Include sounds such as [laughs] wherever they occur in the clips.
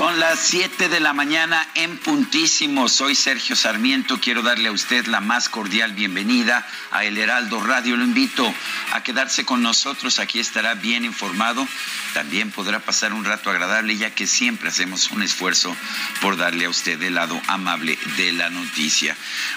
Son las 7 de la mañana en puntísimo. Soy Sergio Sarmiento. Quiero darle a usted la más cordial bienvenida a El Heraldo Radio. Lo invito a quedarse con nosotros. Aquí estará bien informado. También podrá pasar un rato agradable ya que siempre hacemos un esfuerzo por darle a usted el lado amable de la noticia.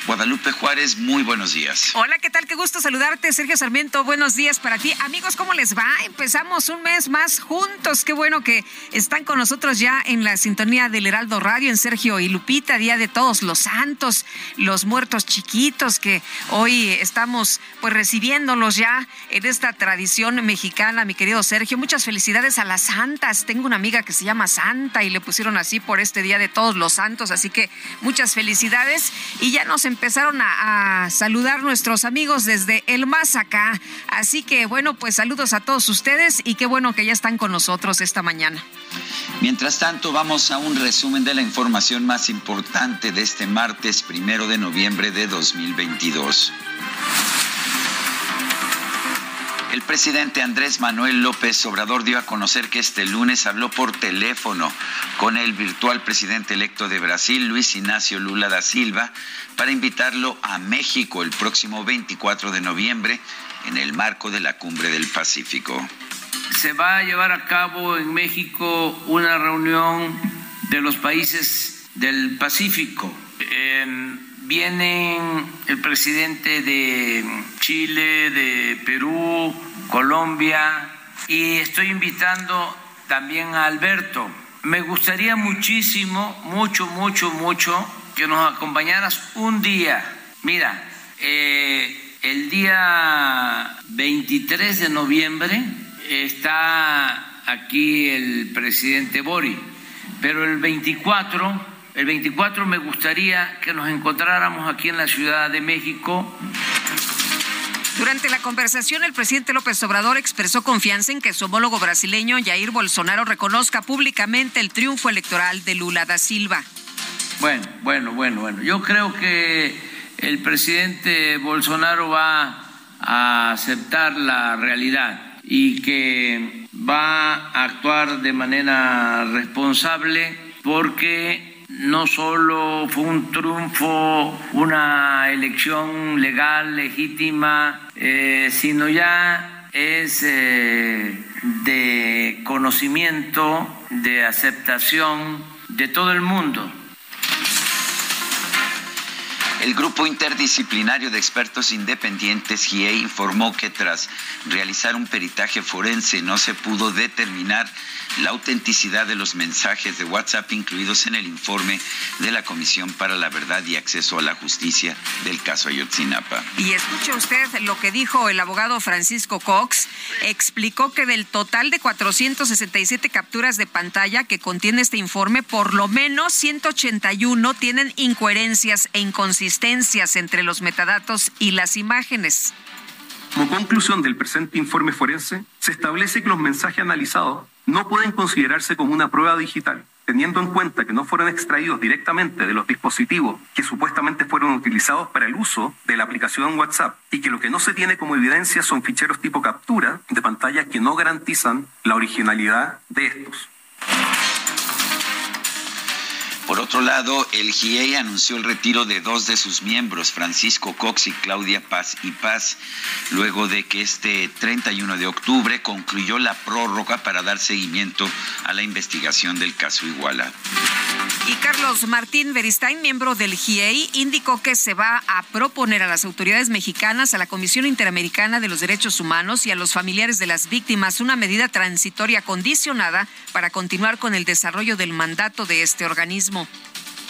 Guadalupe Juárez, muy buenos días. Hola, ¿qué tal? Qué gusto saludarte, Sergio Sarmiento. Buenos días para ti. Amigos, ¿cómo les va? Empezamos un mes más juntos. Qué bueno que están con nosotros ya en la sintonía del Heraldo Radio, en Sergio y Lupita, Día de Todos los Santos, los muertos chiquitos que hoy estamos pues recibiéndolos ya en esta tradición mexicana, mi querido Sergio. Muchas felicidades a las santas. Tengo una amiga que se llama Santa y le pusieron así por este Día de Todos los Santos, así que muchas felicidades. Y ya nos empezaron a, a saludar nuestros amigos desde el más acá. Así que bueno, pues saludos a todos ustedes y qué bueno que ya están con nosotros esta mañana. Mientras tanto, vamos a un resumen de la información más importante de este martes primero de noviembre de 2022. El presidente Andrés Manuel López Obrador dio a conocer que este lunes habló por teléfono con el virtual presidente electo de Brasil, Luis Ignacio Lula da Silva, para invitarlo a México el próximo 24 de noviembre en el marco de la Cumbre del Pacífico. Se va a llevar a cabo en México una reunión de los países del Pacífico. Eh, vienen el presidente de Chile, de Perú, Colombia y estoy invitando también a Alberto. Me gustaría muchísimo, mucho, mucho, mucho que nos acompañaras un día. Mira, eh, el día 23 de noviembre está aquí el presidente Bori, pero el 24 el 24 me gustaría que nos encontráramos aquí en la Ciudad de México. Durante la conversación, el presidente López Obrador expresó confianza en que su homólogo brasileño Jair Bolsonaro reconozca públicamente el triunfo electoral de Lula da Silva. Bueno, bueno, bueno, bueno. Yo creo que el presidente Bolsonaro va a aceptar la realidad y que va a actuar de manera responsable porque no solo fue un triunfo, una elección legal, legítima, eh, sino ya es eh, de conocimiento, de aceptación de todo el mundo. El Grupo Interdisciplinario de Expertos Independientes, GIE, informó que tras realizar un peritaje forense no se pudo determinar la autenticidad de los mensajes de WhatsApp incluidos en el informe de la Comisión para la Verdad y Acceso a la Justicia del caso Ayotzinapa. Y escuche usted lo que dijo el abogado Francisco Cox. Explicó que del total de 467 capturas de pantalla que contiene este informe, por lo menos 181 tienen incoherencias e inconsistencias entre los metadatos y las imágenes. Como conclusión del presente informe forense, se establece que los mensajes analizados no pueden considerarse como una prueba digital, teniendo en cuenta que no fueron extraídos directamente de los dispositivos que supuestamente fueron utilizados para el uso de la aplicación WhatsApp y que lo que no se tiene como evidencia son ficheros tipo captura de pantalla que no garantizan la originalidad de estos. Otro lado, el GIEI anunció el retiro de dos de sus miembros, Francisco Cox y Claudia Paz y Paz, luego de que este 31 de octubre concluyó la prórroga para dar seguimiento a la investigación del caso Iguala. Y Carlos Martín Beristain, miembro del GIEI, indicó que se va a proponer a las autoridades mexicanas, a la Comisión Interamericana de los Derechos Humanos y a los familiares de las víctimas una medida transitoria condicionada para continuar con el desarrollo del mandato de este organismo.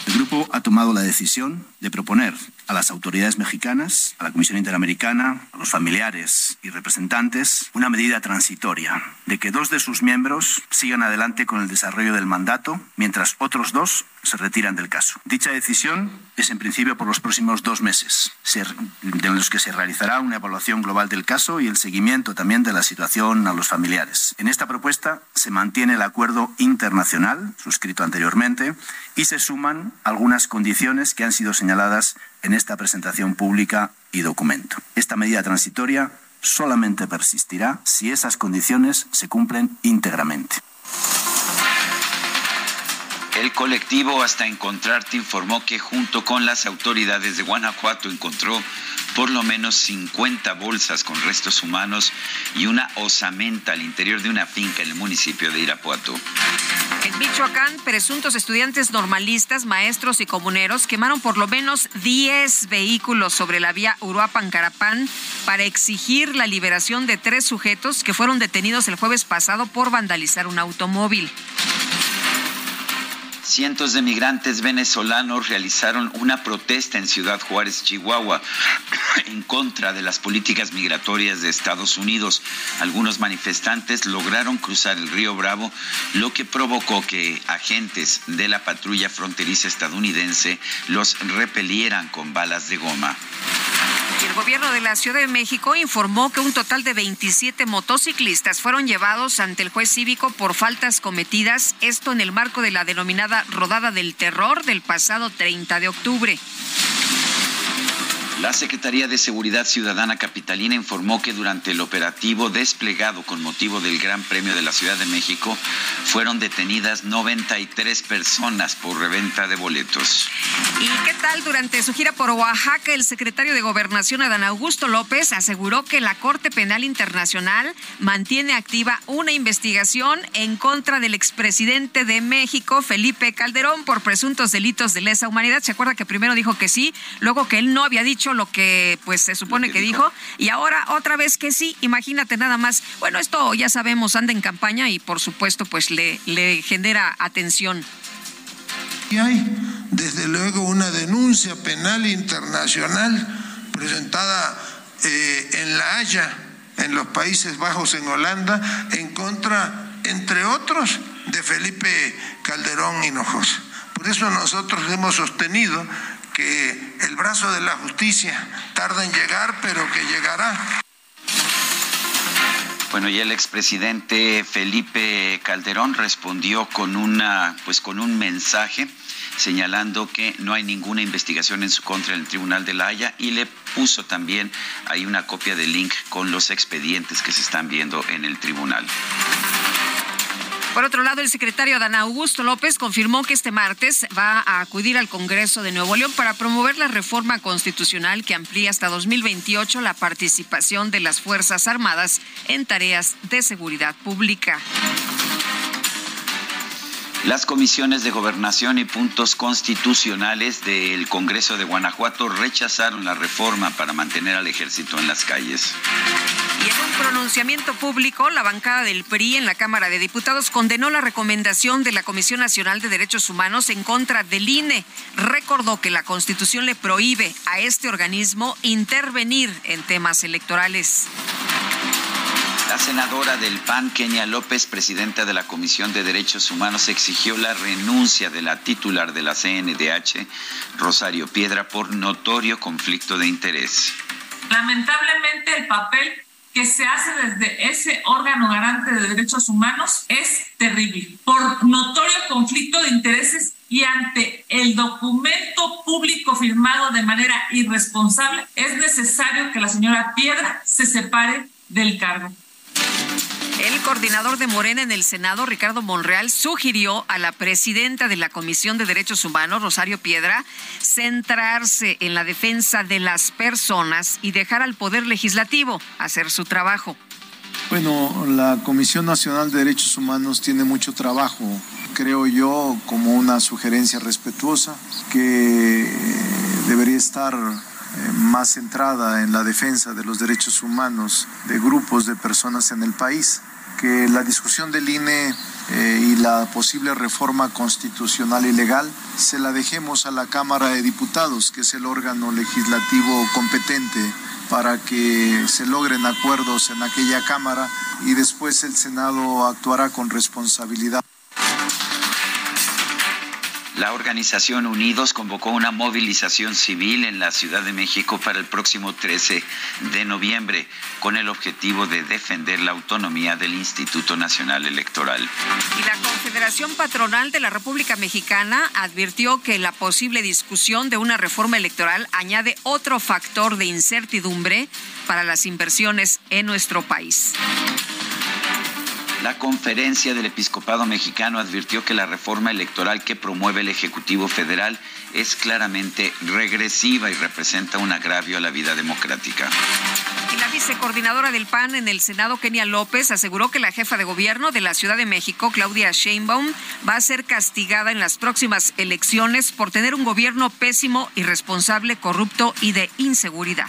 El grupo ha tomado la decisión de proponer a las autoridades mexicanas, a la Comisión Interamericana, a los familiares y representantes una medida transitoria de que dos de sus miembros sigan adelante con el desarrollo del mandato, mientras otros dos se retiran del caso. Dicha decisión es en principio por los próximos dos meses, en los que se realizará una evaluación global del caso y el seguimiento también de la situación a los familiares. En esta propuesta se mantiene el acuerdo internacional suscrito anteriormente y se suman algunas condiciones que han sido señaladas en esta presentación pública y documento. Esta medida transitoria solamente persistirá si esas condiciones se cumplen íntegramente. El colectivo Hasta Encontrarte informó que junto con las autoridades de Guanajuato encontró por lo menos 50 bolsas con restos humanos y una osamenta al interior de una finca en el municipio de Irapuato. En Michoacán, presuntos estudiantes normalistas, maestros y comuneros quemaron por lo menos 10 vehículos sobre la vía Uruapan-Carapán para exigir la liberación de tres sujetos que fueron detenidos el jueves pasado por vandalizar un automóvil. Cientos de migrantes venezolanos realizaron una protesta en Ciudad Juárez, Chihuahua, [clears throat] en contra de las políticas migratorias de Estados Unidos. Algunos manifestantes lograron cruzar el río Bravo, lo que provocó que agentes de la patrulla fronteriza estadounidense los repelieran con balas de goma. El gobierno de la Ciudad de México informó que un total de 27 motociclistas fueron llevados ante el juez cívico por faltas cometidas, esto en el marco de la denominada Rodada del Terror del pasado 30 de octubre. La Secretaría de Seguridad Ciudadana Capitalina informó que durante el operativo desplegado con motivo del Gran Premio de la Ciudad de México fueron detenidas 93 personas por reventa de boletos. ¿Y qué tal? Durante su gira por Oaxaca, el secretario de Gobernación, Adán Augusto López, aseguró que la Corte Penal Internacional mantiene activa una investigación en contra del expresidente de México, Felipe Calderón, por presuntos delitos de lesa humanidad. ¿Se acuerda que primero dijo que sí, luego que él no había dicho lo que pues se supone que, dijo. y ahora otra vez que sí, imagínate nada más. Bueno, esto ya sabemos, anda en campaña y por supuesto pues le, le genera atención. Y hay desde luego una denuncia penal internacional presentada eh, en La Haya, en los Países Bajos, en Holanda, en contra, entre otros, de Felipe Calderón Hinojosa. Por eso nosotros hemos sostenido que el brazo de la justicia tarda en llegar, pero que llegará. Bueno, y el expresidente Felipe Calderón respondió con una, pues con un mensaje señalando que no hay ninguna investigación en su contra en el Tribunal de la Haya y le puso también ahí una copia del link con los expedientes que se están viendo en el tribunal. Por otro lado, el secretario Dan Augusto López confirmó que este martes va a acudir al Congreso de Nuevo León para promover la reforma constitucional que amplía hasta 2028 la participación de las Fuerzas Armadas en tareas de seguridad pública. Las comisiones de gobernación y puntos constitucionales del Congreso de Guanajuato rechazaron la reforma para mantener al ejército en las calles. Y en un pronunciamiento público, la bancada del PRI en la Cámara de Diputados condenó la recomendación de la Comisión Nacional de Derechos Humanos en contra del INE. Recordó que la Constitución le prohíbe a este organismo intervenir en temas electorales. La senadora del PAN, Kenia López, presidenta de la Comisión de Derechos Humanos, exigió la renuncia de la titular de la CNDH, Rosario Piedra, por notorio conflicto de interés. Lamentablemente el papel que se hace desde ese órgano garante de derechos humanos es terrible, por notorio conflicto de intereses y ante el documento público firmado de manera irresponsable, es necesario que la señora Piedra se separe del cargo. El coordinador de Morena en el Senado, Ricardo Monreal, sugirió a la presidenta de la Comisión de Derechos Humanos, Rosario Piedra, centrarse en la defensa de las personas y dejar al Poder Legislativo hacer su trabajo. Bueno, la Comisión Nacional de Derechos Humanos tiene mucho trabajo, creo yo, como una sugerencia respetuosa, que debería estar eh, más centrada en la defensa de los derechos humanos de grupos de personas en el país, que la discusión del INE eh, y la posible reforma constitucional y legal se la dejemos a la Cámara de Diputados, que es el órgano legislativo competente para que se logren acuerdos en aquella Cámara y después el Senado actuará con responsabilidad. La organización Unidos convocó una movilización civil en la Ciudad de México para el próximo 13 de noviembre, con el objetivo de defender la autonomía del Instituto Nacional Electoral. Y la Confederación Patronal de la República Mexicana advirtió que la posible discusión de una reforma electoral añade otro factor de incertidumbre para las inversiones en nuestro país. La conferencia del episcopado mexicano advirtió que la reforma electoral que promueve el Ejecutivo Federal es claramente regresiva y representa un agravio a la vida democrática. Y la vicecoordinadora del PAN en el Senado, Kenia López, aseguró que la jefa de gobierno de la Ciudad de México, Claudia Sheinbaum, va a ser castigada en las próximas elecciones por tener un gobierno pésimo, irresponsable, corrupto y de inseguridad.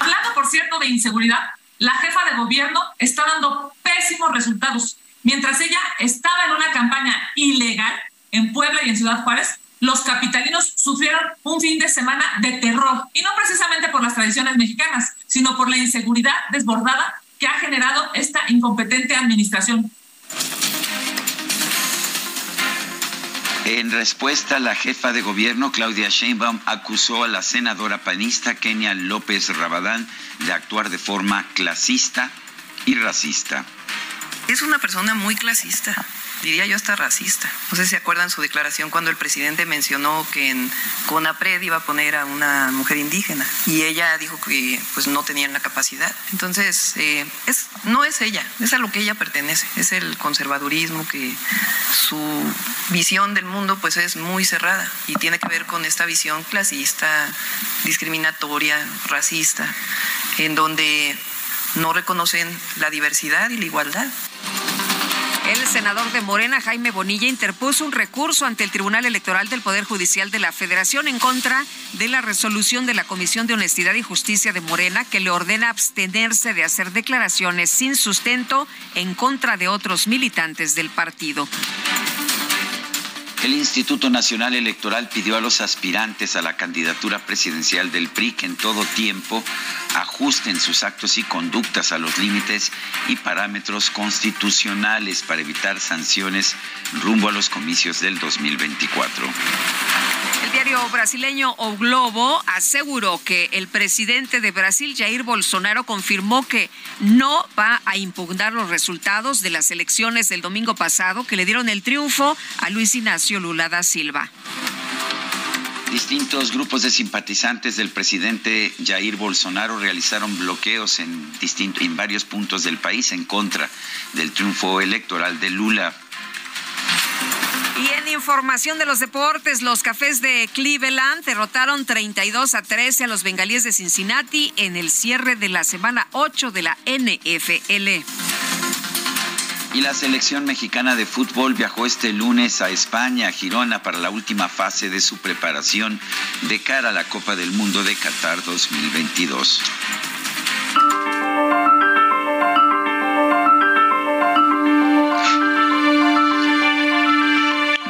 Hablando, por cierto, de inseguridad, la jefa de gobierno está dando pésimos resultados. Mientras ella estaba en una campaña ilegal en Puebla y en Ciudad Juárez, los capitalinos sufrieron un fin de semana de terror, y no precisamente por las tradiciones mexicanas, sino por la inseguridad desbordada que ha generado esta incompetente administración. En respuesta, la jefa de gobierno, Claudia Sheinbaum, acusó a la senadora panista Kenia López Rabadán de actuar de forma clasista y racista. Es una persona muy clasista diría yo hasta racista. No sé si se acuerdan su declaración cuando el presidente mencionó que en CONAPRED iba a poner a una mujer indígena y ella dijo que pues no tenían la capacidad. Entonces, eh, es, no es ella, es a lo que ella pertenece, es el conservadurismo que su visión del mundo pues es muy cerrada y tiene que ver con esta visión clasista, discriminatoria, racista, en donde no reconocen la diversidad y la igualdad. El senador de Morena, Jaime Bonilla, interpuso un recurso ante el Tribunal Electoral del Poder Judicial de la Federación en contra de la resolución de la Comisión de Honestidad y Justicia de Morena que le ordena abstenerse de hacer declaraciones sin sustento en contra de otros militantes del partido. El Instituto Nacional Electoral pidió a los aspirantes a la candidatura presidencial del PRI que en todo tiempo ajusten sus actos y conductas a los límites y parámetros constitucionales para evitar sanciones rumbo a los comicios del 2024. El diario brasileño O Globo aseguró que el presidente de Brasil, Jair Bolsonaro, confirmó que no va a impugnar los resultados de las elecciones del domingo pasado que le dieron el triunfo a Luis Ignacio Lula da Silva. Distintos grupos de simpatizantes del presidente Jair Bolsonaro realizaron bloqueos en, en varios puntos del país en contra del triunfo electoral de Lula. Y en información de los deportes, los cafés de Cleveland derrotaron 32 a 13 a los bengalíes de Cincinnati en el cierre de la semana 8 de la NFL. Y la selección mexicana de fútbol viajó este lunes a España, a Girona, para la última fase de su preparación de cara a la Copa del Mundo de Qatar 2022.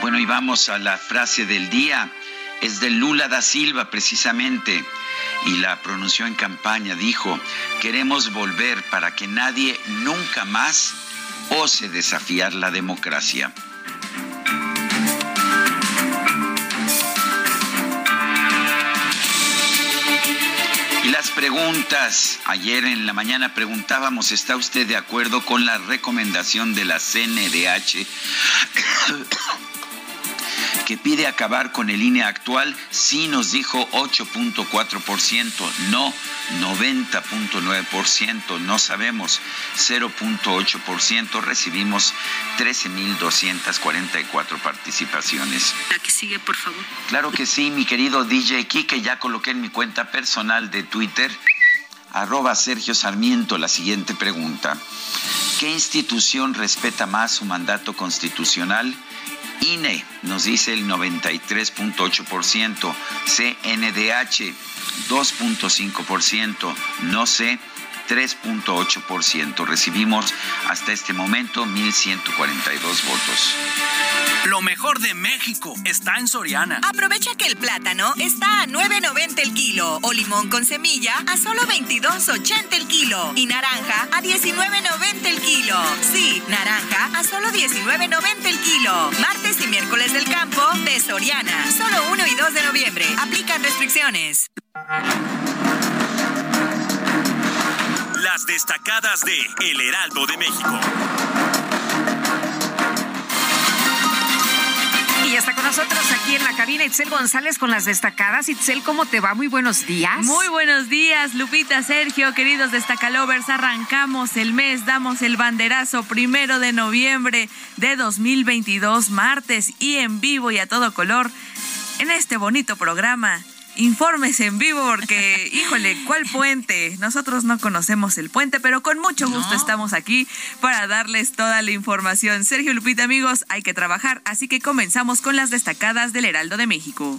Bueno, y vamos a la frase del día. Es de Lula da Silva, precisamente y la pronunció en campaña, dijo, queremos volver para que nadie nunca más ose desafiar la democracia. Y las preguntas. Ayer en la mañana preguntábamos, ¿está usted de acuerdo con la recomendación de la CNDH [coughs] que pide acabar con el INE actual, sí nos dijo 8.4%, no 90.9%, no sabemos 0.8%, recibimos 13.244 participaciones. La que sigue, por favor. Claro que sí, mi querido DJ Kike, ya coloqué en mi cuenta personal de Twitter, arroba Sergio Sarmiento, la siguiente pregunta. ¿Qué institución respeta más su mandato constitucional? INE nos dice el 93.8%, CNDH 2.5%, no sé 3.8%. Recibimos hasta este momento 1.142 votos. Lo mejor de México está en Soriana. Aprovecha que el plátano está a 9.90 el kilo o limón con semilla a solo 22.80 el kilo y naranja a 19.90 el kilo. Sí, naranja a solo 19.90 el kilo. Martes y miércoles del campo de Soriana. Solo 1 y 2 de noviembre. Aplican restricciones. Las destacadas de El Heraldo de México. Y está con nosotros aquí en la cabina Itzel González con las destacadas. Itzel, ¿cómo te va? Muy buenos días. Muy buenos días, Lupita, Sergio, queridos destacalovers. Arrancamos el mes, damos el banderazo primero de noviembre de 2022, martes, y en vivo y a todo color en este bonito programa informes en vivo porque, [laughs] híjole, ¿cuál puente? Nosotros no conocemos el puente, pero con mucho gusto estamos aquí para darles toda la información. Sergio Lupita, amigos, hay que trabajar, así que comenzamos con las destacadas del Heraldo de México.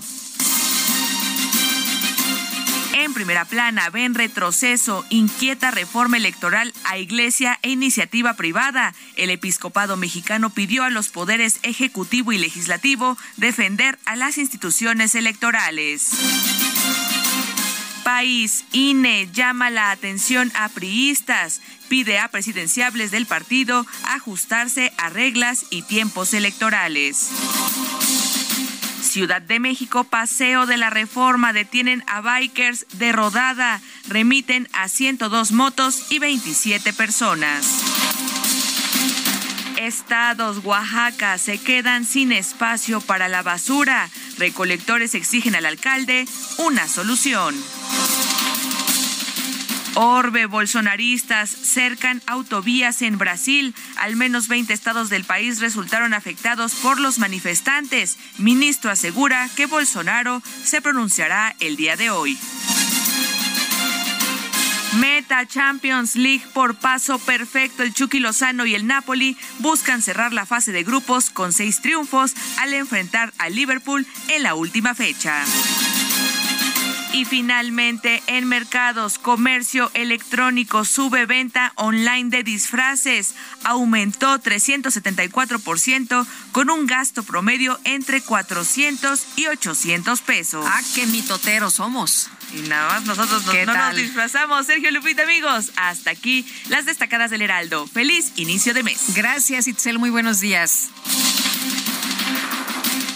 En primera plana, ven retroceso, inquieta reforma electoral a iglesia e iniciativa privada. El episcopado mexicano pidió a los poderes ejecutivo y legislativo defender a las instituciones electorales. País, INE llama la atención a priistas, pide a presidenciables del partido ajustarse a reglas y tiempos electorales. Ciudad de México, Paseo de la Reforma, detienen a bikers de rodada, remiten a 102 motos y 27 personas. Estados, Oaxaca, se quedan sin espacio para la basura. Recolectores exigen al alcalde una solución. Orbe, bolsonaristas cercan autovías en Brasil. Al menos 20 estados del país resultaron afectados por los manifestantes. Ministro asegura que Bolsonaro se pronunciará el día de hoy. Meta Champions League por paso perfecto. El Chucky Lozano y el Napoli buscan cerrar la fase de grupos con seis triunfos al enfrentar al Liverpool en la última fecha. Y finalmente, en mercados, comercio electrónico sube venta online de disfraces. Aumentó 374% con un gasto promedio entre 400 y 800 pesos. Ah, qué mitoteros somos. Y nada más nosotros nos, no nos disfrazamos. Sergio Lupita, amigos, hasta aquí las destacadas del Heraldo. Feliz inicio de mes. Gracias, Itzel. Muy buenos días.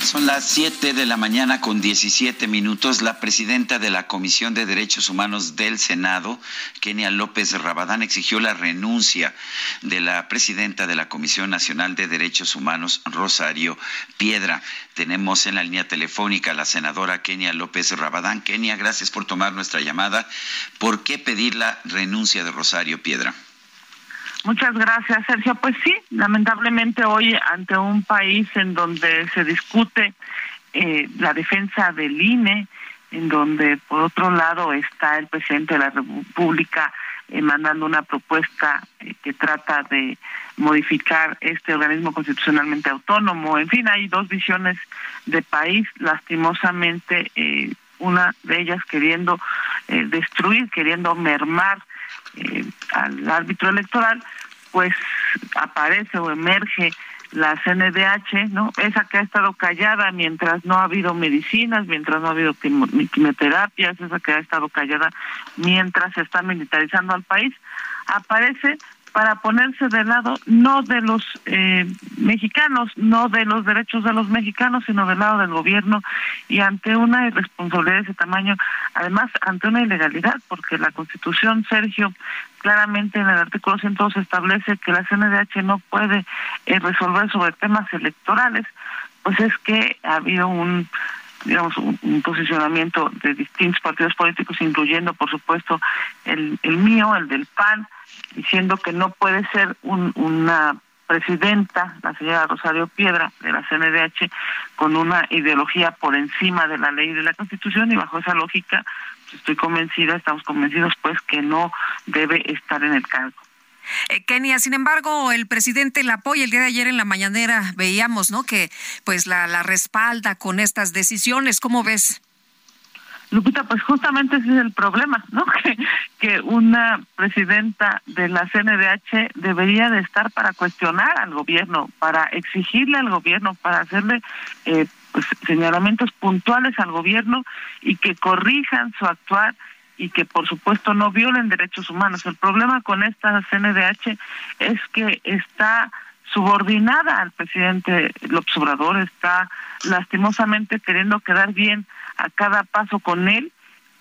Son las 7 de la mañana con 17 minutos. La presidenta de la Comisión de Derechos Humanos del Senado, Kenia López Rabadán, exigió la renuncia de la presidenta de la Comisión Nacional de Derechos Humanos, Rosario Piedra. Tenemos en la línea telefónica a la senadora Kenia López Rabadán. Kenia, gracias por tomar nuestra llamada. ¿Por qué pedir la renuncia de Rosario Piedra? Muchas gracias, Sergio. Pues sí, lamentablemente hoy ante un país en donde se discute eh, la defensa del INE, en donde por otro lado está el presidente de la República eh, mandando una propuesta eh, que trata de modificar este organismo constitucionalmente autónomo. En fin, hay dos visiones de país, lastimosamente, una de ellas queriendo destruir, queriendo mermar eh, al árbitro electoral, pues aparece o emerge la CNDH, ¿no? Esa que ha estado callada mientras no ha habido medicinas, mientras no ha habido quimioterapias, esa que ha estado callada mientras se está militarizando al país, aparece para ponerse del lado no de los eh, mexicanos, no de los derechos de los mexicanos, sino del lado del gobierno y ante una irresponsabilidad de ese tamaño, además ante una ilegalidad, porque la Constitución, Sergio, claramente en el artículo 102 establece que la CNDH no puede eh, resolver sobre temas electorales, pues es que ha habido un digamos, un, posicionamiento de distintos partidos políticos, incluyendo, por supuesto, el, el mío, el del PAN, diciendo que no puede ser un, una presidenta, la señora Rosario Piedra, de la CNDH, con una ideología por encima de la ley y de la Constitución, y bajo esa lógica, estoy convencida, estamos convencidos, pues, que no debe estar en el cargo. Eh, Kenia, sin embargo, el presidente la apoya. El día de ayer en la mañanera veíamos, ¿no? Que pues la, respalda con estas decisiones. ¿Cómo ves? Lupita, pues justamente ese es el problema, ¿no? [laughs] Que, que una presidenta de la CNDH debería de estar para cuestionar al gobierno, para exigirle al gobierno, para hacerle eh, pues, señalamientos puntuales al gobierno y que corrijan su actuar y que por supuesto no violen derechos humanos. El problema con esta CNDH es que está subordinada al presidente López Obrador, está lastimosamente queriendo quedar bien a cada paso con él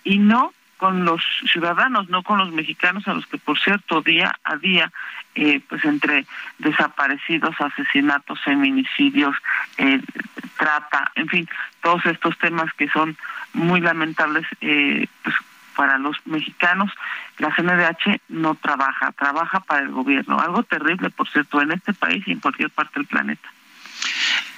y no con los ciudadanos, no con los mexicanos, a los que por cierto día a día, eh, pues entre desaparecidos, asesinatos, feminicidios, eh, trata, en fin, todos estos temas que son muy lamentables, eh, pues para los mexicanos, la CNDH no trabaja, trabaja para el gobierno. Algo terrible, por cierto, en este país y en cualquier parte del planeta.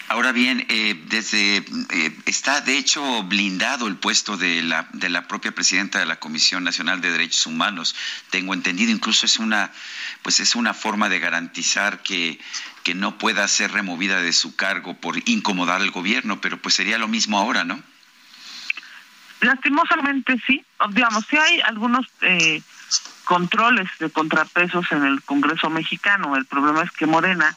Ahora bien, eh, desde eh, está de hecho blindado el puesto de la de la propia presidenta de la Comisión Nacional de Derechos Humanos. Tengo entendido, incluso es una pues es una forma de garantizar que que no pueda ser removida de su cargo por incomodar al gobierno, pero pues sería lo mismo ahora, ¿no? Lastimosamente sí, digamos, sí hay algunos eh, controles de contrapesos en el Congreso mexicano. El problema es que Morena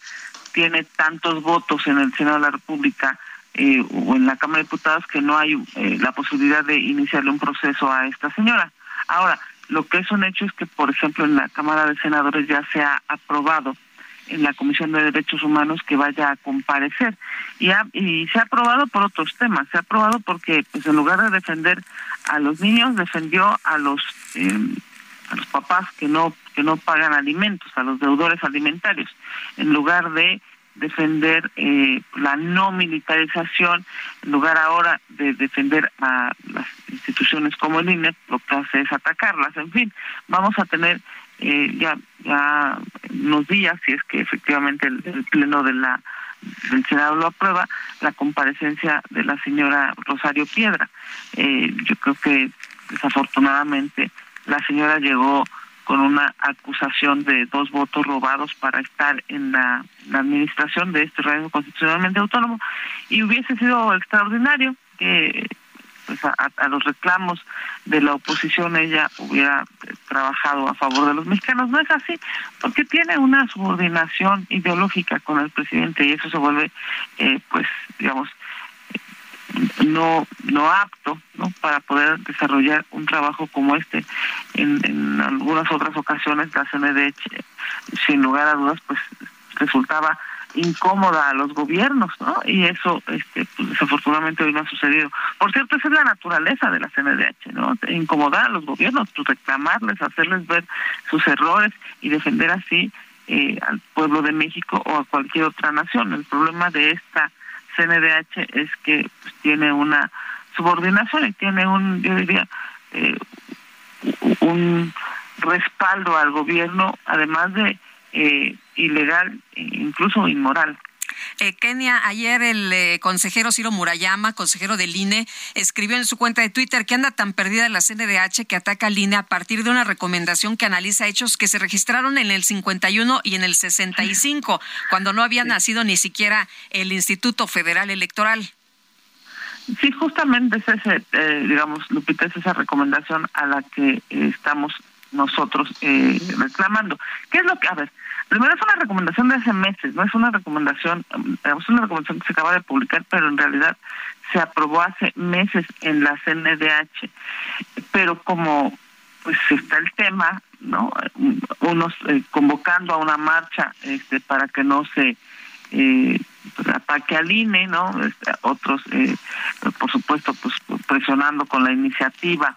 tiene tantos votos en el Senado de la República eh, o en la Cámara de Diputados que no hay eh, la posibilidad de iniciarle un proceso a esta señora. Ahora, lo que es un hecho es que, por ejemplo, en la Cámara de Senadores ya se ha aprobado en la Comisión de Derechos Humanos que vaya a comparecer. Y, y se ha aprobado por otros temas. Se ha aprobado porque, pues, en lugar de defender a los niños, defendió a los eh, a los papás que no que no pagan alimentos, a los deudores alimentarios, en lugar de defender eh, la no militarización, en lugar ahora de defender a las instituciones como el INE, lo que hace es atacarlas. En fin, vamos a tener eh, ya, ya unos días, si es que efectivamente el, Pleno de la del Senado lo aprueba, la comparecencia de la señora Rosario Piedra. Eh, yo creo que desafortunadamente la señora llegó con una acusación de dos votos robados para estar en la, administración de este organismo constitucionalmente autónomo y hubiese sido extraordinario que pues a, los reclamos de la oposición ella hubiera trabajado a favor de los mexicanos. No es así, porque tiene una subordinación ideológica con el presidente y eso se vuelve, eh, pues, digamos, no no apto no para poder desarrollar un trabajo como este en, en algunas otras ocasiones la CNDH sin lugar a dudas pues resultaba incómoda a los gobiernos, ¿no? Y eso, este, pues, desafortunadamente hoy no ha sucedido. Por cierto, esa es la naturaleza de la CNDH, ¿no? Incomodar a los gobiernos, pues, reclamarles, hacerles ver sus errores y defender así eh, al pueblo de México o a cualquier otra nación. El problema de esta CNDH es que pues, tiene una subordinación y tiene un, yo diría, eh, un respaldo al gobierno, además de eh, ilegal, incluso inmoral. Eh, Kenia, ayer el eh, consejero Ciro Murayama, consejero del INE, escribió en su cuenta de Twitter que anda tan perdida la CNDH que ataca al INE a partir de una recomendación que analiza hechos que se registraron en el 51 y en el 65, cuando no había nacido ni siquiera el Instituto Federal Electoral. Sí, justamente es ese, eh, digamos, Lupita, es esa recomendación a la que estamos nosotros reclamando. ¿Qué es lo que, a ver, Primero es una recomendación de hace meses, no es una recomendación, es una recomendación que se acaba de publicar, pero en realidad se aprobó hace meses en la CNDH. Pero como pues está el tema, ¿no? Unos eh, convocando a una marcha este, para que no se eh, pues, ataque al INE, ¿no? Este, otros, eh, por supuesto, pues presionando con la iniciativa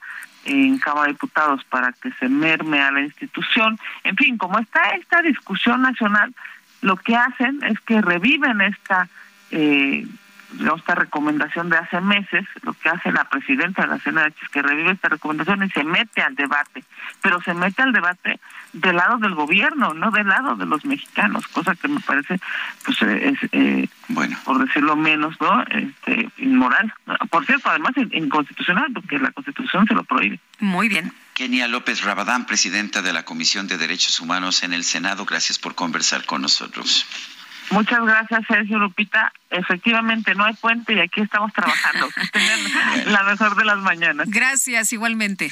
en Cámara de Diputados para que se merme a la institución. En fin, como está esta discusión nacional, lo que hacen es que reviven esta, eh, esta recomendación de hace meses, lo que hace la presidenta de la CNH es que revive esta recomendación y se mete al debate, pero se mete al debate del lado del gobierno, no del lado de los mexicanos, cosa que me parece, pues, eh, es, eh, bueno. por decirlo menos, ¿no? Este, inmoral. Por cierto, además inconstitucional, porque la Constitución se lo prohíbe. Muy bien. Kenia López Rabadán, presidenta de la Comisión de Derechos Humanos en el Senado, gracias por conversar con nosotros. Muchas gracias, Sergio Lupita. Efectivamente, no hay puente y aquí estamos trabajando. [laughs] la mejor de las mañanas. Gracias, igualmente.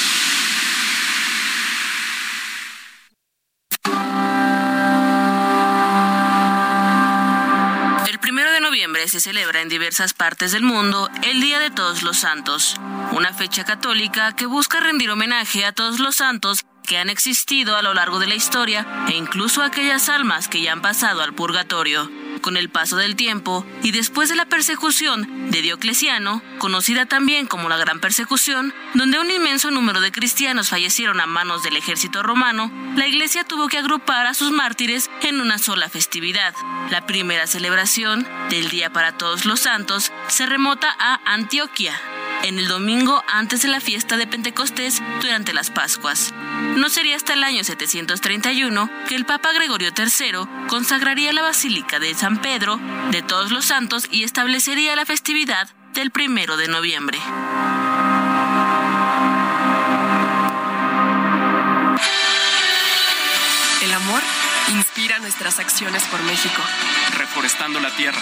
Noviembre se celebra en diversas partes del mundo el Día de Todos los Santos, una fecha católica que busca rendir homenaje a todos los santos que han existido a lo largo de la historia e incluso a aquellas almas que ya han pasado al purgatorio con el paso del tiempo y después de la persecución de Diocleciano, conocida también como la Gran Persecución, donde un inmenso número de cristianos fallecieron a manos del ejército romano, la iglesia tuvo que agrupar a sus mártires en una sola festividad. La primera celebración del Día para Todos los Santos se remota a Antioquia, en el domingo antes de la fiesta de Pentecostés durante las Pascuas. No sería hasta el año 731 que el Papa Gregorio III consagraría la Basílica de San Pedro de Todos los Santos y establecería la festividad del primero de noviembre. El amor inspira nuestras acciones por México. Reforestando la tierra,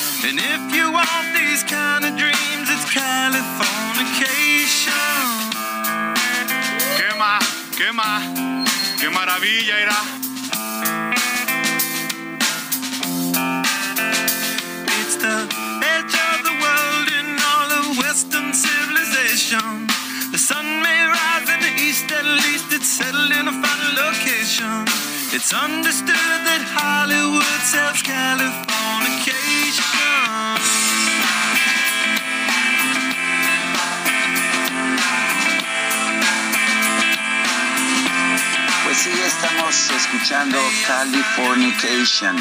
And if you want these kind of dreams, it's Californication. ¿Qué más? ¿Qué más? ¡Qué maravilla era! It's the edge of the world in all of Western civilization. The sun may rise in the east, at least it's settled in a final location. It's understood that Hollywood sells Californication. Pues sí, estamos escuchando Californication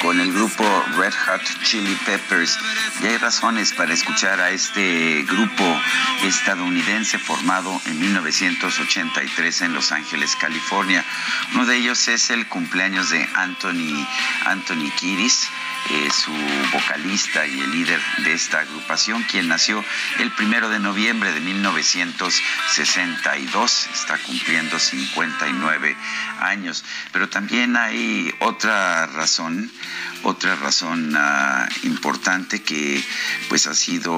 con el grupo Red Hot Chili Peppers. Y hay razones para escuchar a este grupo estadounidense formado en 1983 en Los Ángeles, California. Uno de ellos es el cumpleaños de Anthony, Anthony Kiris su vocalista y el líder de esta agrupación, quien nació el primero de noviembre de 1962, está cumpliendo 59 años. Pero también hay otra razón, otra razón uh, importante que pues ha sido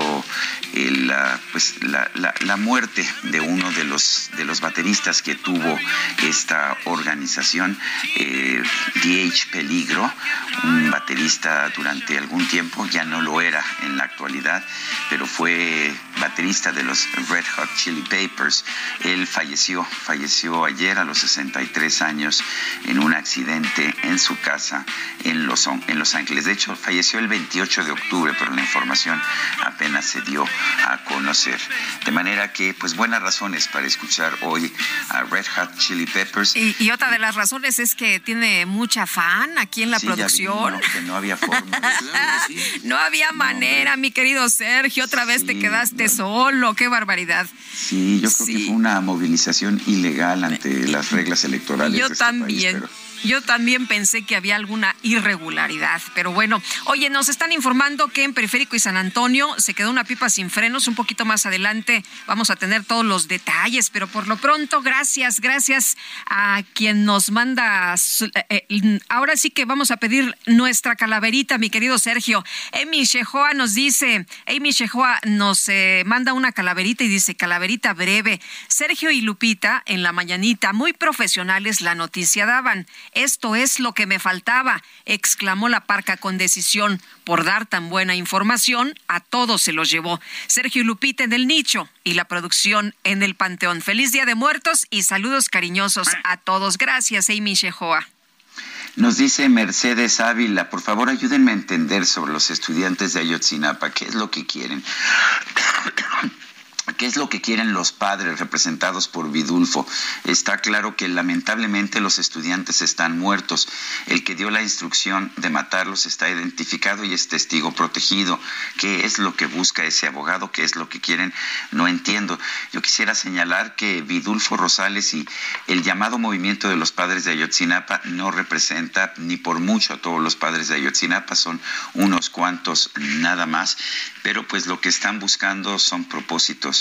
el, uh, pues, la, la, la, muerte de uno de los, de los bateristas que tuvo esta organización, eh, DH Peligro, un baterista durante algún tiempo, ya no lo era en la actualidad, pero fue baterista de los Red Hot Chili Papers. Él falleció, falleció ayer a los 63 años en un accidente en su casa en Los, en Los Ángeles. De hecho, falleció el 28 de octubre, pero la información apenas se dio a conocer. De manera que, pues, buenas razones para escuchar hoy a Red Hot Chili Peppers. Y, otra de las razones es que tiene mucha fan aquí en la producción. que no había forma. [laughs] no había manera, mi querido Sergio. Otra vez te quedaste solo. Qué barbaridad. Sí, yo creo que fue una movilización ilegal ante las reglas electorales. Yo este también. Yo también pensé que había alguna irregularidad, pero bueno. Oye, nos están informando que en Periférico y San Antonio se quedó una pipa sin frenos. Un poquito más adelante vamos a tener todos los detalles, pero por lo pronto, gracias, gracias a quien nos manda. Eh, eh, ahora sí que vamos a pedir nuestra calaverita, mi querido Sergio. Emi Shehoa nos dice, Amy Shehoa nos eh, manda una calaverita y dice, calaverita breve. Sergio y Lupita en la mañanita, muy profesionales, la noticia daban. Esto es lo que me faltaba, exclamó la parca con decisión. Por dar tan buena información, a todos se los llevó. Sergio Lupita en el nicho y la producción en el Panteón. Feliz Día de Muertos y saludos cariñosos a todos. Gracias, Amy Shehoa. Nos dice Mercedes Ávila, por favor ayúdenme a entender sobre los estudiantes de Ayotzinapa, qué es lo que quieren. ¿Qué es lo que quieren los padres representados por Vidulfo? Está claro que lamentablemente los estudiantes están muertos. El que dio la instrucción de matarlos está identificado y es testigo protegido. ¿Qué es lo que busca ese abogado? ¿Qué es lo que quieren? No entiendo. Yo quisiera señalar que Vidulfo Rosales y el llamado movimiento de los padres de Ayotzinapa no representa ni por mucho a todos los padres de Ayotzinapa, son unos cuantos nada más, pero pues lo que están buscando son propósitos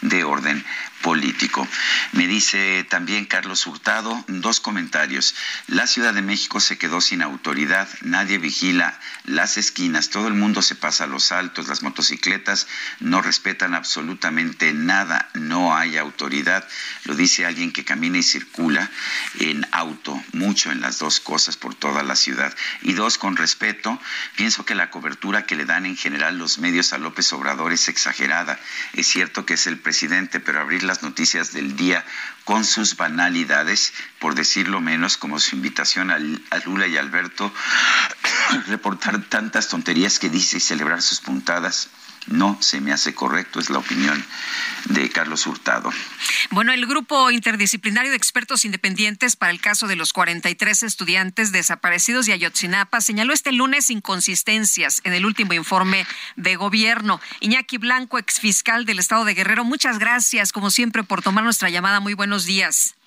de orden político. Me dice también Carlos Hurtado dos comentarios. La Ciudad de México se quedó sin autoridad, nadie vigila las esquinas, todo el mundo se pasa los altos, las motocicletas no respetan absolutamente nada, no hay autoridad. Lo dice alguien que camina y circula en auto, mucho en las dos cosas por toda la ciudad. Y dos, con respeto, pienso que la cobertura que le dan en general los medios a López Obrador es exagerada. Es cierto que es el presidente, pero abrir las noticias del día con sus banalidades, por decirlo menos, como su invitación a, Lula y Alberto, [coughs] reportar tantas tonterías que dice y celebrar sus puntadas no se me hace correcto, es la opinión de Carlos Hurtado. Bueno, el grupo interdisciplinario de expertos independientes para el caso de los 43 estudiantes desaparecidos de Ayotzinapa señaló este lunes inconsistencias en el último informe de gobierno. Iñaki Blanco, exfiscal del Estado de Guerrero, muchas gracias, como siempre, por tomar nuestra llamada. Muy buenos días.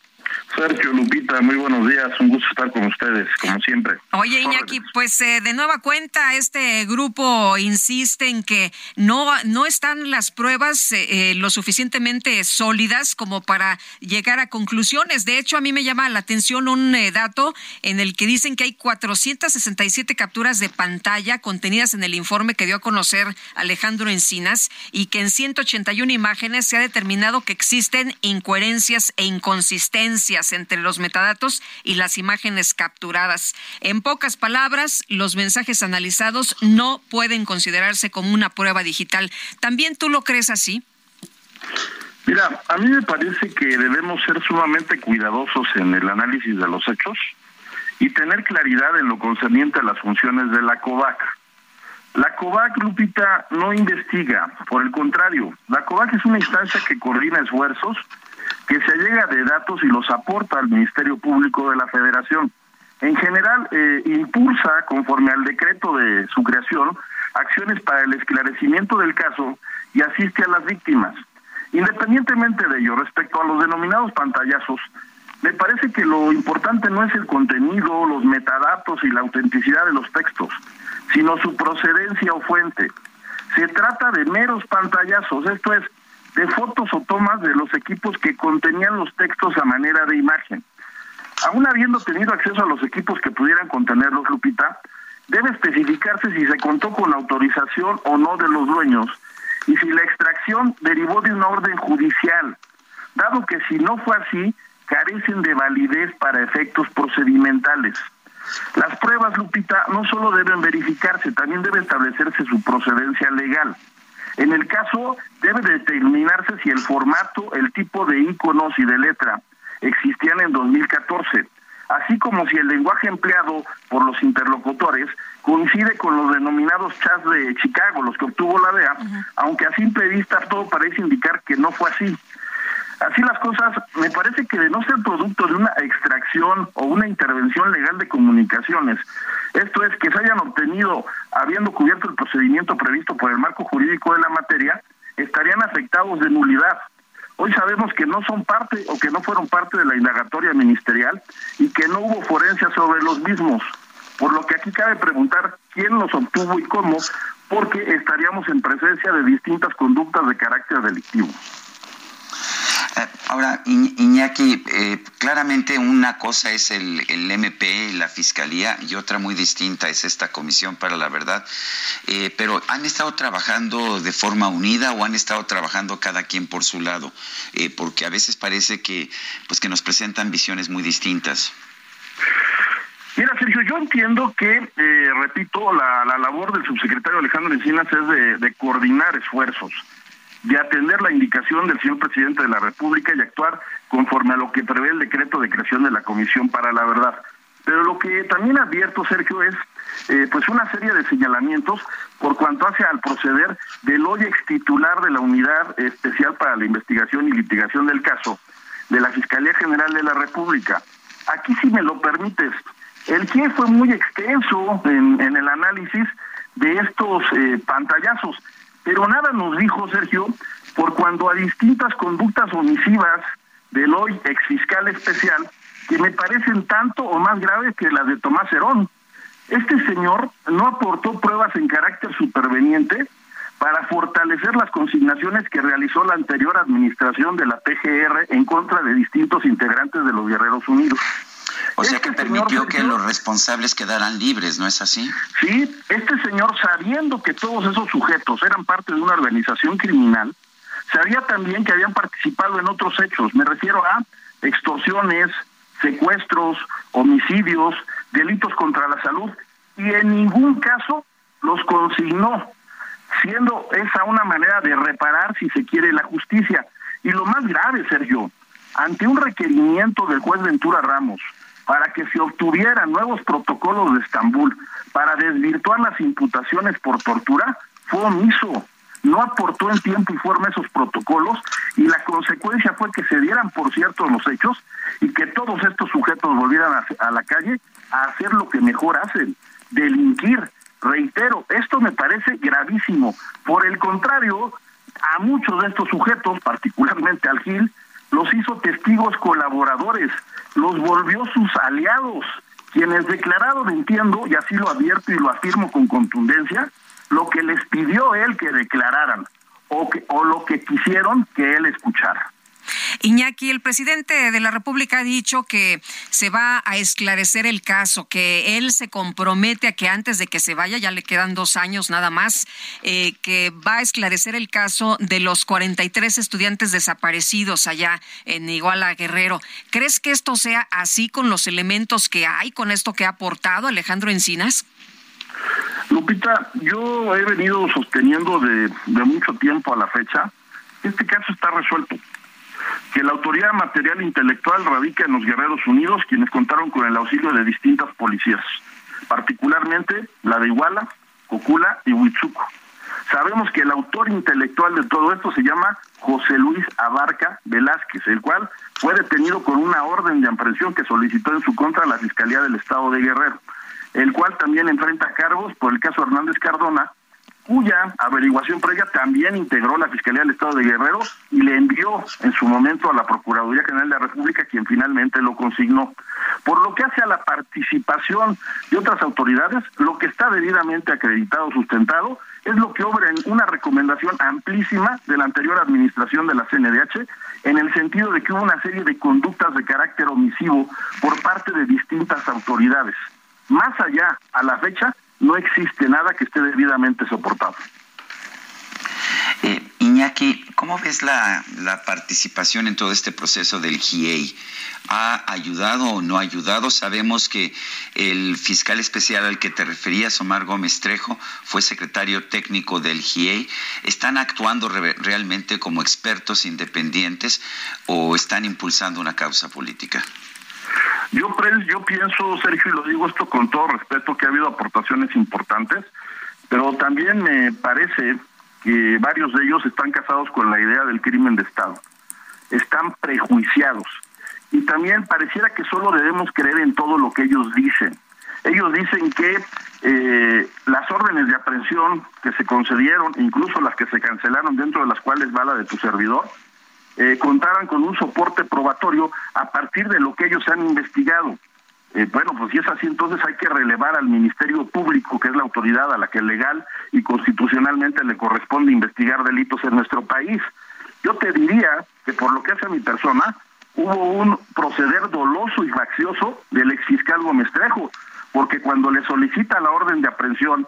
Sergio Lupita, muy buenos días, un gusto estar con ustedes, como siempre. Oye, Iñaki, pues eh, de nueva cuenta, este grupo insiste en que no, no están las pruebas eh, eh, lo suficientemente sólidas como para llegar a conclusiones. De hecho, a mí me llama la atención un dato en el que dicen que hay 467 capturas de pantalla contenidas en el informe que dio a conocer Alejandro Encinas y que en 181 imágenes se ha determinado que existen incoherencias e inconsistencias entre los metadatos y las imágenes capturadas. En pocas palabras, los mensajes analizados no pueden considerarse como una prueba digital. ¿También tú lo crees así? Mira, a mí me parece que debemos ser sumamente cuidadosos en el análisis de los hechos y tener claridad en lo concerniente a las funciones de la COVAC. La COVAC, Lupita, no investiga, por el contrario, la COVAC es una instancia que coordina esfuerzos que se allega de datos y los aporta al Ministerio Público de la Federación. En general, eh, impulsa, conforme al decreto de su creación, acciones para el esclarecimiento del caso y asiste a las víctimas. Independientemente de ello, respecto a los denominados pantallazos, me parece que lo importante no es el contenido, los metadatos y la autenticidad de los textos, sino su procedencia o fuente. Se trata de meros pantallazos, esto es, de fotos o tomas de los equipos que contenían los textos a manera de imagen. Aún habiendo tenido acceso a los equipos que pudieran contenerlos, Lupita, debe especificarse si se contó con autorización o no de los dueños y si la extracción derivó de una orden judicial, dado que si no fue así, carecen de validez para efectos procedimentales. Las pruebas, Lupita, no solo deben verificarse, también debe establecerse su procedencia legal. En el caso, debe determinarse si el formato, el tipo de iconos y de letra existían en 2014, así como si el lenguaje empleado por los interlocutores coincide con los denominados chats de Chicago, los que obtuvo la DEA, aunque a simple vista todo parece indicar que no fue así. Así las cosas, me parece que de no ser producto de una extracción o una intervención legal de comunicaciones, esto es que se hayan obtenido habiendo cubierto el procedimiento previsto por el marco jurídico de la materia, estarían afectados de nulidad. Hoy sabemos que no son parte o que no fueron parte de la indagatoria ministerial y que no hubo forencia sobre los mismos. Por lo que aquí cabe preguntar quién los obtuvo y cómo, porque estaríamos en presencia de distintas conductas de carácter delictivo. Eh, ahora, Iñaki, eh, claramente una cosa es el, el, MP, la Fiscalía, y otra muy distinta es esta Comisión para la Verdad. Eh, pero ¿han estado trabajando de forma unida o han estado trabajando cada quien por su lado? porque a veces parece que, pues, que nos presentan visiones muy distintas. Mira, Sergio, yo entiendo que, repito, la, la, labor del subsecretario Alejandro Encinas es de, de coordinar esfuerzos de atender la indicación del señor presidente de la República y actuar conforme a lo que prevé el decreto de creación de la Comisión para la Verdad. Pero lo que también advierto, Sergio, es eh, pues una serie de señalamientos por cuanto hace al proceder del hoy ex titular de la Unidad Especial para la Investigación y Litigación del Caso de la Fiscalía General de la República. Aquí, si me lo permites, el que fue muy extenso en, el análisis de estos eh, pantallazos. Pero nada nos dijo Sergio por cuando a distintas conductas omisivas del hoy ex fiscal especial que me parecen tanto o más graves que las de Tomás Herón. Este señor no aportó pruebas en carácter superveniente para fortalecer las consignaciones que realizó la anterior administración de la PGR en contra de distintos integrantes de los Guerreros Unidos. O sea que permitió que los responsables quedaran libres, ¿no es así? Sí, este señor sabiendo que todos esos sujetos eran parte de una organización criminal, sabía también que habían participado en otros hechos, me refiero a extorsiones, secuestros, homicidios, delitos contra la salud, y en ningún caso los consignó, siendo esa una manera de reparar, si se quiere, la justicia. Y lo más grave, Sergio, ante un requerimiento del juez Ventura Ramos, para que se obtuvieran nuevos protocolos de Estambul para desvirtuar las imputaciones por tortura, fue omiso. No aportó en tiempo y forma esos protocolos y la consecuencia fue que se dieran por cierto los hechos y que todos estos sujetos volvieran a, a la calle a hacer lo que mejor hacen, delinquir. Reitero, esto me parece gravísimo. Por el contrario, a muchos de estos sujetos, particularmente al Gil, los hizo testigos colaboradores, los volvió sus aliados, quienes declararon, entiendo, y así lo advierto y lo afirmo con contundencia, lo que les pidió él que declararan o, que, o lo que quisieron que él escuchara. Iñaki, el presidente de la República ha dicho que se va a esclarecer el caso, que él se compromete a que antes de que se vaya, ya le quedan dos años nada más, eh, que va a esclarecer el caso de los 43 estudiantes desaparecidos allá en Iguala Guerrero. ¿Crees que esto sea así con los elementos que hay, con esto que ha aportado Alejandro Encinas? Lupita, yo he venido sosteniendo de, de mucho tiempo a la fecha, este caso está resuelto que la autoridad material e intelectual radica en los Guerreros Unidos, quienes contaron con el auxilio de distintas policías, particularmente la de Iguala, Cocula y Huitzuco. Sabemos que el autor intelectual de todo esto se llama José Luis Abarca Velázquez, el cual fue detenido con una orden de aprehensión que solicitó en su contra la Fiscalía del Estado de Guerrero, el cual también enfrenta cargos por el caso Hernández Cardona, cuya averiguación previa también integró la Fiscalía del Estado de Guerrero y le envió en su momento a la Procuraduría General de la República, quien finalmente lo consignó. Por lo que hace a la participación de otras autoridades, lo que está debidamente acreditado, sustentado, es lo que obra en una recomendación amplísima de la anterior administración de la CNDH, en el sentido de que hubo una serie de conductas de carácter omisivo por parte de distintas autoridades. Más allá, a la fecha, no existe nada que esté debidamente soportado. Eh, Iñaki, ¿cómo ves la, la participación en todo este proceso del GIEI? ¿Ha ayudado o no ha ayudado? Sabemos que el fiscal especial al que te referías, Omar Gómez Trejo, fue secretario técnico del GIEI. ¿Están actuando realmente como expertos independientes o están impulsando una causa política? Yo, yo pienso, Sergio, y lo digo esto con todo respeto, que ha habido aportaciones importantes, pero también me parece que varios de ellos están casados con la idea del crimen de Estado. Están prejuiciados. Y también pareciera que solo debemos creer en todo lo que ellos dicen. Ellos dicen que eh, las órdenes de aprehensión que se concedieron, incluso las que se cancelaron, dentro de las cuales va la de tu servidor, eh, contaban con un soporte probatorio a partir de lo que ellos han investigado. Eh, bueno, pues si es así, entonces hay que relevar al Ministerio Público, que es la autoridad a la que legal y constitucionalmente le corresponde investigar delitos en nuestro país. Yo te diría que por lo que hace a mi persona, hubo un proceder doloso y faccioso del exfiscal Gómez Trejo, porque cuando le solicita la orden de aprehensión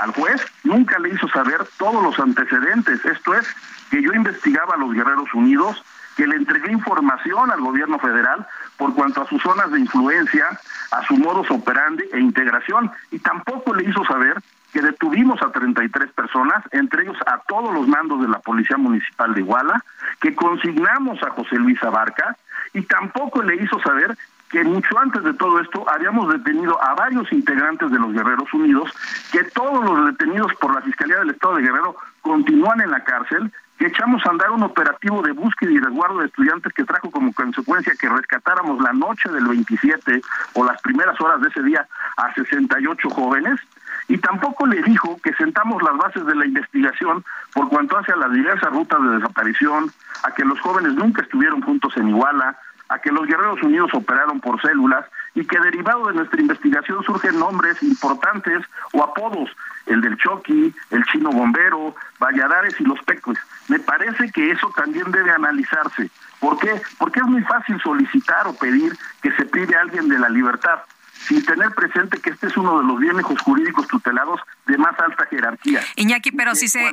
al juez, nunca le hizo saber todos los antecedentes. Esto es, que yo investigaba a los Guerreros Unidos, que le entregué información al gobierno federal por cuanto a sus zonas de influencia, a su modus operandi e integración, y tampoco le hizo saber que detuvimos a 33 personas, entre ellos a todos los mandos de la Policía Municipal de Iguala, que consignamos a José Luis Abarca, y tampoco le hizo saber que mucho antes de todo esto habíamos detenido a varios integrantes de los Guerreros Unidos, que todos los detenidos por la Fiscalía del Estado de Guerrero continúan en la cárcel que echamos a andar un operativo de búsqueda y resguardo de estudiantes que trajo como consecuencia que rescatáramos la noche del 27 o las primeras horas de ese día a 68 jóvenes. Y tampoco le dijo que sentamos las bases de la investigación por cuanto hace a las diversas rutas de desaparición, a que los jóvenes nunca estuvieron juntos en Iguala, a que los Guerreros Unidos operaron por células y que derivado de nuestra investigación surgen nombres importantes o apodos, el del Choqui, el Chino Bombero, Valladares y los Pecues. Me parece que eso también debe analizarse. ¿Por qué? Porque es muy fácil solicitar o pedir que se pide a alguien de la libertad sin tener presente que este es uno de los bienes jurídicos tutelados de más alta jerarquía. Iñaki, pero si se...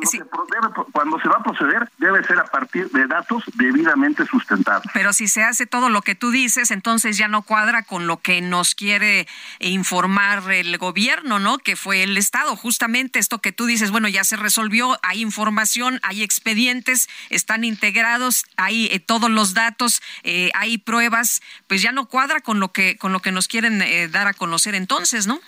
Cuando, se va a proceder, debe ser a partir de datos debidamente sustentados. Pero si se hace todo lo que tú dices, entonces ya no cuadra con lo que nos quiere informar el gobierno, ¿no? Que fue el Estado. Justamente esto que tú dices, bueno, ya se resolvió, hay información, hay expedientes, están integrados, hay eh, todos los datos, eh, hay pruebas, pues ya no cuadra con lo que, con lo que nos quieren eh, dar a conocer entonces, ¿no?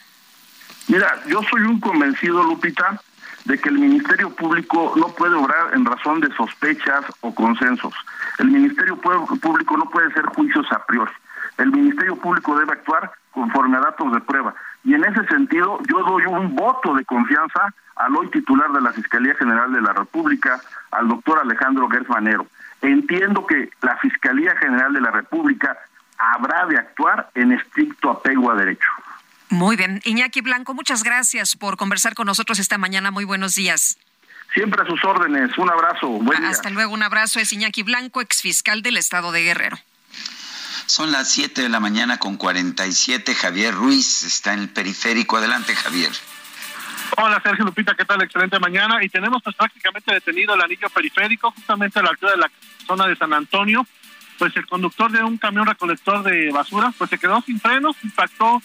Mira, yo soy un convencido, Lupita, de que el Ministerio Público no puede obrar en razón de sospechas o consensos. El Ministerio Público no puede ser juicios a priori. El Ministerio Público debe actuar conforme a datos de prueba. Y en ese sentido, yo doy un voto de confianza al hoy titular de la Fiscalía General de la República, al doctor Alejandro Gersmanero. Entiendo que la Fiscalía General de la República habrá de actuar en estricto apego a derecho. Muy bien. Iñaki Blanco, muchas gracias por conversar con nosotros esta mañana. Muy buenos días. Siempre a sus órdenes. Un abrazo. Buen Hasta luego. Un abrazo. Es Iñaki Blanco, exfiscal del Estado de Guerrero. Son las 7 de la mañana con 47. Javier Ruiz está en el periférico. Adelante, Javier. Hola Sergio Lupita, ¿qué tal? Excelente mañana. Y tenemos pues, prácticamente detenido el anillo periférico justamente a la altura de la zona de San Antonio pues el conductor de un camión recolector de basura pues se quedó sin frenos, impactó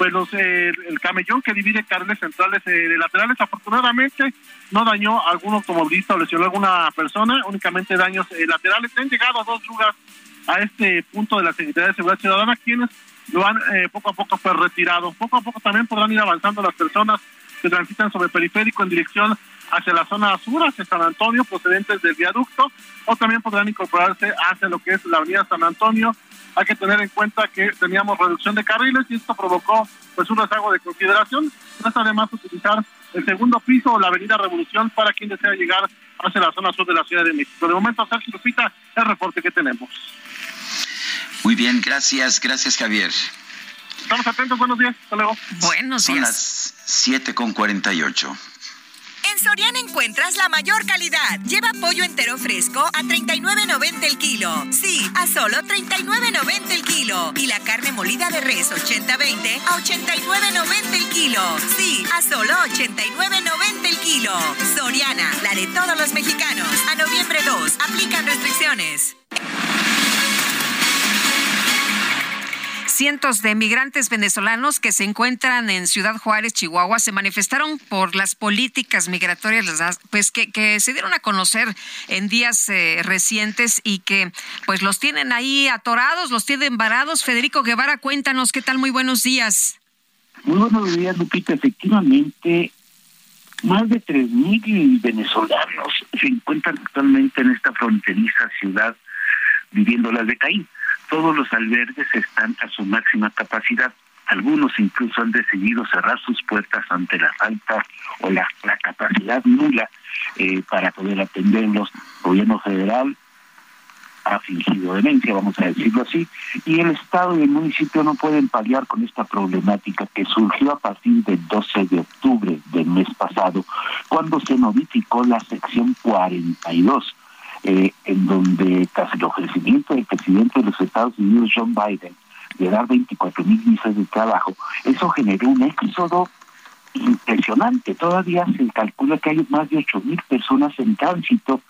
pues los, eh, el camellón que divide carriles centrales eh, de laterales. Afortunadamente no dañó a algún automovilista o lesionó a alguna persona, únicamente daños eh, laterales. Han llegado a dos lugares a este punto de la Secretaría de Seguridad Ciudadana, quienes lo han poco a poco pues retirado. Poco a poco también podrán ir avanzando las personas que transitan sobre periférico en dirección hacia la zona sur, hacia San Antonio, procedentes del viaducto, o también podrán incorporarse hacia lo que es la avenida San Antonio. Hay que tener en cuenta que teníamos reducción de carriles y esto provocó pues un rezago de consideración. No está además utilizar el segundo piso o la avenida Revolución para quien desea llegar hacia la zona sur de la Ciudad de México. De momento, Sergio Lupita, el reporte que tenemos. Muy bien, gracias, gracias Javier. Estamos atentos, buenos días, hasta luego. Buenos días. Son las 7 con 48. En Soriana encuentras la mayor calidad. Lleva pollo entero fresco a 39.90 el kilo. Sí, a solo 39.90 el kilo. Y la carne molida de res 80-20 a 89.90 el kilo. Sí, a solo 89.90 el kilo. Soriana, la de todos los mexicanos. A noviembre 2, aplican restricciones. Cientos de migrantes venezolanos que se encuentran en Ciudad Juárez, Chihuahua, se manifestaron por las políticas migratorias pues que, se dieron a conocer en días eh, recientes y que pues los tienen ahí atorados, los tienen varados. Federico Guevara, cuéntanos qué tal, muy buenos días. Muy buenos días, Lupita. Efectivamente, más de 3.000 venezolanos se encuentran actualmente en esta fronteriza ciudad viviendo las de Caín todos los albergues están a su máxima capacidad. Algunos incluso han decidido cerrar sus puertas ante la falta o la, capacidad nula eh, para poder atenderlos. El gobierno federal ha fingido demencia, vamos a decirlo así, y el Estado y el municipio no pueden paliar con esta problemática que surgió a partir del 12 de octubre del mes pasado, cuando se modificó la sección 42 eh, en donde tras el ofrecimiento del presidente de los Estados Unidos, John Biden, de dar 24 mil visas de trabajo, eso generó un éxodo impresionante. Todavía se calcula que hay más de 8 mil personas en tránsito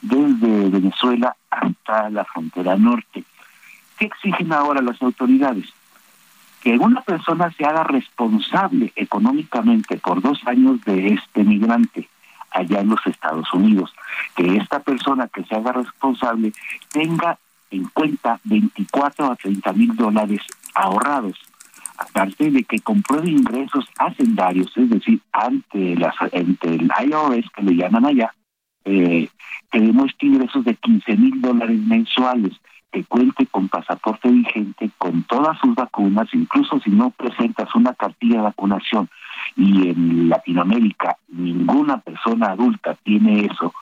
desde Venezuela hasta la frontera norte. ¿Qué exigen ahora las autoridades? Que una persona se haga responsable económicamente por dos años de este migrante allá en los Estados Unidos. Que esta persona que se haga responsable tenga en cuenta 24 a 30 mil dólares ahorrados, aparte de que compruebe ingresos hacendarios, es decir, ante, las, ante el IRS, que le llaman allá, eh, que demuestre ingresos de 15 mil dólares mensuales, que cuente con pasaporte vigente, con todas sus vacunas, incluso si no presentas una cartilla de vacunación y en Latinoamérica ninguna persona adulta tiene eso,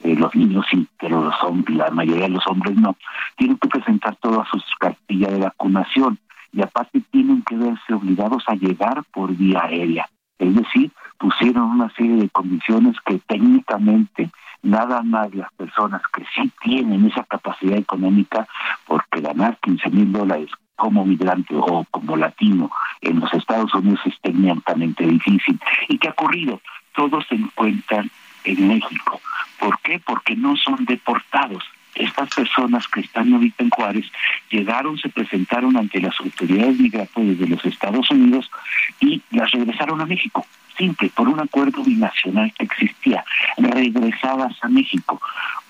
eh, los niños sí, pero los hombres, la mayoría de los hombres no, tienen que presentar todas sus cartillas de vacunación y aparte tienen que verse obligados a llegar por vía aérea. Es decir, pusieron una serie de condiciones que técnicamente nada más las personas que sí tienen esa capacidad económica, porque ganar 15 mil dólares como migrante o como latino en los Estados Unidos es técnicamente difícil. ¿Y qué ha ocurrido? Todos se encuentran en México. ¿Por qué? Porque no son deportados. Estas personas que están ahorita en Juárez llegaron, se presentaron ante las autoridades migratorias de los Estados Unidos y las regresaron a México. Simple, por un acuerdo binacional que existía, regresadas a México.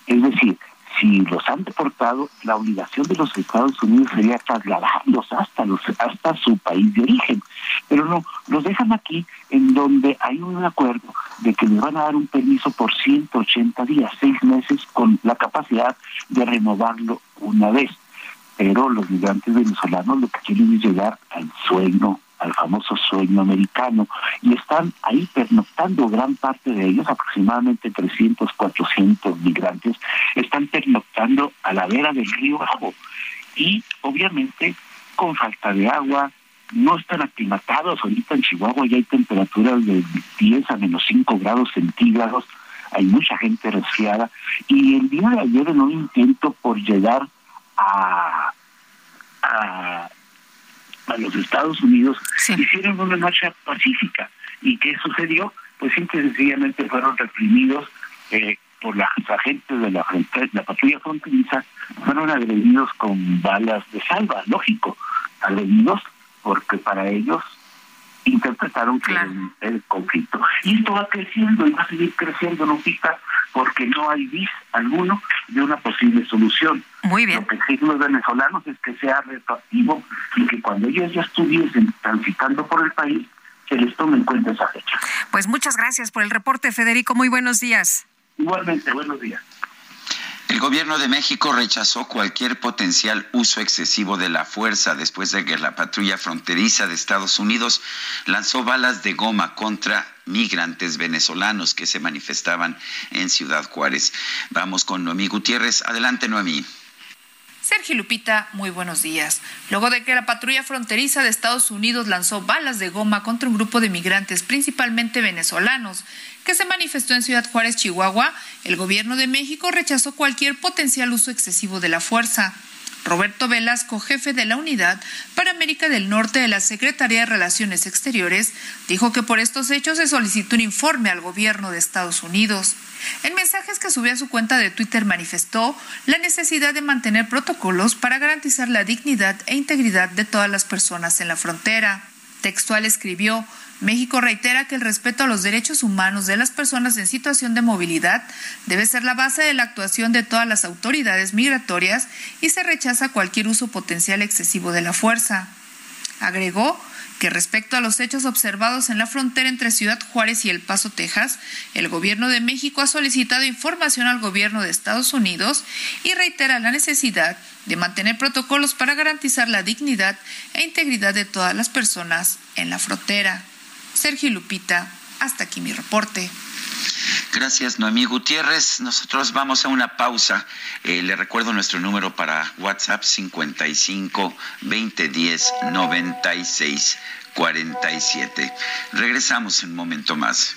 Es decir, si los han deportado, la obligación de los Estados Unidos sería trasladarlos hasta los hasta su país de origen. Pero no, los dejan aquí en donde hay un acuerdo de que les van a dar un permiso por 180 días, seis meses, con la capacidad de renovarlo una vez. Pero los migrantes venezolanos lo que quieren es llegar al sueño al famoso sueño americano y están ahí pernoctando gran parte de ellos, aproximadamente 300, 400 migrantes, están pernoctando a la vera del río Bajo y obviamente con falta de agua, no están aclimatados, ahorita en Chihuahua ya hay temperaturas de 10 a menos 5 grados centígrados, hay mucha gente resfriada y el día de ayer en un intento por llegar a, a a los Estados Unidos, hicieron una marcha pacífica. ¿Y qué sucedió? Pues simple y sencillamente fueron reprimidos eh, por las agentes de la, la patrulla fronteriza, fueron agredidos con balas de salva, lógico, agredidos porque para ellos interpretaron que el, conflicto. Y esto va creciendo y va a seguir creciendo, Lupita, porque no hay vis alguno de una posible solución. Muy bien. Lo que exigen los venezolanos es que sea retroactivo y que cuando ellos ya estuviesen transitando por el país, se les tome en cuenta esa fecha. Pues muchas gracias por el reporte, Federico. Muy buenos días. Igualmente, buenos días. El gobierno de México rechazó cualquier potencial uso excesivo de la fuerza después de que la patrulla fronteriza de Estados Unidos lanzó balas de goma contra migrantes venezolanos que se manifestaban en Ciudad Juárez. Vamos con Noemí Gutiérrez. Adelante, Noemí. Sergio Lupita, muy buenos días. Luego de que la patrulla fronteriza de Estados Unidos lanzó balas de goma contra un grupo de migrantes, principalmente venezolanos, que se manifestó en Ciudad Juárez, Chihuahua, el gobierno de México rechazó cualquier potencial uso excesivo de la fuerza. Roberto Velasco, jefe de la Unidad para América del Norte de la Secretaría de Relaciones Exteriores, dijo que por estos hechos se solicitó un informe al gobierno de Estados Unidos. En mensajes que subió a su cuenta de Twitter manifestó la necesidad de mantener protocolos para garantizar la dignidad e integridad de todas las personas en la frontera. Textual escribió, México reitera que el respeto a los derechos humanos de las personas en situación de movilidad debe ser la base de la actuación de todas las autoridades migratorias y se rechaza cualquier uso potencial excesivo de la fuerza. Agregó que respecto a los hechos observados en la frontera entre Ciudad Juárez y El Paso, Texas, el gobierno de México ha solicitado información al gobierno de Estados Unidos y reitera la necesidad de mantener protocolos para garantizar la dignidad e integridad de todas las personas en la frontera. Sergio Lupita, hasta aquí mi reporte. Gracias, Noemí Gutiérrez. Nosotros vamos a una pausa. Eh, le recuerdo nuestro número para WhatsApp 55 2010 96 47. Regresamos en un momento más.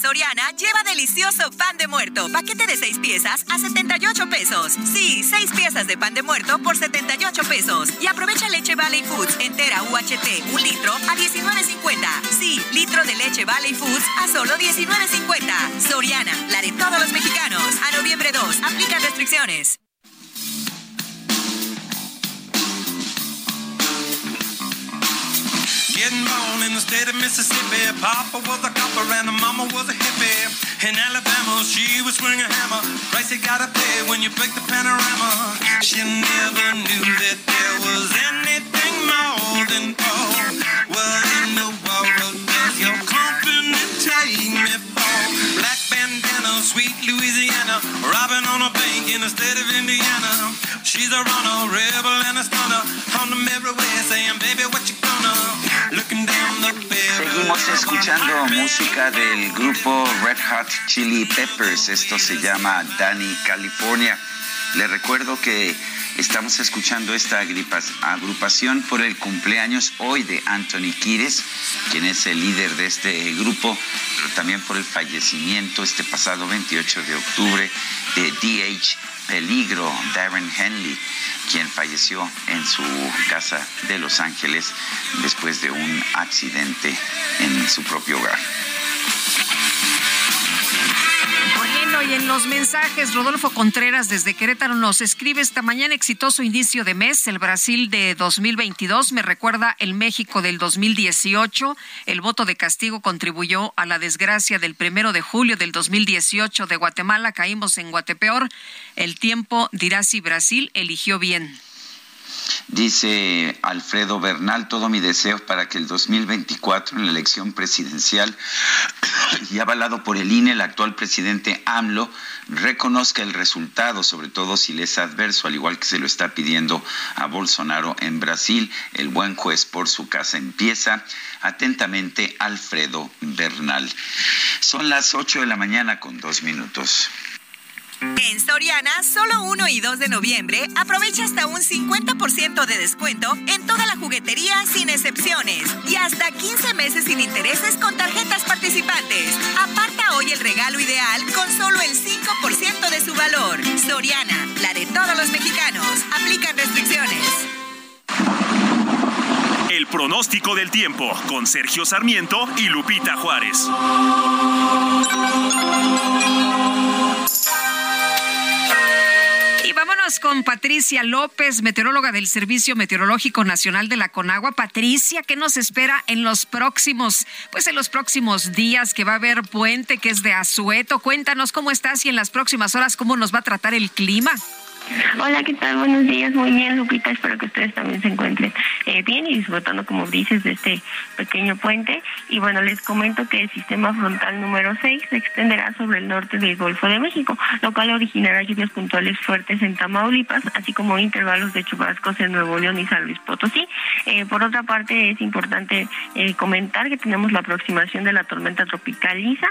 Soriana lleva delicioso pan de muerto. Paquete de 6 piezas a 78 pesos. Sí, 6 piezas de pan de muerto por 78 pesos. Y aprovecha leche Valley Foods entera UHT, un litro a 19.50. Sí, litro de leche Valley Foods a solo 19.50. Soriana, la de todos los mexicanos. A noviembre 2, aplica restricciones. Getting born in the state of Mississippi. Papa was a copper and mama was a hippie. In Alabama, she was swinging a hammer. Price you gotta pay when you break the panorama. She never knew that there was anything more than gold. What in the world does your company take me for? Black bandana, sweet Louisiana, robbing on a bank in the state of Indiana. She's a runner, rebel and a stunner. On the way saying, baby, what you gonna? Seguimos escuchando música del grupo Red Hot Chili Peppers. Esto se llama Danny California. Le recuerdo que estamos escuchando esta agrupación por el cumpleaños hoy de Anthony Kires, quien es el líder de este grupo, pero también por el fallecimiento este pasado 28 de octubre de DH Peligro, Darren Henley, quien falleció en su casa de Los Ángeles después de un accidente en su propio hogar. Y en los mensajes, Rodolfo Contreras desde Querétaro nos escribe esta mañana exitoso inicio de mes, el Brasil de 2022 me recuerda el México del 2018, el voto de castigo contribuyó a la desgracia del primero de julio del 2018 de Guatemala, caímos en Guatepeor, el tiempo dirá si Brasil eligió bien. Dice Alfredo Bernal, todo mi deseo para que el 2024 en la elección presidencial y avalado por el INE, el actual presidente AMLO reconozca el resultado, sobre todo si le es adverso, al igual que se lo está pidiendo a Bolsonaro en Brasil. El buen juez por su casa empieza. Atentamente, Alfredo Bernal. Son las 8 de la mañana con dos minutos. En Soriana, solo 1 y 2 de noviembre, aprovecha hasta un 50% de descuento en toda la juguetería sin excepciones y hasta 15 meses sin intereses con tarjetas participantes. Aparta hoy el regalo ideal con solo el 5% de su valor. Soriana, la de todos los mexicanos. Aplican restricciones. El pronóstico del tiempo con Sergio Sarmiento y Lupita Juárez. Con Patricia López, meteoróloga del Servicio Meteorológico Nacional de la Conagua. Patricia, ¿qué nos espera en los próximos, pues en los próximos días que va a haber puente que es de asueto? Cuéntanos cómo estás y en las próximas horas cómo nos va a tratar el clima. Hola, ¿qué tal? Buenos días, muy bien, Lupita. Espero que ustedes también se encuentren eh, bien y disfrutando, como dices, de este pequeño puente. Y bueno, les comento que el sistema frontal número 6 se extenderá sobre el norte del Golfo de México, lo cual originará lluvias puntuales fuertes en Tamaulipas, así como intervalos de chubascos en Nuevo León y San Luis Potosí. Eh, por otra parte, es importante eh, comentar que tenemos la aproximación de la tormenta tropical Lisa.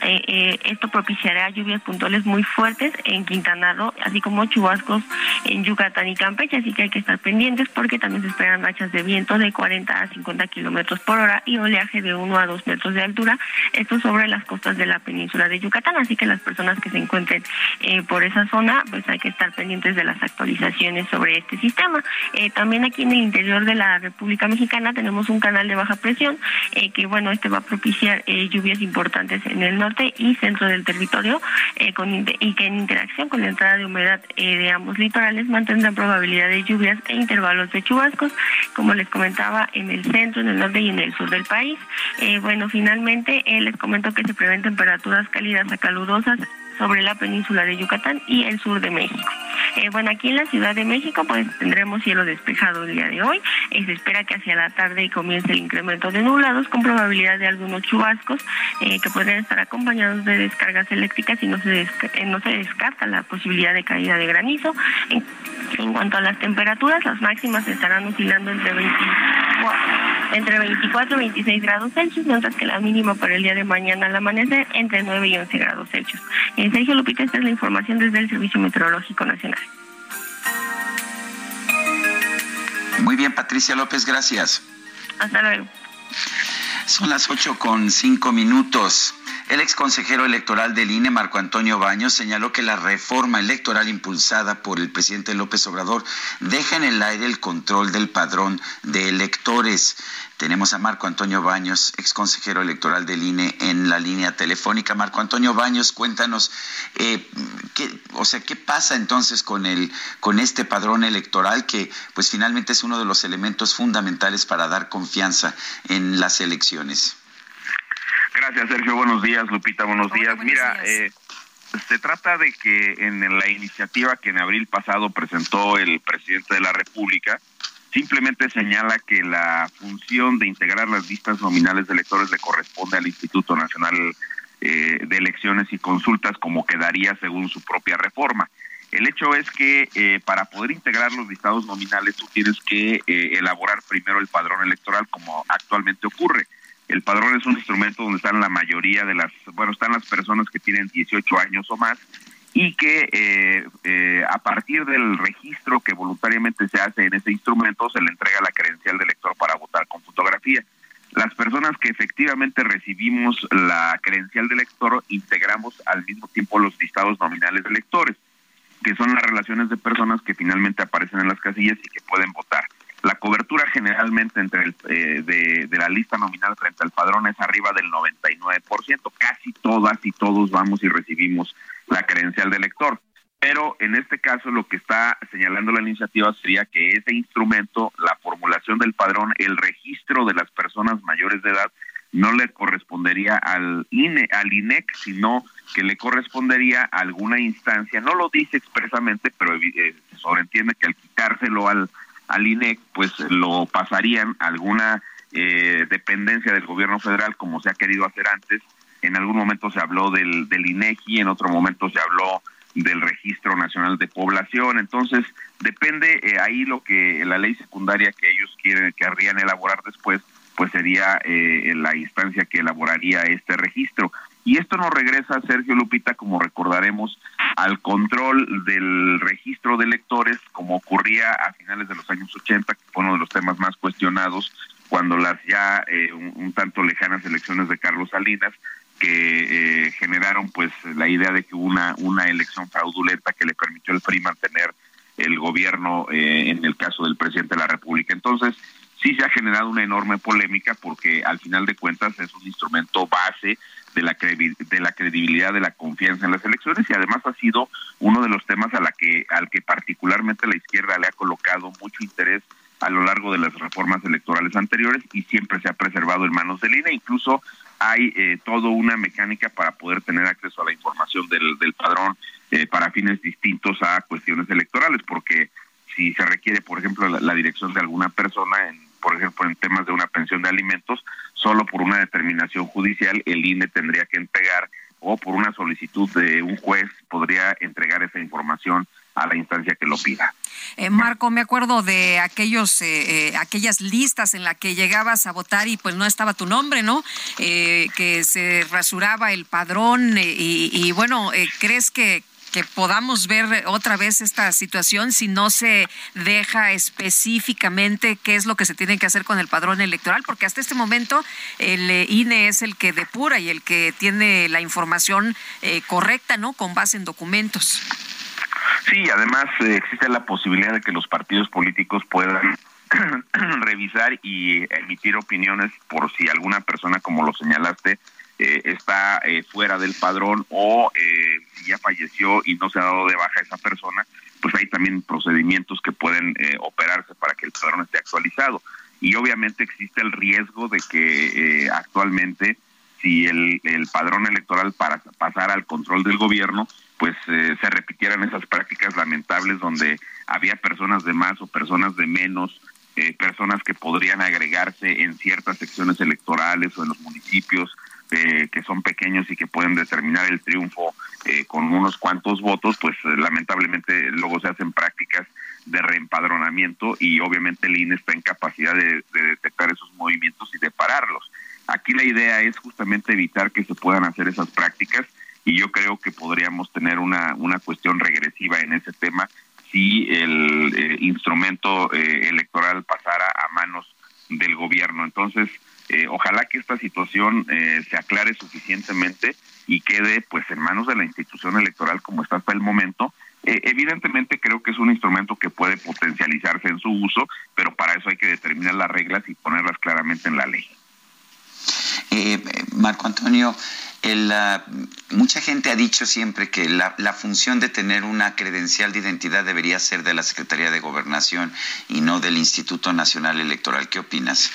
esto propiciará lluvias puntuales muy fuertes en Quintana Roo, así como chubascos en Yucatán y Campeche, así que hay que estar pendientes porque también se esperan rachas de viento de 40 a 50 kilómetros por hora y oleaje de 1 a 2 metros de altura, esto sobre las costas de la península de Yucatán, así que las personas que se encuentren eh, por esa zona, pues hay que estar pendientes de las actualizaciones sobre este sistema. Eh, también aquí en el interior de la República Mexicana tenemos un canal de baja presión, eh, que bueno, este va a propiciar lluvias importantes en el norte y centro del territorio, y que en interacción con la entrada de humedad de ambos litorales mantendrán probabilidad de lluvias e intervalos de chubascos, como les comentaba, en el centro, en el norte y en el sur del país. Eh, bueno, finalmente eh, les comento que se prevén temperaturas cálidas a calurosas sobre la península de Yucatán y el sur de México. Eh, bueno, aquí en la Ciudad de México pues tendremos cielo despejado el día de hoy. Eh, se espera que hacia la tarde comience el incremento de nublados con probabilidad de algunos chubascos eh, que podrían estar acompañados de descargas eléctricas y no se, no se descarta la posibilidad de caída de granizo. En, cuanto a las temperaturas, las máximas estarán oscilando entre 24 entre 24 y 26 grados Celsius, mientras que la mínima para el día de mañana al amanecer entre 9 y 11 grados Celsius. En Sergio Lupita, esta es la información desde el Servicio Meteorológico Nacional. Muy bien, Patricia López, gracias. Hasta luego. Son las 8 con 5 minutos. El ex consejero electoral del INE, Marco Antonio Baños, señaló que la reforma electoral impulsada por el presidente López Obrador deja en el aire el control del padrón de electores. Tenemos a Marco Antonio Baños, ex consejero electoral del INE, en la línea telefónica. Marco Antonio Baños, cuéntanos, eh, qué, o sea, qué pasa entonces con el, con este padrón electoral que, pues, finalmente es uno de los elementos fundamentales para dar confianza en las elecciones. Gracias, Sergio. Buenos días, Lupita. Buenos días. Mira, Eh, se trata de que en la iniciativa que en abril pasado presentó el presidente de la República, simplemente señala que la función de integrar las listas nominales de electores le corresponde al Instituto Nacional eh, de Elecciones y Consultas, como quedaría según su propia reforma. El hecho es que eh, para poder integrar los listados nominales tú tienes que eh, elaborar primero el padrón electoral, como actualmente ocurre. El padrón es un instrumento donde están la mayoría de las, bueno, están las personas que tienen 18 años o más y que eh, eh, a partir del registro que voluntariamente se hace en ese instrumento se le entrega la credencial de elector para votar con fotografía. Las personas que efectivamente recibimos la credencial de elector integramos al mismo tiempo los listados nominales de electores, que son las relaciones de personas que finalmente aparecen en las casillas y que pueden votar. La cobertura generalmente entre el, eh, de, la lista nominal frente al padrón es arriba del 99%. Casi todas y todos vamos y recibimos la credencial de elector. Pero en este caso lo que está señalando la iniciativa sería que ese instrumento, la formulación del padrón, el registro de las personas mayores de edad, no le correspondería al INE, al INEC, sino que le correspondería a alguna instancia. No lo dice expresamente, pero eh, se sobreentiende que al quitárselo al al INEC, pues lo pasarían alguna eh, dependencia del gobierno federal, como se ha querido hacer antes. En algún momento se habló del, del INEGI, en otro momento se habló del Registro Nacional de Población. Entonces, depende eh, ahí lo que la ley secundaria que ellos quieren, querrían elaborar después, pues sería eh, la instancia que elaboraría este registro. Y esto nos regresa, Sergio Lupita, como recordaremos, al control del registro de electores, como ocurría a finales de los años 80, que fue uno de los temas más cuestionados cuando las ya eh, un, tanto lejanas elecciones de Carlos Salinas, que eh, generaron pues la idea de que una, una elección fraudulenta que le permitió al PRI mantener el gobierno eh, en el caso del presidente de la República. Entonces, sí se ha generado una enorme polémica porque al final de cuentas es un instrumento base de la, de la credibilidad, de la confianza en las elecciones y además ha sido uno de los temas a la que, al que particularmente la izquierda le ha colocado mucho interés a lo largo de las reformas electorales anteriores y siempre se ha preservado en manos del INE. Incluso hay eh, toda una mecánica para poder tener acceso a la información del, del padrón eh, para fines distintos a cuestiones electorales, porque si se requiere, por ejemplo, la, dirección de alguna persona, en, por ejemplo, en temas de una pensión de alimentos, solo por una determinación judicial el INE tendría que entregar o por una solicitud de un juez podría entregar esa información a la instancia que lo pida. Eh, Marco, me acuerdo de aquellos, eh, eh, aquellas listas en las que llegabas a votar y pues no estaba tu nombre, ¿no? que se rasuraba el padrón y, y bueno, ¿crees que, que podamos ver otra vez esta situación si no se deja específicamente qué es lo que se tiene que hacer con el padrón electoral, porque hasta este momento el INE es el que depura y el que tiene la información correcta, ¿no? Con base en documentos. Sí, además eh, existe la posibilidad de que los partidos políticos puedan [clears throat] revisar y emitir opiniones por si alguna persona, como lo señalaste, eh, está eh, fuera del padrón o si ya falleció y no se ha dado de baja esa persona, pues hay también procedimientos que pueden operarse para que el padrón esté actualizado. Y obviamente existe el riesgo de que actualmente, si el, el padrón electoral para pasar al control del gobierno, pues eh, se repitieran esas prácticas lamentables donde había personas de más o personas de menos, eh, personas que podrían agregarse en ciertas secciones electorales o en los municipios eh, que son pequeños y que pueden determinar el triunfo con unos cuantos votos, pues lamentablemente luego se hacen prácticas de reempadronamiento y obviamente el INE está en capacidad de detectar esos movimientos y de pararlos. Aquí la idea es justamente evitar que se puedan hacer esas prácticas y yo creo que podríamos tener una, una cuestión regresiva en ese tema si el eh, instrumento eh, electoral pasara a manos del gobierno. Entonces, eh, ojalá que esta situación se aclare suficientemente y quede pues en manos de la institución electoral como está hasta el momento. evidentemente creo que es un instrumento que puede potencializarse en su uso, pero para eso hay que determinar las reglas y ponerlas claramente en la ley. Marco Antonio, el, mucha gente ha dicho siempre que la, función de tener una credencial de identidad debería ser de la Secretaría de Gobernación y no del Instituto Nacional Electoral. ¿Qué opinas?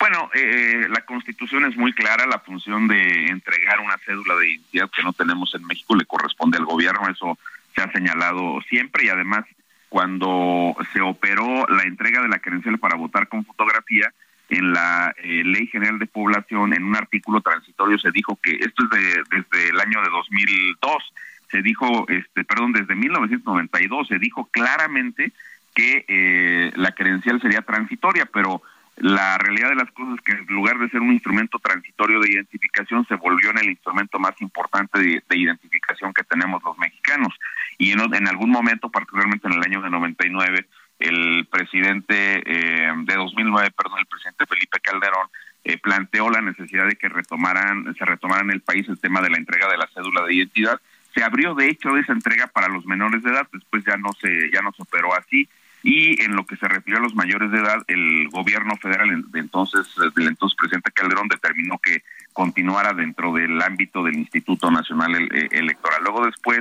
Bueno, eh, la Constitución es muy clara, la función de entregar una cédula de identidad que no tenemos en México le corresponde al gobierno, eso se ha señalado siempre y además cuando se operó la entrega de la credencial para votar con fotografía, en la eh, Ley General de Población, en un artículo transitorio, se dijo que esto es de, desde el año de 2002, se dijo, este, perdón, desde 1992, se dijo claramente que eh, la credencial sería transitoria, pero la realidad de las cosas es que en lugar de ser un instrumento transitorio de identificación, se volvió en el instrumento más importante de, identificación que tenemos los mexicanos. Y en, algún momento, particularmente en el año de 99, el presidente eh, de 2009, perdón, el presidente Felipe Calderón eh, planteó la necesidad de que retomaran, se retomaran en el país el tema de la entrega de la cédula de identidad. Se abrió de hecho esa entrega para los menores de edad, después ya no se ya no se operó así y en lo que se refiere a los mayores de edad, el gobierno federal de entonces del entonces presidente Calderón determinó que continuara dentro del ámbito del Instituto Nacional eh, Electoral. Luego después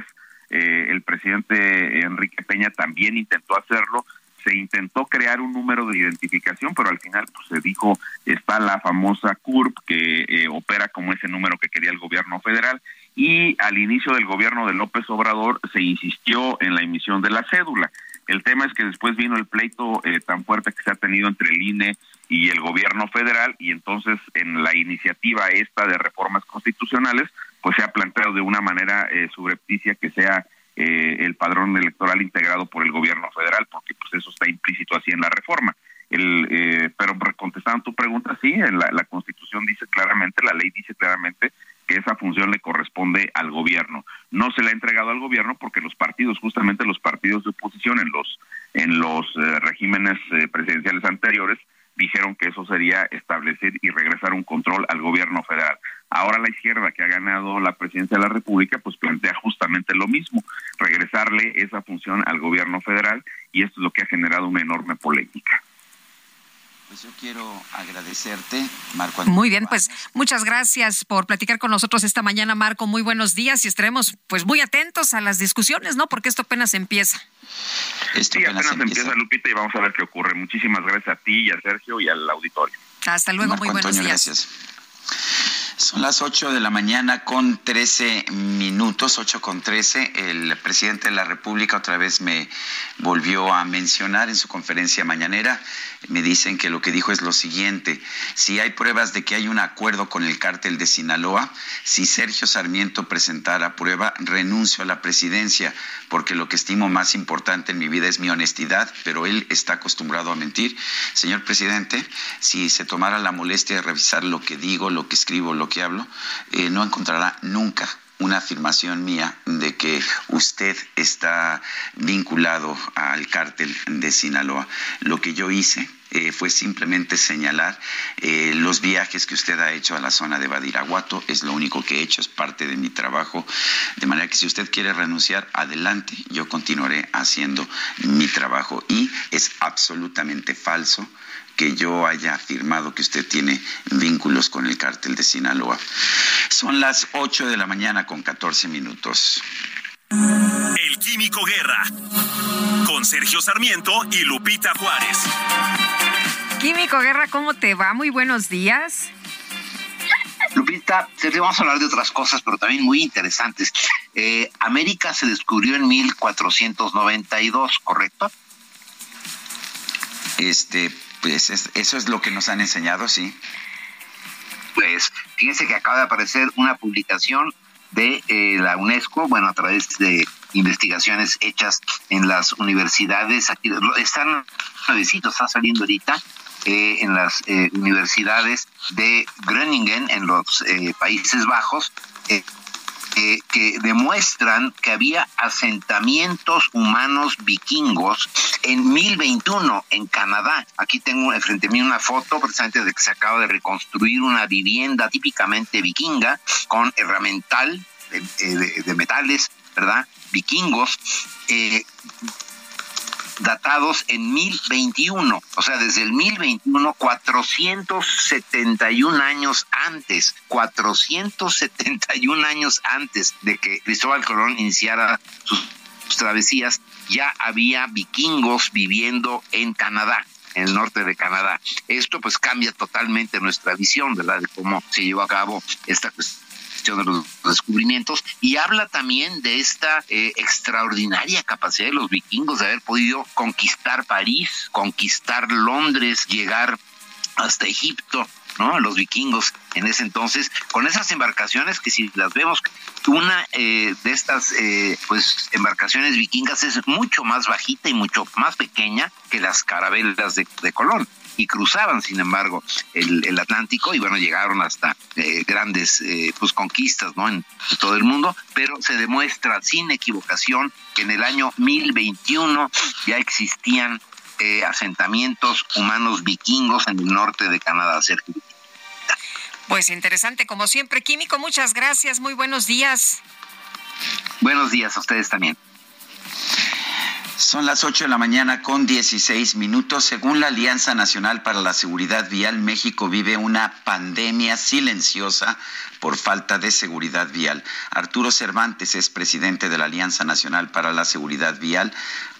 el presidente Enrique Peña también intentó hacerlo, se intentó crear un número de identificación, pero al final pues, se dijo está la famosa CURP que eh, opera como ese número que quería el gobierno federal y al inicio del gobierno de López Obrador se insistió en la emisión de la cédula. El tema es que después vino el pleito eh, tan fuerte que se ha tenido entre el INE y el gobierno federal y entonces en la iniciativa esta de reformas constitucionales pues se ha planteado de una manera eh, subrepticia que sea eh, el padrón electoral integrado por el gobierno federal, porque pues eso está implícito así en la reforma. El, eh, pero contestando tu pregunta, sí, la, la Constitución dice claramente, la ley dice claramente que esa función le corresponde al gobierno. No se le ha entregado al gobierno porque los partidos, justamente los partidos de oposición en los en los eh, regímenes presidenciales anteriores dijeron que eso sería establecer y regresar un control al gobierno federal. Ahora la izquierda que ha ganado la presidencia de la República, pues plantea justamente lo mismo, regresarle esa función al gobierno federal y esto es lo que ha generado una enorme polémica. Pues yo quiero agradecerte, Marco. Muy bien, pues muchas gracias por platicar con nosotros esta mañana, Marco. Muy buenos días y estaremos pues muy atentos a las discusiones, ¿no? Porque esto apenas empieza. Esto sí, apenas, empieza. Lupita, y vamos a ver qué ocurre. Muchísimas gracias a ti y a Sergio y al auditorio. Hasta luego, muy buenos días. Gracias. Son las 8 de la mañana con 13 minutos, 8 con 13. El presidente de la República otra vez me volvió a mencionar en su conferencia mañanera. Me dicen que lo que dijo es lo siguiente. Si hay pruebas de que hay un acuerdo con el cártel de Sinaloa, si Sergio Sarmiento presentara prueba, renuncio a la presidencia, porque lo que estimo más importante en mi vida es mi honestidad, pero él está acostumbrado a mentir. Señor presidente, si se tomara la molestia de revisar lo que digo, lo que escribo, lo que hablo, eh, no encontrará nunca una afirmación mía de que usted está vinculado al cártel de Sinaloa. Lo que yo hice eh, fue simplemente señalar eh, los viajes que usted ha hecho a la zona de Badiraguato. Es lo único que he hecho, es parte de mi trabajo. De manera que si usted quiere renunciar, adelante, yo continuaré haciendo mi trabajo. Y es absolutamente falso que yo haya afirmado que usted tiene vínculos con el cártel de Sinaloa. Son las 8 de la mañana con 14 minutos. El Químico Guerra, con Sergio Sarmiento y Lupita Juárez. Químico Guerra, ¿cómo te va? Muy buenos días. Lupita, vamos a hablar de otras cosas, pero también muy interesantes. Eh, América se descubrió en 1492, ¿correcto? Este, pues eso es lo que nos han enseñado, sí. Pues fíjense que acaba de aparecer una publicación de eh, la UNESCO, bueno, a través de investigaciones hechas en las universidades, aquí están nuevecitos, está saliendo ahorita, eh, en las eh, universidades de Groningen, en los Países Bajos, que demuestran que había asentamientos humanos vikingos en 1021 en Canadá. Aquí tengo frente a mí una foto precisamente de que se acaba de reconstruir una vivienda típicamente vikinga con herramental de, de metales, ¿verdad? Vikingos. Eh, datados en 1021, o sea, desde el 1021, 471 años antes, 471 años antes de que Cristóbal Colón iniciara sus, travesías, ya había vikingos viviendo en Canadá en el norte de Canadá. Esto pues cambia totalmente nuestra visión, ¿verdad? De cómo se llevó a cabo esta cuestión de los descubrimientos y habla también de esta eh, extraordinaria capacidad de los vikingos de haber podido conquistar París, conquistar Londres, llegar hasta Egipto, ¿no? Los vikingos en ese entonces, con esas embarcaciones que si las vemos, una eh, de estas eh, pues embarcaciones vikingas es mucho más bajita y mucho más pequeña que las carabelas de Colón y cruzaban, sin embargo, el, Atlántico y bueno, llegaron hasta eh, grandes eh, pues conquistas ¿no? En, todo el mundo, pero se demuestra sin equivocación que en el año 1021 ya existían eh, asentamientos humanos vikingos en el norte de Canadá, Sergio. Pues interesante, como siempre, Químico, muchas gracias, muy buenos días. Buenos días a ustedes también. Son las 8 de la mañana con 16 minutos. Según la Alianza Nacional para la Seguridad Vial, México vive una pandemia silenciosa por falta de seguridad vial. Arturo Cervantes es presidente de la Alianza Nacional para la Seguridad Vial.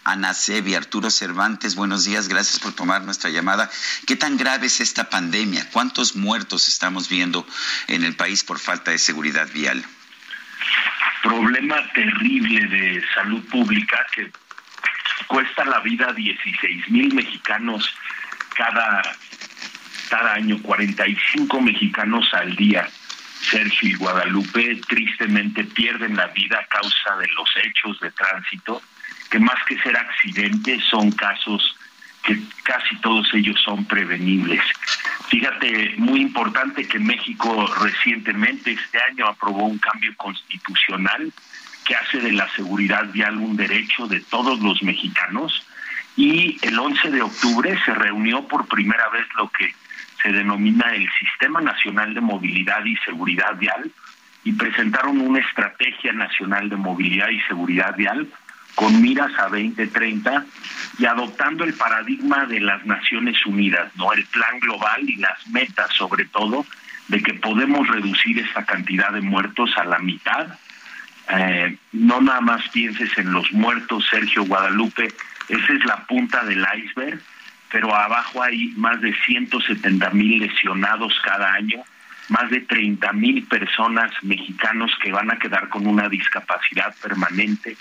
Ana Sebi, Arturo Cervantes, buenos días, gracias por tomar nuestra llamada. ¿Qué tan grave es esta pandemia? ¿Cuántos muertos estamos viendo en el país por falta de seguridad vial? Problema terrible de salud pública que cuesta la vida a 16 mil mexicanos cada, cada año, 45 mexicanos al día. Sergio y Guadalupe tristemente pierden la vida a causa de los hechos de tránsito, que más que ser accidentes son casos que casi todos ellos son prevenibles. Fíjate, muy importante que México recientemente, este año, aprobó un cambio constitucional que hace de la seguridad vial un derecho de todos los mexicanos y el 11 de octubre se reunió por primera vez lo que se denomina el Sistema Nacional de Movilidad y Seguridad Vial, y presentaron una estrategia nacional de movilidad y seguridad vial con miras a 2030 y adoptando el paradigma de las Naciones Unidas, no el plan global y las metas sobre todo de que podemos reducir esa cantidad de muertos a la mitad. Eh, no nada más pienses en los muertos, Sergio Guadalupe, esa es la punta del iceberg, pero abajo hay más de 170 mil lesionados cada año más de 30 mil personas mexicanos que van a quedar con una discapacidad permanente.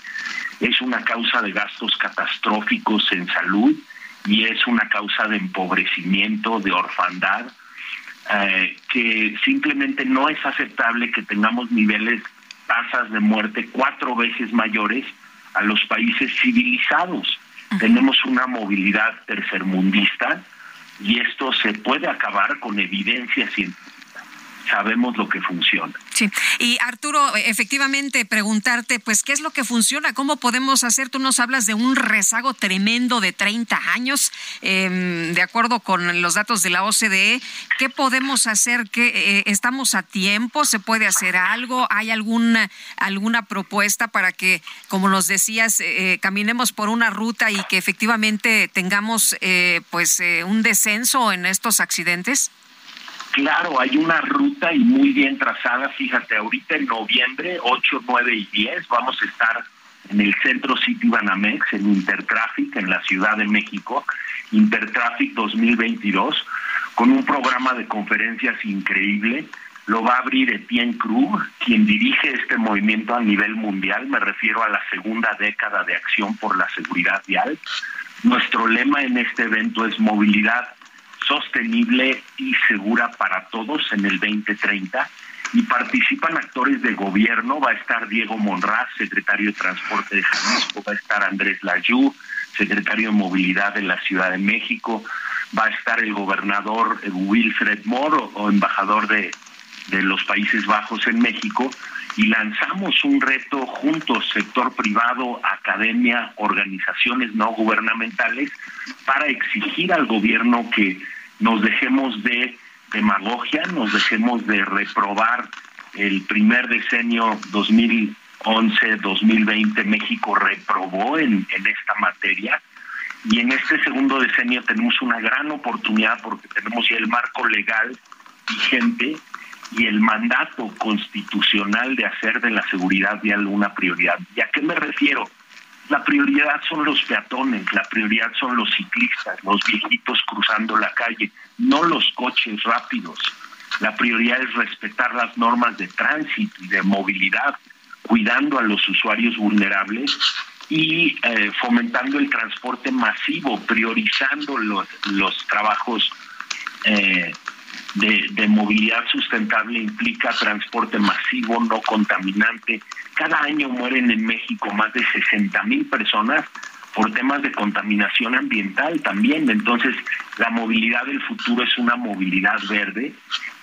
Es una causa de gastos catastróficos en salud y es una causa de empobrecimiento, de orfandad, eh, que simplemente no es aceptable que tengamos niveles, tasas de muerte cuatro veces mayores a los países civilizados. Tenemos una movilidad tercermundista y esto se puede acabar con evidencia científica sabemos lo que funciona. Sí, y Arturo, efectivamente preguntarte, pues, ¿qué es lo que funciona? ¿Cómo podemos hacer? Tú nos hablas de un rezago tremendo de 30 años, em, de acuerdo con los datos de la OCDE. ¿Qué podemos hacer? ¿Qué, eh, ¿Estamos a tiempo? ¿Se puede hacer algo? ¿Hay alguna, alguna propuesta para que, como nos decías, eh, eh, caminemos por una ruta y que efectivamente tengamos pues un descenso en estos accidentes? Claro, hay una ruta y muy bien trazada. Fíjate, ahorita en noviembre 8, 9 y 10 vamos a estar en el centro City Banamex, en Intertraffic, en la Ciudad de México, Intertraffic 2022, con un programa de conferencias increíble. Lo va a abrir Etienne Krug, quien dirige este movimiento a nivel mundial. Me refiero a la segunda década de acción por la seguridad vial. Nuestro lema en este evento es movilidad sostenible y segura para todos en el 2030 y participan actores de gobierno, va a estar Diego Monraz, secretario de Transporte de Jalisco, va a estar Andrés Layú, secretario de Movilidad de la Ciudad de México, va a estar el gobernador Wilfred Moro o embajador de, de los Países Bajos en México, y lanzamos un reto juntos, sector privado, academia, organizaciones no gubernamentales, para exigir al gobierno que nos dejemos de demagogia, nos dejemos de reprobar el primer decenio 2011-2020 México reprobó en, en esta materia y en este segundo decenio tenemos una gran oportunidad porque tenemos ya el marco legal vigente y el mandato constitucional de hacer de la seguridad vial una prioridad. ¿Y a qué me refiero? La prioridad son los peatones, la prioridad son los ciclistas, los viejitos cruzando la calle, no los coches rápidos. La prioridad es respetar las normas de tránsito y de movilidad, cuidando a los usuarios vulnerables y eh, fomentando el transporte masivo, priorizando los, los trabajos eh, de, de, movilidad sustentable implica transporte masivo, no contaminante, cada año mueren en México más de 60 mil personas por temas de contaminación ambiental también. Entonces, la movilidad del futuro es una movilidad verde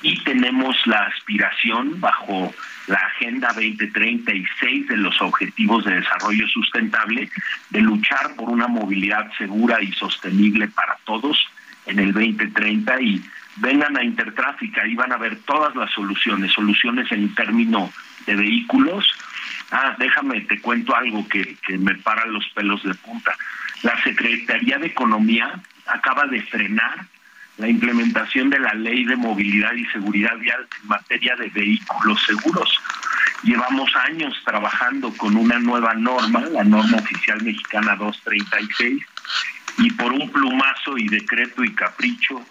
y tenemos la aspiración bajo la Agenda 2036 de los Objetivos de Desarrollo Sustentable de luchar por una movilidad segura y sostenible para todos en el 2030 y vengan a Intertráfica, y van a ver todas las soluciones, soluciones en términos de vehículos, Ah, déjame, te cuento algo que, que me para los pelos de punta. La Secretaría de Economía acaba de frenar la implementación de la ley de movilidad y seguridad vial en materia de vehículos seguros. Llevamos años trabajando con una nueva norma, la norma oficial mexicana 236, y por un plumazo y decreto y capricho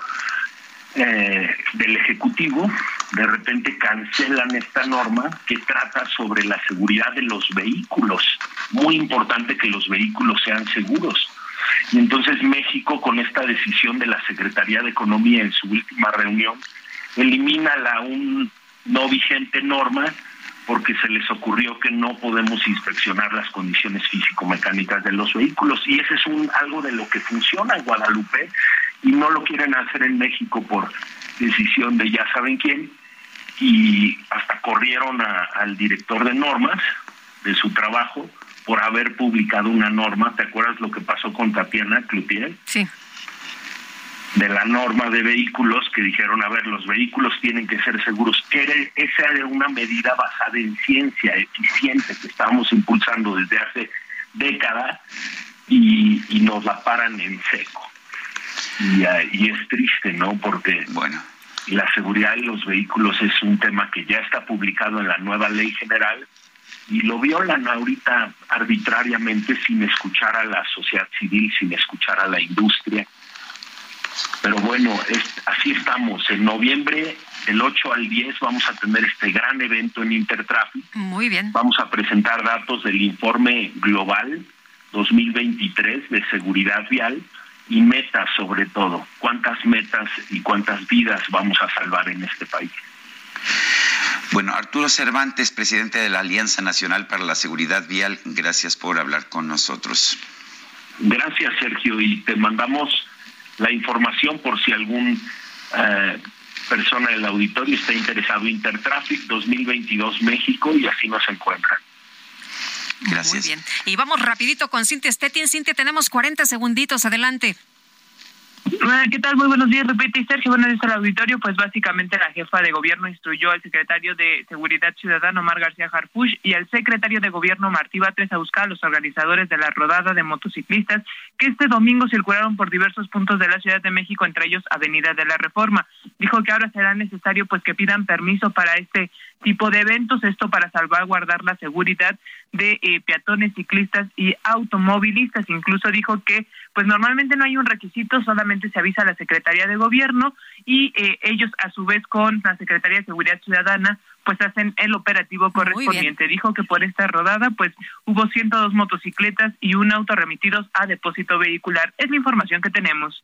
eh, del Ejecutivo, de repente cancelan esta norma que trata sobre la seguridad de los vehículos. Muy importante que los vehículos sean seguros. Y entonces México, con esta decisión de la Secretaría de Economía en su última reunión, elimina la un no vigente norma porque se les ocurrió que no podemos inspeccionar las condiciones físico-mecánicas de los vehículos. Y ese es un algo de lo que funciona en Guadalupe y no lo quieren hacer en México por decisión de ya saben quién y hasta corrieron al director de normas de su trabajo por haber publicado una norma. ¿Te acuerdas lo que pasó con Tatiana Cloutier? Sí. de la norma de vehículos que dijeron, a ver, los vehículos tienen que ser seguros. esa era una medida basada en ciencia eficiente que estábamos impulsando desde hace décadas y, nos la paran en seco. Y, y es triste, ¿no? Porque bueno la seguridad de los vehículos es un tema que ya está publicado en la nueva ley general y lo violan ahorita arbitrariamente sin escuchar a la sociedad civil, sin escuchar a la industria. Pero bueno, así estamos. En noviembre, del 8 al 10, vamos a tener este gran evento en Intertraffic. Muy bien. Vamos a presentar datos del informe global 2023 de seguridad vial y metas sobre todo. ¿Cuántas metas y cuántas vidas vamos a salvar en este país? Bueno, Arturo Cervantes, presidente de la Alianza Nacional para la Seguridad Vial, gracias por hablar con nosotros. Gracias, Sergio, y te mandamos la información por si algún eh, persona del auditorio está interesado. Intertraffic 2022 México y así nos encuentran. Gracias. Muy bien. Y vamos rapidito con Cintia Stettin. Cintia, tenemos 40 segunditos. Adelante. ¿Qué tal? Muy buenos días, Repite Sergio. Buenos días al auditorio. Pues básicamente la jefa de gobierno instruyó al secretario de Seguridad Ciudadana, Omar García Harfush, y al secretario de gobierno, Martí Batres, a buscar a los organizadores de la rodada de motociclistas que este domingo circularon por diversos puntos de la Ciudad de México, entre ellos Avenida de la Reforma. Dijo que ahora será necesario pues que pidan permiso para este tipo de eventos, esto para salvaguardar la seguridad de eh, peatones, ciclistas y automovilistas. Incluso dijo que pues normalmente no hay un requisito, solamente se avisa a la Secretaría de Gobierno y eh, ellos a su vez con la Secretaría de Seguridad Ciudadana pues hacen el operativo correspondiente. Dijo que por esta rodada pues hubo 102 motocicletas y un auto remitidos a depósito vehicular. Es la información que tenemos.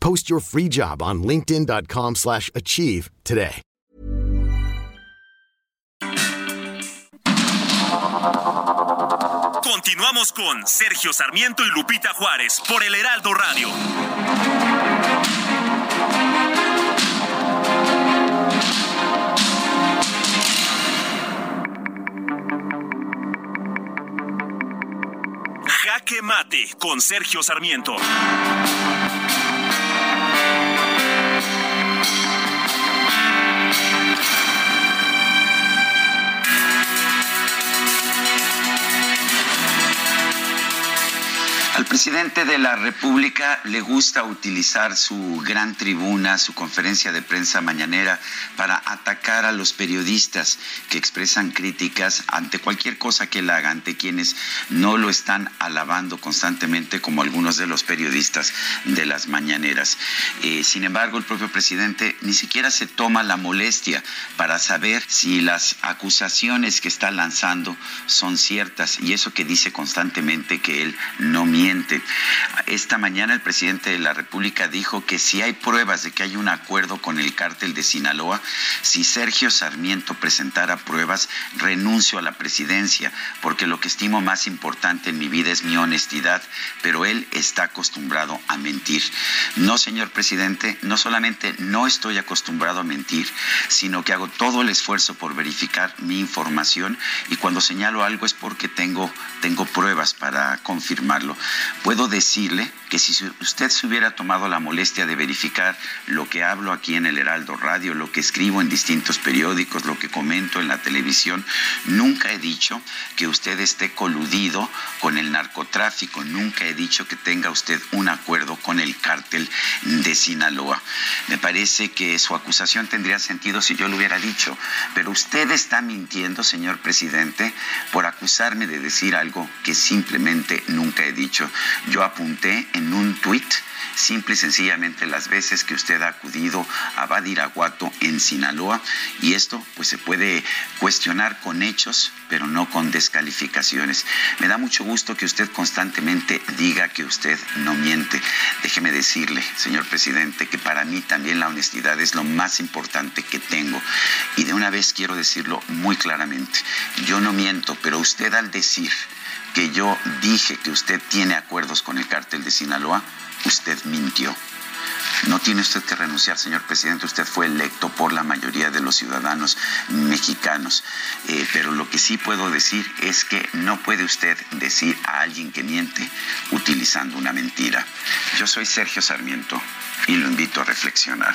Post your free job on linkedin.com/achieve today. Continuamos con Sergio Sarmiento y Lupita Juárez por el Heraldo Radio. Jaque Mate con Sergio Sarmiento. Presidente de la República le gusta utilizar su gran tribuna, su conferencia de prensa mañanera para atacar a los periodistas que expresan críticas ante cualquier cosa que él haga, ante quienes no lo están alabando constantemente como algunos de los periodistas de las mañaneras. Eh, sin embargo, el propio presidente ni siquiera se toma la molestia para saber si las acusaciones que está lanzando son ciertas y eso que dice constantemente que él no miente esta mañana el presidente de la República dijo que si hay pruebas de que hay un acuerdo con el cártel de Sinaloa, si Sergio Sarmiento presentara pruebas, renuncio a la presidencia, porque lo que estimo más importante en mi vida es mi honestidad, pero él está acostumbrado a mentir. No, señor presidente, no solamente no estoy acostumbrado a mentir, sino que hago todo el esfuerzo por verificar mi información y cuando señalo algo es porque tengo, tengo pruebas para confirmarlo puedo decirle que si usted se hubiera tomado la molestia de verificar lo que hablo aquí en el Heraldo Radio, lo que escribo en distintos periódicos, lo que comento en la televisión, nunca he dicho que usted esté coludido con el narcotráfico. Nunca he dicho que tenga usted un acuerdo con el cártel de Sinaloa. Me parece que su acusación tendría sentido si yo lo hubiera dicho, pero usted está mintiendo, señor presidente, por acusarme de decir algo que simplemente nunca he dicho. Yo apunté en un tuit simple y sencillamente las veces que usted ha acudido a Badiraguato en Sinaloa y esto pues se puede cuestionar con hechos pero no con descalificaciones. Me da mucho gusto que usted constantemente diga que usted no miente. Déjeme decirle, señor presidente, que para mí también la honestidad es lo más importante que tengo. Y de una vez quiero decirlo muy claramente. Yo no miento, pero usted al decir que yo dije que usted tiene acuerdos con el cártel de Sinaloa, usted mintió. No tiene usted que renunciar, señor presidente. Usted fue electo por la mayoría de los ciudadanos mexicanos. Eh, pero lo que sí puedo decir es que no puede usted decir a alguien que miente utilizando una mentira. Yo soy Sergio Sarmiento y lo invito a reflexionar.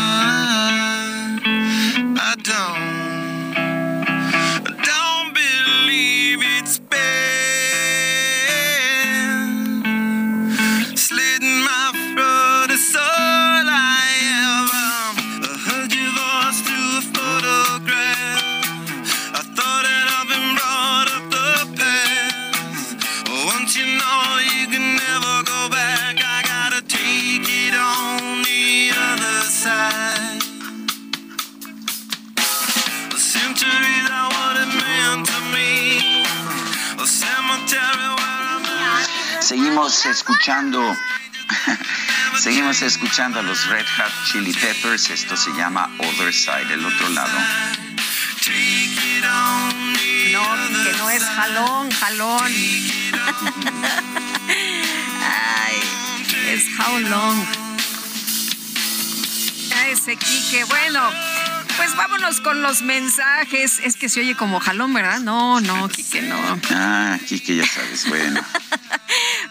Seguimos escuchando, [laughs] seguimos escuchando a los Red Hot Chili Peppers. Esto se llama Other Side, el otro lado. No, que no es jalón, jalón. [laughs] Ay, es how long. Ese Quique, bueno. Pues vámonos con los mensajes. Es que se oye como jalón, ¿verdad? No, no, Quique, no. Ah, Quique, ya sabes, bueno. [laughs]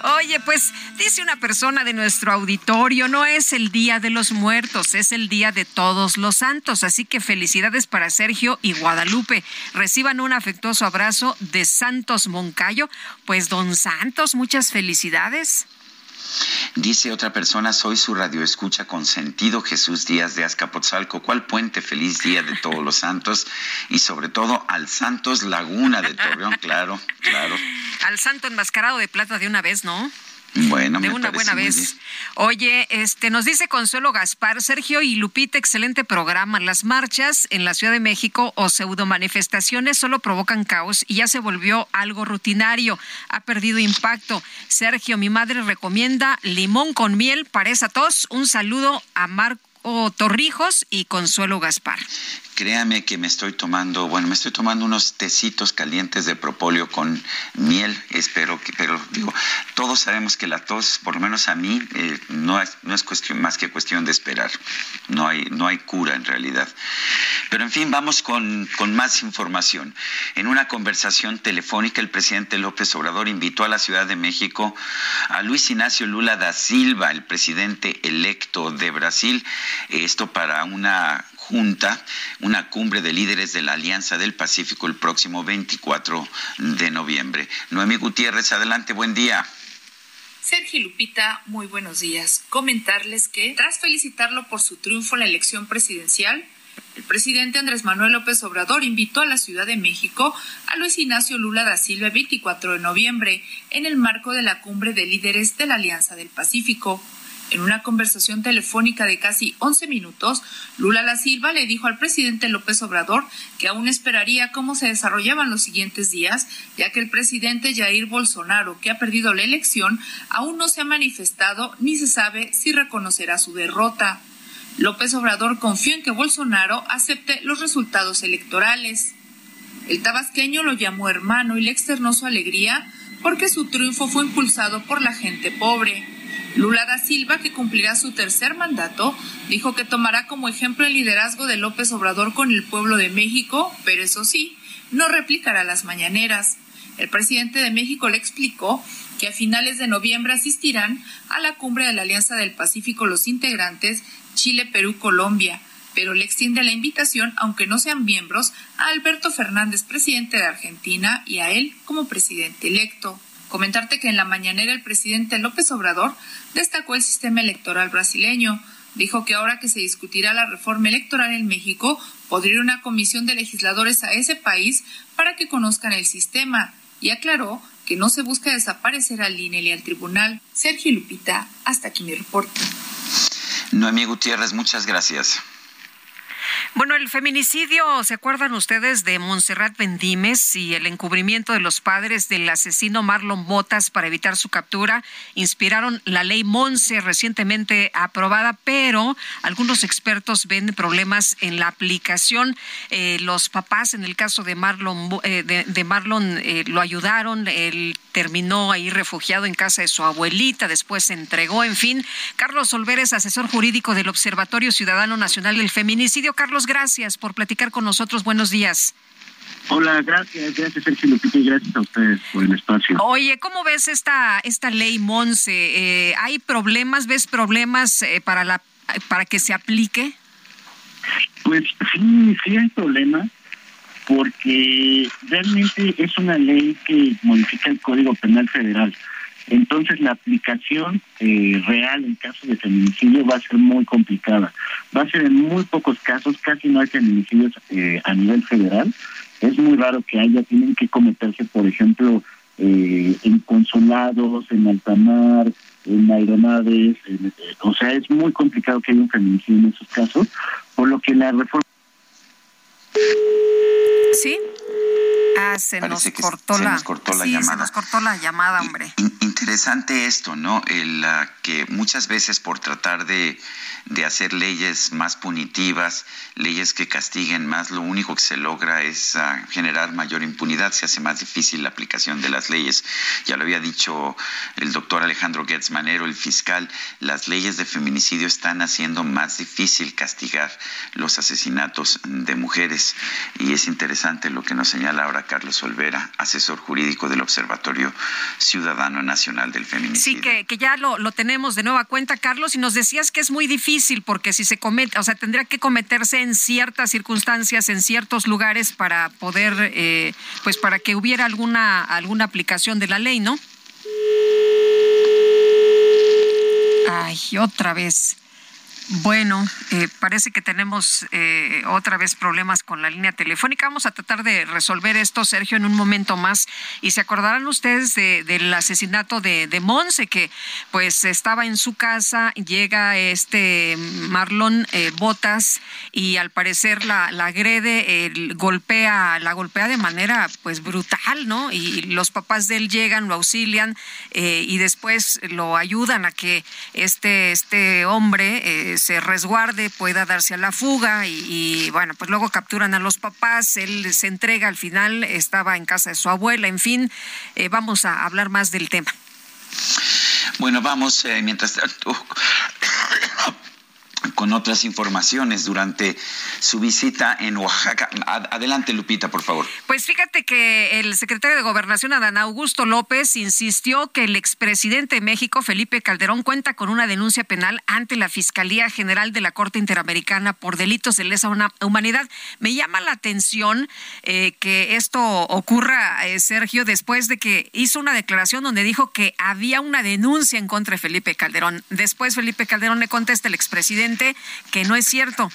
Oye, pues dice una persona de nuestro auditorio, no es el Día de los Muertos, es el Día de Todos los Santos. Así que felicidades para Sergio y Guadalupe. Reciban un afectuoso abrazo de Santos Moncayo. Pues don Santos, muchas felicidades. Dice otra persona, soy su radioescucha con sentido Jesús Díaz de Azcapotzalco. ¿Cuál puente? Feliz día de todos los santos y sobre todo al Santos Laguna de Torreón, claro, claro. Al santo enmascarado de plata de una vez, ¿no? Bueno, de una buena vez. Oye, este nos dice Consuelo Gaspar, Sergio y Lupita, excelente programa. Las marchas en la Ciudad de México o pseudo manifestaciones solo provocan caos y ya se volvió algo rutinario. Ha perdido impacto. Sergio, mi madre recomienda limón con miel para esa tos. Un saludo a Marco Torrijos y Consuelo Gaspar créame que me estoy tomando, bueno, me estoy tomando unos tecitos calientes de propóleo con miel, espero que, pero digo, todos sabemos que la tos, por lo menos a mí, eh, no, es, no es cuestión más que cuestión de esperar, no hay, no hay cura en realidad. Pero en fin, vamos con, con más información. En una conversación telefónica, el presidente López Obrador invitó a la Ciudad de México a Luis Ignacio Lula da Silva, el presidente electo de Brasil, esto para una junta, una cumbre de líderes de la Alianza del Pacífico el próximo 24 de noviembre. Noemí Gutiérrez, adelante, buen día. Sergio Lupita, muy buenos días. Comentarles que, tras felicitarlo por su triunfo en la elección presidencial, el presidente Andrés Manuel López Obrador invitó a la Ciudad de México a Luis Ignacio Lula da Silva el 24 de noviembre en el marco de la cumbre de líderes de la Alianza del Pacífico. En una conversación telefónica de casi 11 minutos, Lula da Silva le dijo al presidente López Obrador que aún esperaría cómo se desarrollaban los siguientes días, ya que el presidente Jair Bolsonaro, que ha perdido la elección, aún no se ha manifestado ni se sabe si reconocerá su derrota. López Obrador confió en que Bolsonaro acepte los resultados electorales. El tabasqueño lo llamó hermano y le externó su alegría porque su triunfo fue impulsado por la gente pobre. Lula da Silva, que cumplirá su tercer mandato, dijo que tomará como ejemplo el liderazgo de López Obrador con el pueblo de México, pero eso sí, no replicará las mañaneras. El presidente de México le explicó que a finales de noviembre asistirán a la cumbre de la Alianza del Pacífico los integrantes Chile, Perú, Colombia, pero le extiende la invitación, aunque no sean miembros, a Alberto Fernández, presidente de Argentina, y a él como presidente electo. Comentarte que en la mañanera el presidente López Obrador destacó el sistema electoral brasileño. Dijo que ahora que se discutirá la reforma electoral en México, podría ir una comisión de legisladores a ese país para que conozcan el sistema y aclaró que no se busca desaparecer al INE y al tribunal. Sergio Lupita, hasta aquí mi reporte. Noemí Gutiérrez, muchas gracias. Bueno, el feminicidio, ¿se acuerdan ustedes de Montserrat Bendimes y el encubrimiento de los padres del asesino Marlon Botas para evitar su captura? Inspiraron la ley Monse recientemente aprobada, pero algunos expertos ven problemas en la aplicación. Eh, los papás, en el caso de Marlon, eh, de, Marlon eh, lo ayudaron, él terminó ahí refugiado en casa de su abuelita, después se entregó, en fin. Carlos Olveres, asesor jurídico del Observatorio Ciudadano Nacional del Feminicidio. Carlos, gracias por platicar con nosotros. Buenos días. Hola, gracias, gracias Sergio Lupita y gracias a ustedes por el espacio. Oye, ¿cómo ves esta esta ley Monse? Eh, ¿Hay problemas? ¿Ves problemas eh, para la para que se aplique? Pues sí, sí hay problemas porque realmente es una ley que modifica el Código Penal Federal. Entonces la aplicación eh, real en caso de feminicidio va a ser muy complicada. Va a ser en muy pocos casos, casi no hay feminicidios eh, a nivel federal. Es muy raro que haya, tienen que cometerse, por ejemplo, eh, en consulados, en alta mar, en aeronaves. o sea, es muy complicado que haya un feminicidio en esos casos, por lo que la reforma Sí. Ah, se nos cortó la, llamada. Se nos cortó la llamada, hombre. Interesante esto, ¿no? El, que muchas veces por tratar de de hacer leyes más punitivas, leyes que castiguen más, lo único que se logra es ah, generar mayor impunidad, se hace más difícil la aplicación de las leyes. Ya lo había dicho el doctor Alejandro Gertz Manero, el fiscal, las leyes de feminicidio están haciendo más difícil castigar los asesinatos de mujeres. Y es interesante lo que nos señala ahora Carlos Olvera, asesor jurídico del Observatorio Ciudadano Nacional del Feminicidio. Sí, que, que ya lo, lo tenemos de nueva cuenta, Carlos, y nos decías que es muy difícil porque si se comete, o sea, tendría que cometerse en ciertas circunstancias, en ciertos lugares para poder, eh, pues para que hubiera alguna, alguna aplicación de la ley, ¿no? Ay, otra vez. Bueno, eh, parece que tenemos eh, otra vez problemas con la línea telefónica. Vamos a tratar de resolver esto, Sergio, en un momento más. Y se acordarán ustedes del asesinato de, de, Monse, que pues estaba en su casa, llega este Marlon eh, Botas y al parecer la, la agrede, golpea, la golpea de manera pues brutal, ¿no? Y los papás de él llegan, lo auxilian y después lo ayudan a que este, este hombre se resguarde, pueda darse a la fuga y, bueno, pues luego capturan a los papás, él se entrega al final, estaba en casa de su abuela, en fin, eh, vamos a hablar más del tema. Bueno, vamos, eh, mientras tanto, con otras informaciones durante su visita en Oaxaca. Adelante, Lupita, por favor. Pues fíjate que el secretario de Gobernación, Adán Augusto López, insistió que el expresidente de México, Felipe Calderón, cuenta con una denuncia penal ante la Fiscalía General de la Corte Interamericana por delitos de lesa humanidad. Me llama la atención eh, que esto ocurra, eh, Sergio, después de que hizo una declaración donde dijo que había una denuncia en contra de Felipe Calderón. Después Felipe Calderón le contesta el expresidente que no es cierto.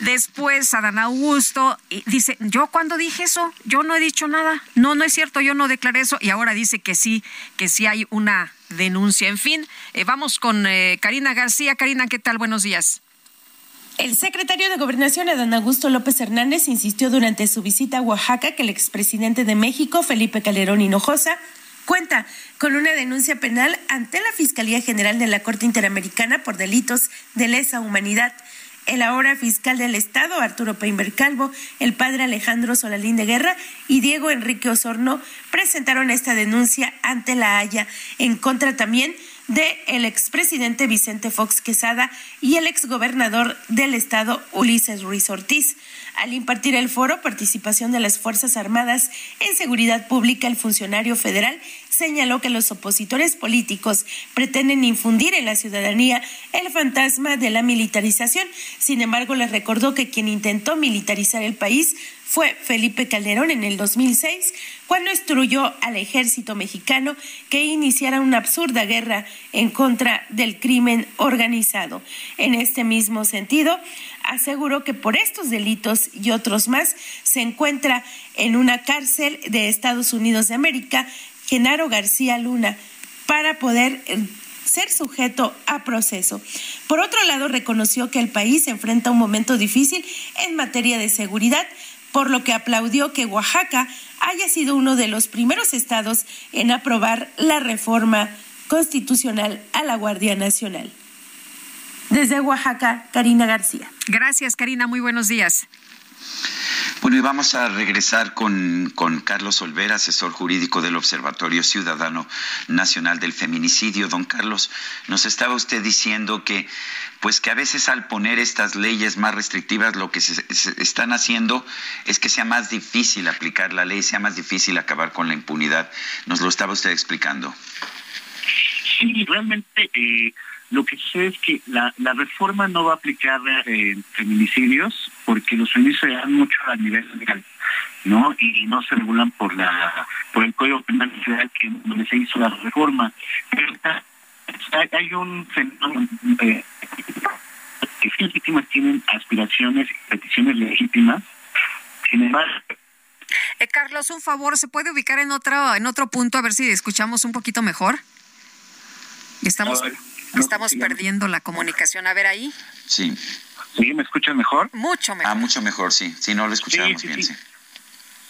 Después Adán Augusto dice, yo cuando dije eso, yo no he dicho nada, no, no es cierto, yo no declaré eso y ahora dice que sí, que sí hay una denuncia. En fin, eh, vamos con eh, Karina García. Karina, ¿qué tal? Buenos días. El secretario de Gobernación, Adán Augusto López Hernández, insistió durante su visita a Oaxaca que el expresidente de México, Felipe Calderón Hinojosa, cuenta con una denuncia penal ante la Fiscalía General de la Corte Interamericana por delitos de lesa humanidad. el ahora fiscal del Estado, Arturo Peinber Calvo, el padre Alejandro Solalín de Guerra y Diego Enrique Osorno presentaron esta denuncia ante la Haya en contra también de el expresidente Vicente Fox Quesada y el exgobernador del estado Ulises Ruiz Ortiz. Al impartir el foro Participación de las Fuerzas Armadas en Seguridad Pública, el funcionario federal señaló que los opositores políticos pretenden infundir en la ciudadanía el fantasma de la militarización. Sin embargo, les recordó que quien intentó militarizar el país fue Felipe Calderón en el 2006, cuando instruyó al ejército mexicano que iniciara una absurda guerra en contra del crimen organizado. En este mismo sentido, aseguró que por estos delitos y otros más se encuentra en una cárcel de Estados Unidos de América Genaro García Luna para poder eh, ser sujeto a proceso. Por otro lado, reconoció que el país enfrenta un momento difícil en materia de seguridad, por lo que aplaudió que Oaxaca haya sido uno de los primeros estados en aprobar la reforma constitucional a la Guardia Nacional. Desde Oaxaca, Karina García. Gracias, Karina. Muy buenos días. Bueno, y vamos a regresar con, con, Carlos Olvera, asesor jurídico del Observatorio Ciudadano Nacional del Feminicidio. Don Carlos, nos estaba usted diciendo que, pues que a veces al poner estas leyes más restrictivas, lo que se, están haciendo es que sea más difícil aplicar la ley, sea más difícil acabar con la impunidad. Nos lo estaba usted explicando. Sí, realmente. Eh lo que sucede es que la, reforma no va a aplicar en feminicidios porque los feminicidios se dan mucho a nivel legal, ¿no? Y no se regulan por la por el Código Penal Federal que donde se hizo la reforma. Hay un fenómeno eh, que sí legítimas tienen aspiraciones y peticiones legítimas. Sin embargo, eh, Carlos, un favor, ¿se puede ubicar en otro en otro punto a ver si escuchamos un poquito mejor? Estamos Estamos perdiendo la comunicación. A ver ahí. Sí. ¿Sí? ¿Me escuchan mejor? Mucho mejor. Ah, mucho mejor, sí. Sí, no lo escuchamos bien, sí.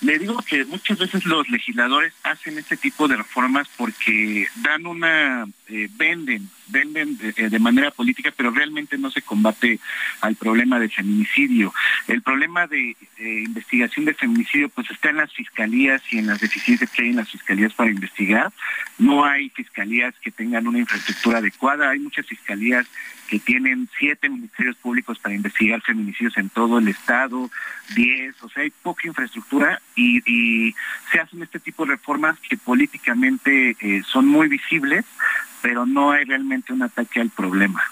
Le digo que muchas veces los legisladores hacen este tipo de reformas porque dan una, eh, venden, venden de, de, manera política, pero realmente no se combate al problema de feminicidio. El problema de eh, investigación de feminicidio pues está en las fiscalías y en las deficiencias que hay en las fiscalías para investigar. No hay fiscalías que tengan una infraestructura adecuada, hay muchas fiscalías que tienen siete ministerios públicos para investigar feminicidios en todo el estado, diez, o sea, hay poca infraestructura y, y se hacen este tipo de reformas que políticamente eh, son muy visibles, pero no hay realmente un ataque al problema.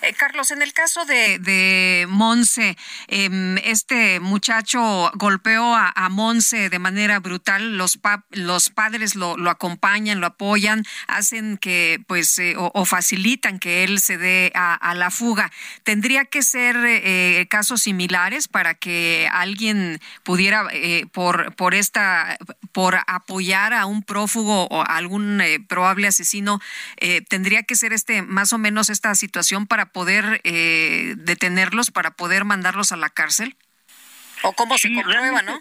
Eh, Carlos, en el caso de, de Monse, eh, este muchacho golpeó a, a, Monse de manera brutal, los, pa los padres lo, acompañan, lo apoyan, hacen que, pues, eh, o, facilitan que él se dé a, a la fuga. ¿Tendría que ser eh, casos similares para que alguien pudiera, por, por esta, por apoyar a un prófugo o algún probable asesino, tendría que ser este, más o menos esta situación para poder eh, detenerlos, para poder mandarlos a la cárcel? ¿O cómo sí, se comprueba, no?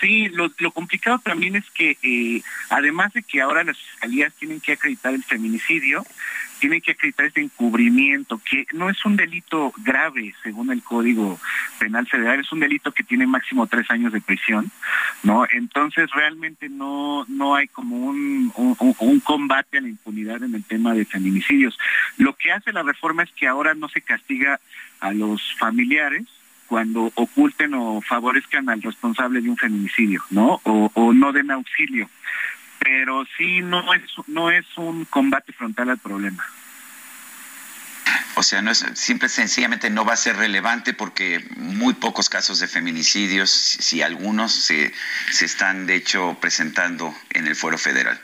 Sí, lo, lo, complicado también es que eh, además de que ahora las fiscalías tienen que acreditar el feminicidio, tienen que acreditar este encubrimiento, que no es un delito grave según el Código Penal Federal, es un delito que tiene máximo tres años de prisión, ¿no? Entonces realmente no, no hay como un, un, combate a la impunidad en el tema de feminicidios. Lo que hace la reforma es que ahora no se castiga a los familiares, cuando oculten o favorezcan al responsable de un feminicidio, ¿no? O, o, no den auxilio. Pero sí no es no es un combate frontal al problema. O sea, no es simple sencillamente no va a ser relevante porque muy pocos casos de feminicidios, si algunos se se están de hecho presentando en el fuero federal.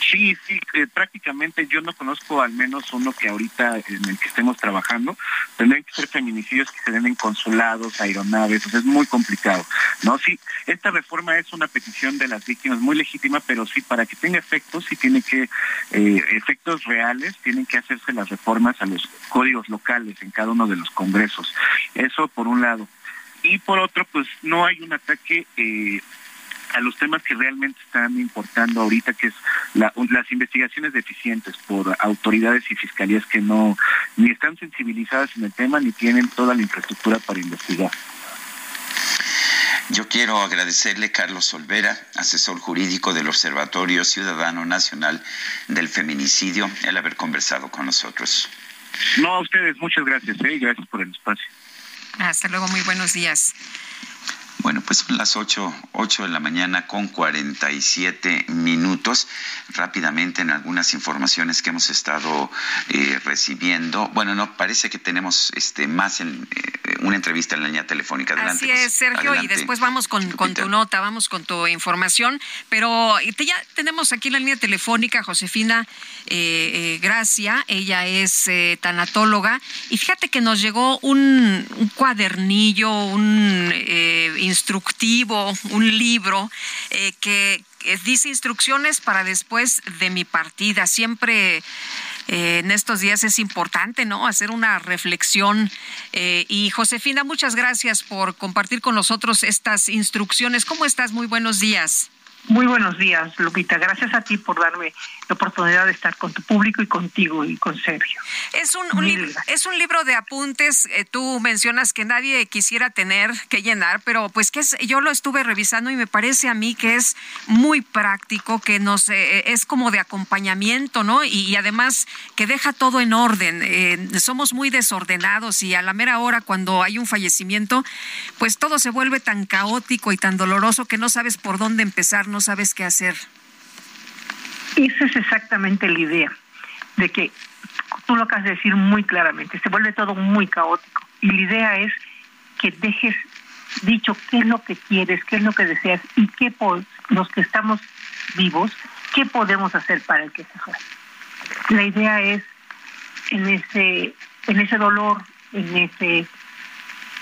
Sí, sí, eh, prácticamente yo no conozco al menos uno que ahorita en el que estemos trabajando. Tendrían que ser feminicidios que se den en consulados, aeronaves, es muy complicado. No, sí, esta reforma es una petición de las víctimas muy legítima, pero sí, para que tenga efectos, sí tiene que, eh, efectos reales, tienen que hacerse las reformas a los códigos locales en cada uno de los congresos. Eso por un lado. Y por otro, pues no hay un ataque... Eh, a los temas que realmente están importando ahorita, que es las investigaciones deficientes por autoridades y fiscalías que no ni están sensibilizadas en el tema ni tienen toda la infraestructura para investigar. Yo quiero agradecerle Carlos Olvera, asesor jurídico del Observatorio Ciudadano Nacional del Feminicidio, el haber conversado con nosotros. No, a ustedes, muchas gracias, ¿eh? gracias por el espacio. Hasta luego, muy buenos días. Bueno, pues son las 8, de la mañana con 47 minutos. Rápidamente en algunas informaciones que hemos estado eh, recibiendo. Bueno, no, parece que tenemos este más en, eh, una entrevista en la línea telefónica. Adelante, Así es, Sergio, y después vamos con, tu nota, vamos con tu información. Pero ya tenemos aquí en la línea telefónica Josefina eh, Gracia, ella es tanatóloga, y fíjate que nos llegó un, un cuadernillo, un instructivo, un libro eh, que dice instrucciones para después de mi partida. Siempre eh, en estos días es importante, ¿no? Hacer una reflexión. Eh, y Josefina, muchas gracias por compartir con nosotros estas instrucciones. ¿Cómo estás? Muy buenos días. Muy buenos días, Lupita. Gracias a ti por darme la oportunidad de estar con tu público y contigo y con Sergio. Es un, libro, es un libro de apuntes. Eh, tú mencionas que nadie quisiera tener que llenar, pero pues que es, yo lo estuve revisando y me parece a mí que es muy práctico, que nos eh, es como de acompañamiento, ¿no? Y, además que deja todo en orden. Eh, somos muy desordenados y a la mera hora cuando hay un fallecimiento, pues todo se vuelve tan caótico y tan doloroso que no sabes por dónde empezar no sabes qué hacer. Esa es exactamente la idea, de que tú lo acabas de decir muy claramente, se vuelve todo muy caótico. Y la idea es que dejes dicho qué es lo que quieres, qué es lo que deseas y qué los que estamos vivos, qué podemos hacer para el que se fue. La idea es en ese, en ese dolor, en ese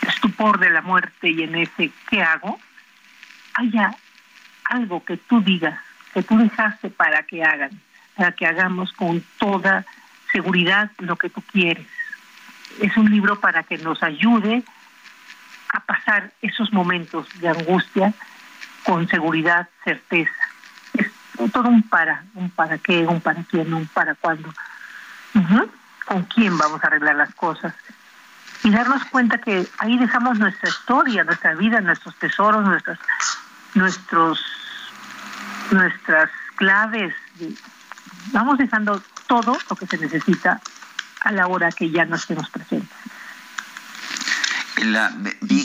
estupor de la muerte y en ese qué hago, haya algo que tú digas, que tú dejaste para que hagan, para que hagamos con toda seguridad lo que tú quieres. Es un libro para que nos ayude a pasar esos momentos de angustia con seguridad, certeza. Es todo un para, un para qué, un para quién, un para cuándo. Con quién vamos a arreglar las cosas. Y darnos cuenta que ahí dejamos nuestra historia, nuestra vida, nuestros tesoros, nuestras nuestros nuestras claves. Vamos dejando todo lo que se necesita a la hora que ya no estemos presentes. La, vi,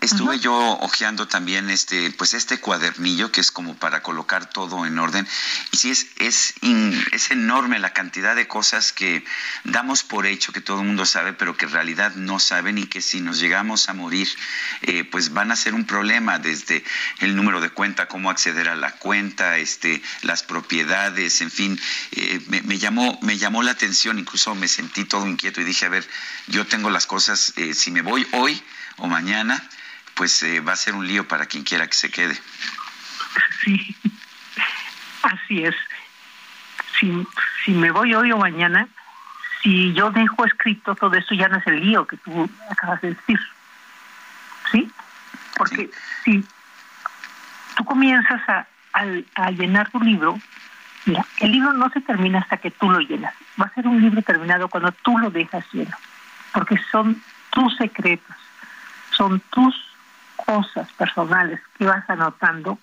estuve yo hojeando también este, pues este cuadernillo que es como para colocar todo en orden. Y sí es, es, es enorme la cantidad de cosas que damos por hecho que todo el mundo sabe, pero que en realidad no saben y que si nos llegamos a morir, eh, pues van a ser un problema desde el número de cuenta, cómo acceder a la cuenta, este, las propiedades, en fin, eh, me, llamó, me llamó la atención, incluso me sentí todo inquieto y dije, a ver, yo tengo las cosas, eh, si me voy hoy, o mañana, pues eh, va a ser un lío para quien quiera que se quede. Sí, así es. Si, si me voy hoy o mañana, si yo dejo escrito todo eso, ya no es el lío que tú acabas de decir. ¿Sí? Porque si tú comienzas a, a, llenar tu libro, mira, el libro no se termina hasta que tú lo llenas. Va a ser un libro terminado cuando tú lo dejas lleno, porque son tus secretos, son tus cosas personales que vas anotando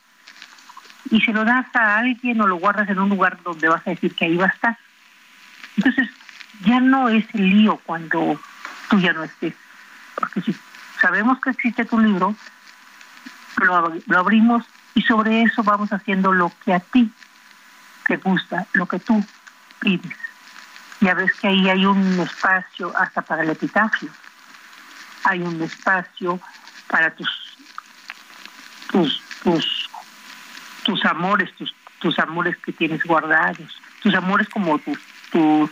y se lo das a alguien o lo guardas en un lugar donde vas a decir que ahí va a estar. Entonces, ya no es el lío cuando tú ya no estés. Porque si sabemos que existe tu libro, lo, lo abrimos y sobre eso vamos haciendo lo que a ti te gusta, lo que tú pides. Ya ves que ahí hay un espacio hasta para el epitafio hay un espacio para tus tus tus, tus amores, tus, tus amores que tienes guardados, tus amores como tus, tus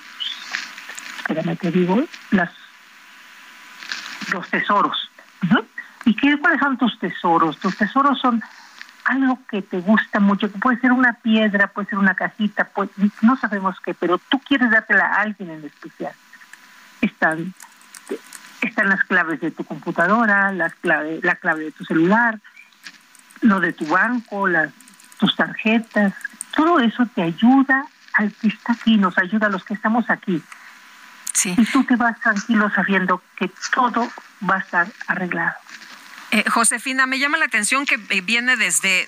espérame te digo, las los tesoros. ¿Y qué, cuáles son tus tesoros? Tus tesoros son algo que te gusta mucho, que puede ser una piedra, puede ser una cajita, pues no sabemos qué, pero tú quieres dártela a alguien en especial. Están están las claves de tu computadora, las clave, la clave de tu celular, lo de tu banco, las, tus tarjetas. todo eso te ayuda al que está aquí, nos ayuda a los que estamos aquí. Sí. Y tú te vas tranquilo sabiendo que todo va a estar arreglado. Eh, Josefina, me llama la atención que eh, viene desde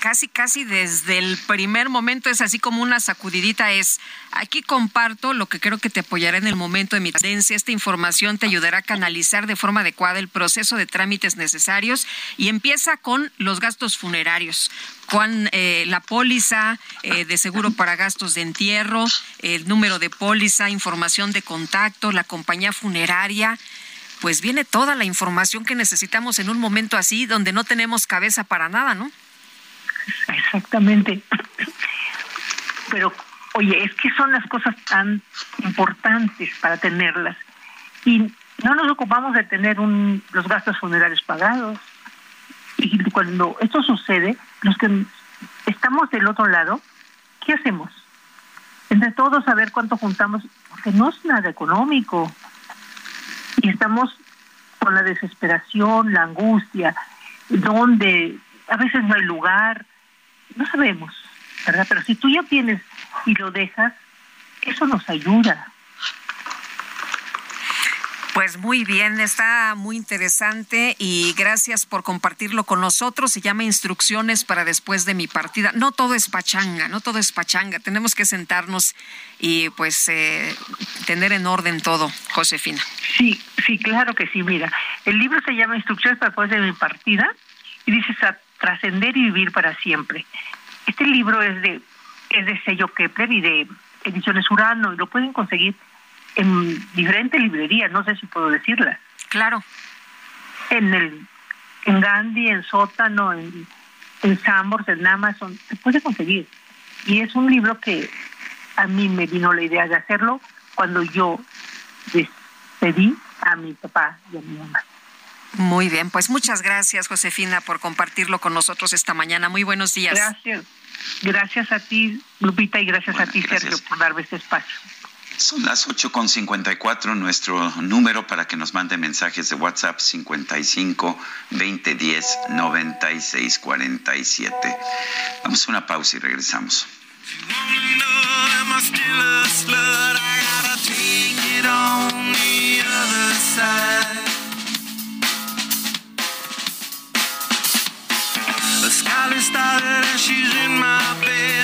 casi, casi desde el primer momento es así como una sacudidita, es aquí comparto lo que creo que te apoyará en el momento de mi tendencia. Esta información te ayudará a canalizar de forma adecuada el proceso de trámites necesarios y empieza con los gastos funerarios. Con eh, la póliza eh, de seguro para gastos de entierro, el número de póliza, información de contacto, la compañía funeraria, pues viene toda la información que necesitamos en un momento así donde no tenemos cabeza para nada, ¿no? Exactamente. Pero, oye, es que son las cosas tan importantes para tenerlas. Y no nos ocupamos de tener un, los gastos funerarios pagados. Y cuando esto sucede, los que estamos del otro lado, ¿qué hacemos? Entre todos saber cuánto juntamos, porque no es nada económico. Y estamos con la desesperación, la angustia, donde a veces no hay lugar, no sabemos, ¿verdad? Pero si tú ya tienes y lo dejas, eso nos ayuda. Pues muy bien, está muy interesante y gracias por compartirlo con nosotros. Se llama Instrucciones para después de mi partida. No todo es pachanga, no todo es pachanga. Tenemos que sentarnos y pues eh, tener en orden todo, Josefina. Sí, sí, claro que sí. Mira, el libro se llama Instrucciones para después de mi partida y dice trascender y vivir para siempre. Este libro es de es de sello Kepler y de Ediciones Urano y lo pueden conseguir en diferentes librerías, no sé si puedo decirlas. Claro. En el en Gandhi, en Sótano, en, en Sambors, en Amazon, se puede conseguir. Y es un libro que a mí me vino la idea de hacerlo cuando yo despedí a mi papá y a mi mamá. Muy bien, pues muchas gracias, Josefina, por compartirlo con nosotros esta mañana. Muy buenos días. Gracias. Gracias a ti, Lupita, y gracias a ti, Sergio, por darme este espacio. Son las 8.54, nuestro número para que nos mande mensajes de WhatsApp 55 2010 96 47. Vamos a una pausa y regresamos. She's in my bed.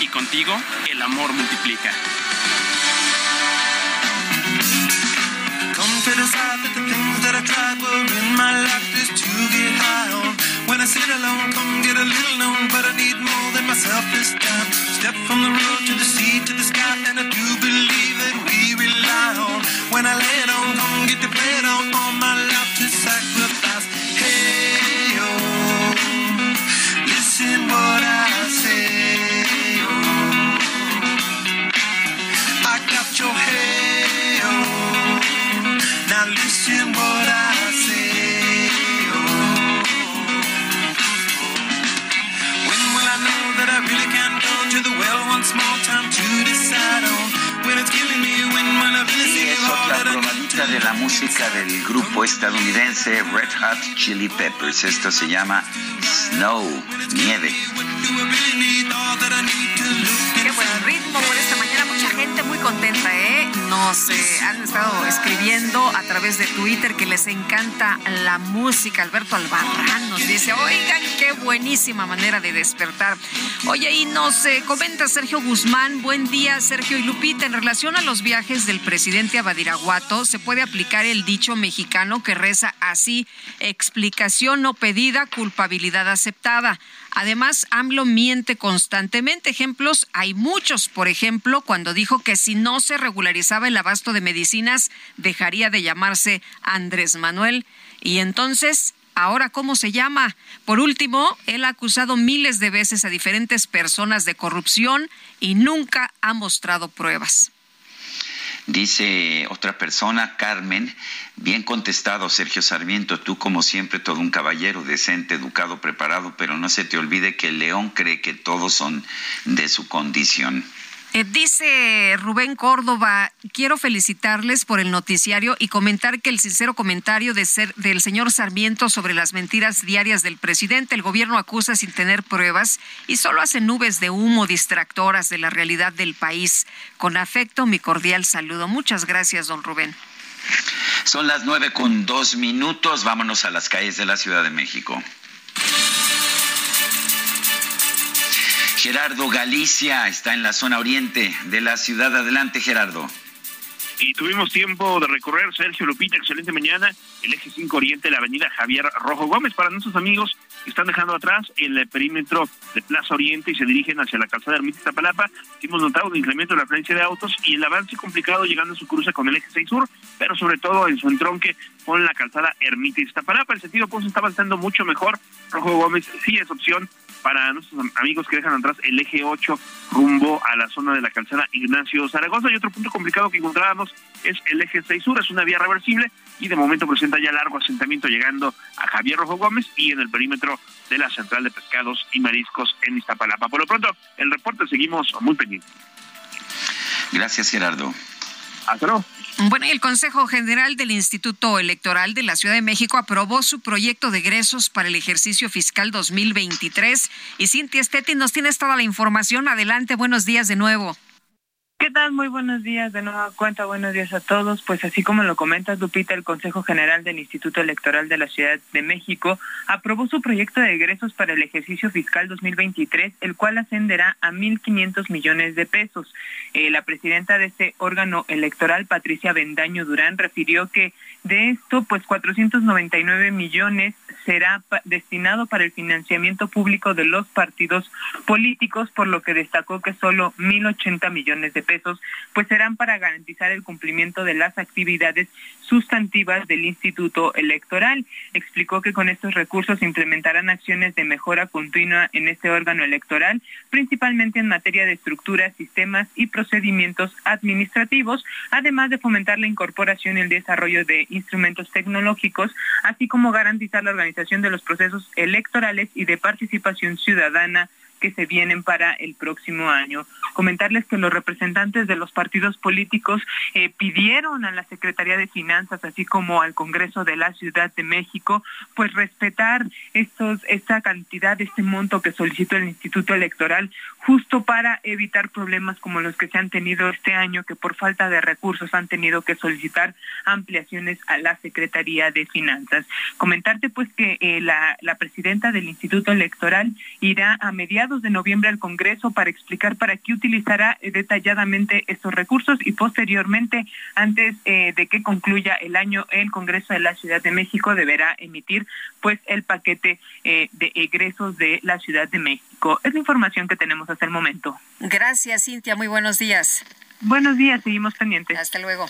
y contigo el amor multiplica. Come to decide that the things that I tried were in my life just to get high on. When I sit alone, come get a little known, but I need more than myself this time. Step from the road to the sea to the sky, and I do believe that we rely on. When I lay it on, come get to play it on, otra acerca de la música del grupo estadounidense Red Hot Chili Peppers. Esto se llama Snow, nieve. Qué buen ritmo por esta mañana, mucha gente muy contenta, ¿eh? Nos eh, han estado escribiendo a través de Twitter que les encanta la música. Alberto Albarrán nos dice, oigan, qué buenísima manera de despertar. Oye, y nos eh, comenta Sergio Guzmán, buen día Sergio y Lupita, en relación a los viajes del presidente a Badiraguato, se puede aplicar el dicho mexicano que reza así, explicación no pedida, culpabilidad aceptada. Además, AMLO miente constantemente. Ejemplos hay muchos. Por ejemplo, cuando dijo que si no se regularizaba el abasto de medicinas, dejaría de llamarse Andrés Manuel. Y entonces, ¿ahora cómo se llama? Por último, él ha acusado miles de veces a diferentes personas de corrupción y nunca ha mostrado pruebas. Dice otra persona, Carmen, bien contestado, Sergio Sarmiento, tú como siempre todo un caballero, decente, educado, preparado, pero no se te olvide que el león cree que todos son de su condición. Eh, dice Rubén Córdoba, quiero felicitarles por el noticiario y comentar que el sincero comentario de ser, del señor Sarmiento sobre las mentiras diarias del presidente, el gobierno acusa sin tener pruebas y solo hace nubes de humo distractoras de la realidad del país. Con afecto, mi cordial saludo. Muchas gracias, don Rubén. Son las nueve con dos minutos. Vámonos a las calles de la Ciudad de México. Gerardo Galicia está en la zona oriente de la ciudad. Adelante, Gerardo. Y tuvimos tiempo de recorrer, Sergio Lupita, excelente mañana, el eje 5 Oriente, la avenida Javier Rojo Gómez, para nuestros amigos que están dejando atrás el perímetro de Plaza Oriente y se dirigen hacia la calzada Ermita Iztapalapa. Hemos notado un incremento en la frecuencia de autos y el avance complicado llegando a su cruce con el eje 6 Sur, pero sobre todo en su entronque con la calzada Ermita Iztapalapa. El sentido pues está avanzando mucho mejor. Rojo Gómez sí es opción para nuestros amigos que dejan atrás el eje 8 rumbo a la zona de la calzada Ignacio Zaragoza. Y otro punto complicado que encontrábamos es el eje 6 sur, es una vía reversible y de momento presenta ya largo asentamiento llegando a Javier Rojo Gómez y en el perímetro de la Central de Pescados y Mariscos en Iztapalapa. Por lo pronto, el reporte seguimos muy pendientes. Gracias, Gerardo. Hasta luego. Bueno, el Consejo General del Instituto Electoral de la Ciudad de México aprobó su proyecto de egresos para el ejercicio fiscal 2023. Y Cintia Estetti, nos tienes toda la información. Adelante, buenos días de nuevo. ¿Qué tal? Muy buenos días de nueva cuenta, buenos días a todos. Pues así como lo comentas, Lupita, el Consejo General del Instituto Electoral de la Ciudad de México aprobó su proyecto de egresos para el ejercicio fiscal 2023, el cual ascenderá a 1.500 millones de pesos. Eh, la presidenta de este órgano electoral, Patricia Bendaño Durán, refirió que de esto, pues 499 millones será destinado para el financiamiento público de los partidos políticos, por lo que destacó que solo 1.080 millones de pesos pues serán para garantizar el cumplimiento de las actividades sustantivas del Instituto Electoral. Explicó que con estos recursos implementarán acciones de mejora continua en este órgano electoral, principalmente en materia de estructuras, sistemas y procedimientos administrativos, además de fomentar la incorporación y el desarrollo de instrumentos tecnológicos, así como garantizar la organización de los procesos electorales y de participación ciudadana que se vienen para el próximo año. Comentarles que los representantes de los partidos políticos eh, pidieron a la Secretaría de Finanzas, así como al Congreso de la Ciudad de México, pues respetar estos, esta cantidad, este monto que solicitó el Instituto Electoral, justo para evitar problemas como los que se han tenido este año, que por falta de recursos han tenido que solicitar ampliaciones a la Secretaría de Finanzas. Comentarte pues que eh, la, la presidenta del Instituto Electoral irá a mediados de noviembre al Congreso para explicar para qué utilizará eh, detalladamente estos recursos y posteriormente, antes eh, de que concluya el año, el Congreso de la Ciudad de México deberá emitir pues el paquete de egresos de la Ciudad de México. Es la información que tenemos hasta el momento. Gracias, Cintia. Muy buenos días. Buenos días, seguimos pendientes. Hasta luego.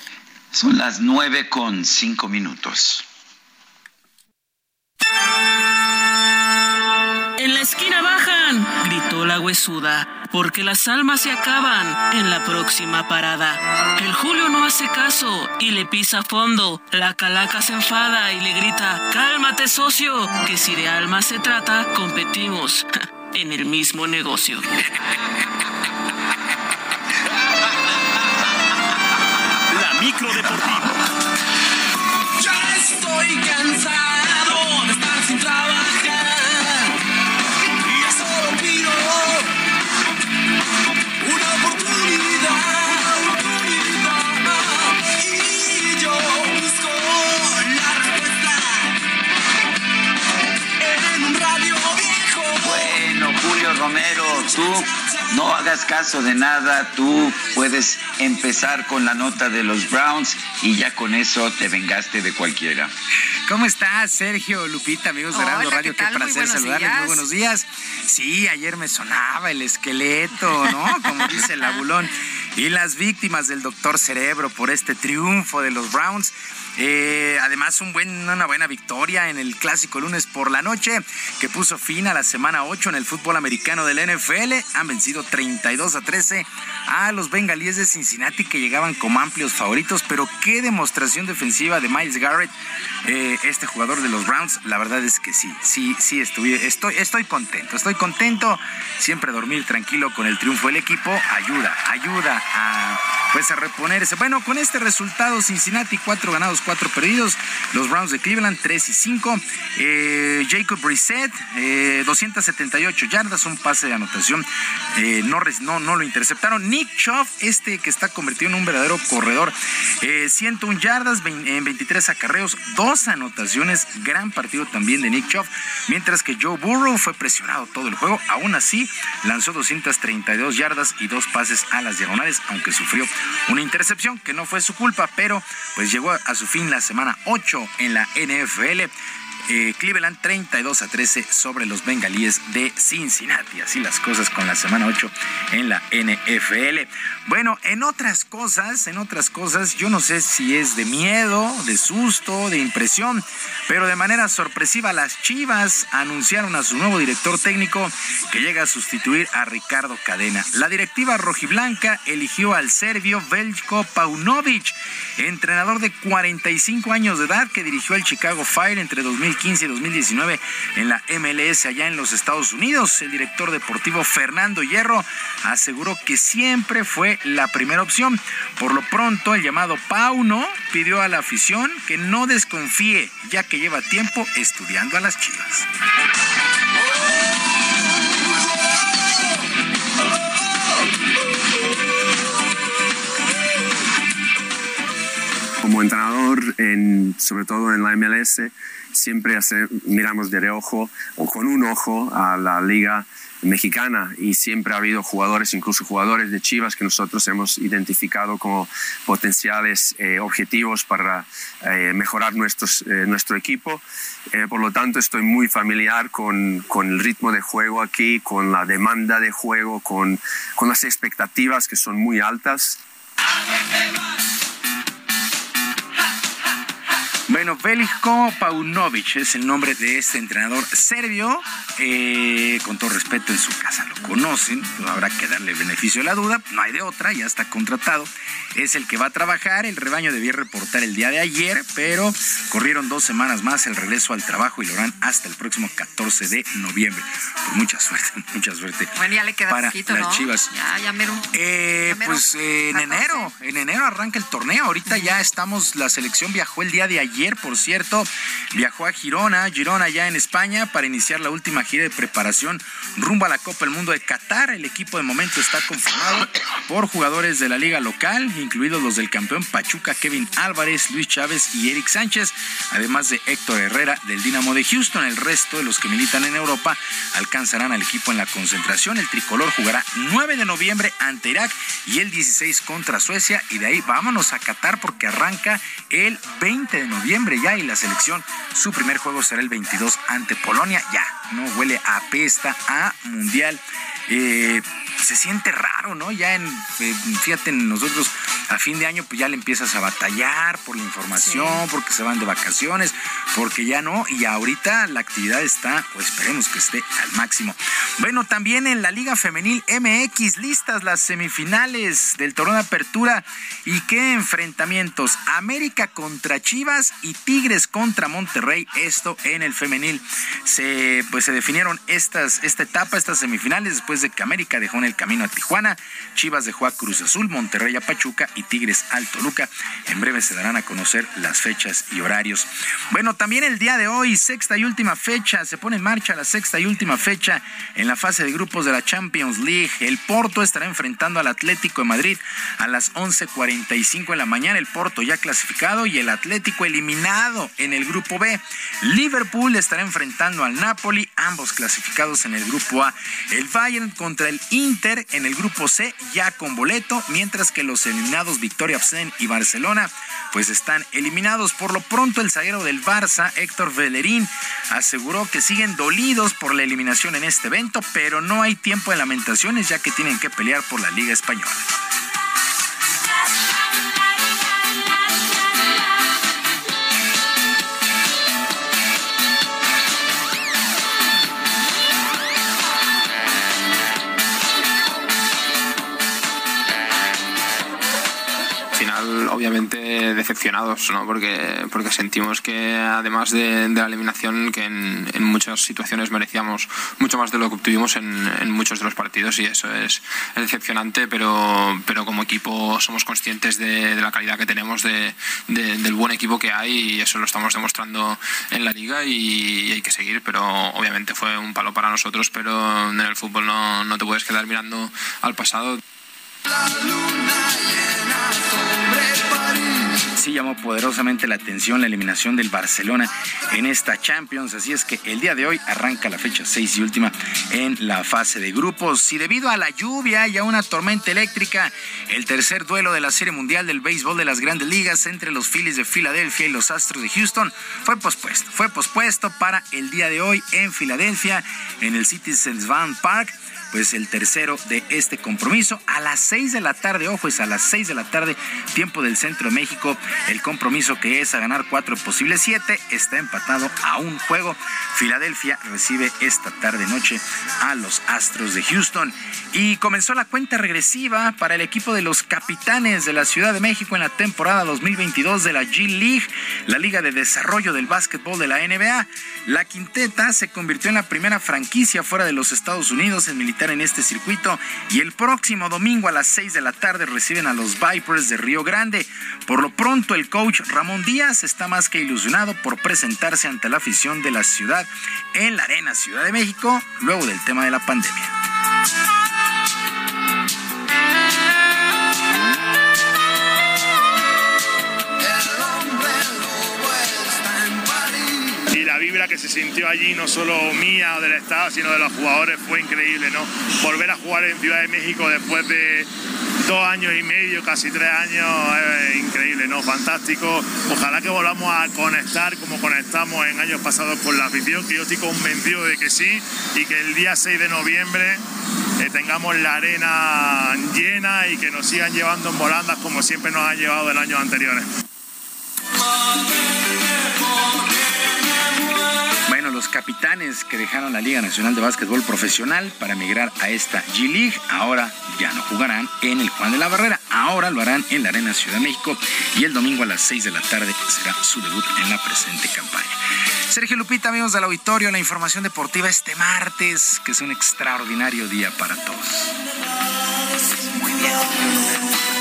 Son las nueve con cinco minutos. En la esquina bajan, gritó la huesuda, porque las almas se acaban en la próxima parada. El Julio no hace caso y le pisa fondo. La calaca se enfada y le grita, cálmate socio, que si de almas se trata, competimos [laughs] en el mismo negocio. La micro deportiva. Romero, tú no hagas caso de nada, tú puedes empezar con la nota de los Browns y ya con eso te vengaste de cualquiera. ¿Cómo estás, Sergio, Lupita, amigos de Heraldo Radio? ¿qué? Muy placer saludarles. Muy buenos días. Sí, ayer me sonaba el esqueleto, ¿no? Como dice el abulón. Y las víctimas del doctor Cerebro por este triunfo de los Browns. Eh, además, un buen, una buena victoria en el clásico lunes por la noche, que puso fin a la semana 8 en el fútbol americano del NFL. Han vencido 32 a 13 a los bengalíes de Cincinnati, que llegaban como amplios favoritos. Pero qué demostración defensiva de Miles Garrett, eh, este jugador de los Browns. La verdad es que sí, sí, sí, estuve, estoy, estoy contento, estoy contento. Siempre dormir tranquilo con el triunfo del equipo ayuda, ayuda a pues a reponerse. Bueno, con este resultado, Cincinnati, cuatro ganados, cuatro perdidos. Los Browns de Cleveland, 3 y 5. Eh, Jacob Brissett, eh, 278 yardas, un pase de anotación. Eh, no, no, no lo interceptaron. Nick Chubb, este que está convertido en un verdadero corredor, eh, 101 yardas vein- en 23 acarreos, dos anotaciones. Gran partido también de Nick Chubb. Mientras que Joe Burrow fue presionado todo el juego. Aún así, lanzó 232 yardas y dos pases a las diagonales, aunque sufrió una intercepción que no fue su culpa, pero pues llegó a, a su fin la semana 8 en la NFL. Eh, Cleveland 32 a 13 sobre los bengalíes de Cincinnati. Así las cosas con la semana 8 en la NFL. Bueno, en otras cosas, en otras cosas, yo no sé si es de miedo, de susto, de impresión, pero de manera sorpresiva las Chivas anunciaron a su nuevo director técnico que llega a sustituir a Ricardo Cadena. La directiva rojiblanca eligió al serbio Veljko Paunovic, entrenador de 45 años de edad que dirigió al Chicago Fire entre 2015 y 2019 en la MLS allá en los Estados Unidos. El director deportivo Fernando Hierro aseguró que siempre fue la primera opción. Por lo pronto, el llamado Pauno pidió a la afición que no desconfíe, ya que lleva tiempo estudiando a las Chivas. como entrenador, en, sobre todo en la MLS, siempre miramos de reojo o con un ojo a la liga mexicana y siempre ha habido jugadores, incluso jugadores de Chivas que nosotros hemos identificado como potenciales eh, objetivos para eh, mejorar nuestros, eh, nuestro equipo. Por lo tanto, estoy muy familiar con, con el ritmo de juego aquí, con la demanda de juego, con, con las expectativas que son muy altas. Bueno, Veljko Paunovic es el nombre de este entrenador serbio. Eh, con todo respeto, en su casa lo conocen, pero habrá que darle beneficio de la duda. No hay de otra, ya está contratado. Es el que va a trabajar. El rebaño debía reportar el día de ayer, pero corrieron dos semanas más el regreso al trabajo y lo harán hasta el próximo 14 de noviembre. Pues mucha suerte, [laughs] mucha suerte. Bueno, ya le queda para poquito, las ¿no? Chivas. Ya, ya mero. Eh, Ya mero. pues eh, en 14. enero, en enero arranca el torneo. Ahorita ya estamos, la selección viajó el día de ayer, por cierto, viajó a Girona, Girona ya en España para iniciar la última gira de preparación rumbo a la Copa del Mundo de Qatar. El equipo de momento está conformado por jugadores de la liga local, incluidos los del campeón Pachuca, Kevin Álvarez, Luis Chávez y Eric Sánchez, además de Héctor Herrera del Dinamo de Houston. El resto de los que militan en Europa alcanzarán al equipo en la concentración. El tricolor jugará 9 de noviembre ante Irak y el 16 contra Suecia. Y de ahí vámonos a Qatar porque arranca el 20 de noviembre ya y la selección, su primer juego será el 22 ante Polonia. Ya, no huele a pesta a mundial. Eh, se siente raro, ¿no? Ya en, eh, fíjate, nosotros a fin de año pues ya le empiezas a batallar por la información, porque se van de vacaciones, porque ya no, y ahorita la actividad está, o esperemos que esté al máximo. Bueno, también en la Liga Femenil MX, listas las semifinales del torneo de apertura, y qué enfrentamientos, América contra Chivas y Tigres contra Monterrey, esto en el femenil. Se, pues se definieron estas, esta etapa, estas semifinales, después de que América dejó en el camino a Tijuana, Chivas dejó a Cruz Azul, Monterrey a Pachuca y Tigres al Toluca. En breve se darán a conocer las fechas y horarios. Bueno, también el día de hoy, sexta y última fecha, se pone en marcha la sexta y última fecha en la fase de grupos de la Champions League. El Porto estará enfrentando al Atlético de Madrid a las 11:45 de la mañana. El Porto ya clasificado y el Atlético eliminado en el grupo B. Liverpool estará enfrentando al Napoli, ambos clasificados en el grupo A. El Bayern contra el Inter en el grupo C, ya con boleto, mientras que los eliminados Victoria Absen y Barcelona pues están eliminados. Por lo pronto, el zaguero del Barça, Héctor Bellerín, aseguró que siguen dolidos por la eliminación en este evento, pero no hay tiempo de lamentaciones ya que tienen que pelear por la Liga Española. Obviamente decepcionados, ¿no? Porque, porque sentimos que además de, la eliminación, que en, muchas situaciones merecíamos mucho más de lo que obtuvimos en, muchos de los partidos y eso es, decepcionante, pero, pero como equipo somos conscientes de, la calidad que tenemos, de, del buen equipo que hay y eso lo estamos demostrando en la liga y, hay que seguir, pero obviamente fue un palo para nosotros, pero en el fútbol no, no te puedes quedar mirando al pasado. La Sí llamó poderosamente la atención la eliminación del Barcelona en esta Champions, así es que el día de hoy arranca la fecha 6 y última en la fase de grupos. Y debido a la lluvia y a una tormenta eléctrica, el tercer duelo de la Serie Mundial del Béisbol de las Grandes Ligas entre los Phillies de Filadelfia y los Astros de Houston fue pospuesto. Fue pospuesto para el día de hoy en Filadelfia, en el Citizens Bank Park pues el tercero de este compromiso. A las seis de la tarde, ojo, es a las seis de la tarde, tiempo del centro de México. El compromiso que es a ganar cuatro posibles siete está empatado a un juego. Filadelfia recibe esta tarde noche a los Astros de Houston. Y comenzó la cuenta regresiva para el equipo de los capitanes de la Ciudad de México en la temporada 2022 de la G League, la liga de desarrollo del básquetbol de la NBA. La quinteta se convirtió en la primera franquicia fuera de los Estados Unidos en militar en este circuito y el próximo domingo a las 6 de la tarde reciben a los Vipers de Río Grande. Por lo pronto el coach Ramón Díaz está más que ilusionado por presentarse ante la afición de la ciudad en la Arena Ciudad de México luego del tema de la pandemia. La vibra que se sintió allí, no solo mía o del Estado, sino de los jugadores, fue increíble, ¿no? Volver a jugar en Ciudad de México después de dos años y medio, casi tres años, es increíble, ¿no? Fantástico. Ojalá que volvamos a conectar como conectamos en años pasados con la afición, que yo estoy convencido de que sí, y que el día 6 de noviembre eh, tengamos la arena llena y que nos sigan llevando en volandas como siempre nos han llevado en años anteriores. Los capitanes que dejaron la Liga Nacional de Básquetbol Profesional para emigrar a esta G-League ahora ya no jugarán en el Juan de la Barrera, ahora lo harán en la Arena Ciudad de México y el domingo a las 6 de la tarde será su debut en la presente campaña. Sergio Lupita, amigos del auditorio, la información deportiva este martes, que es un extraordinario día para todos. Muy bien.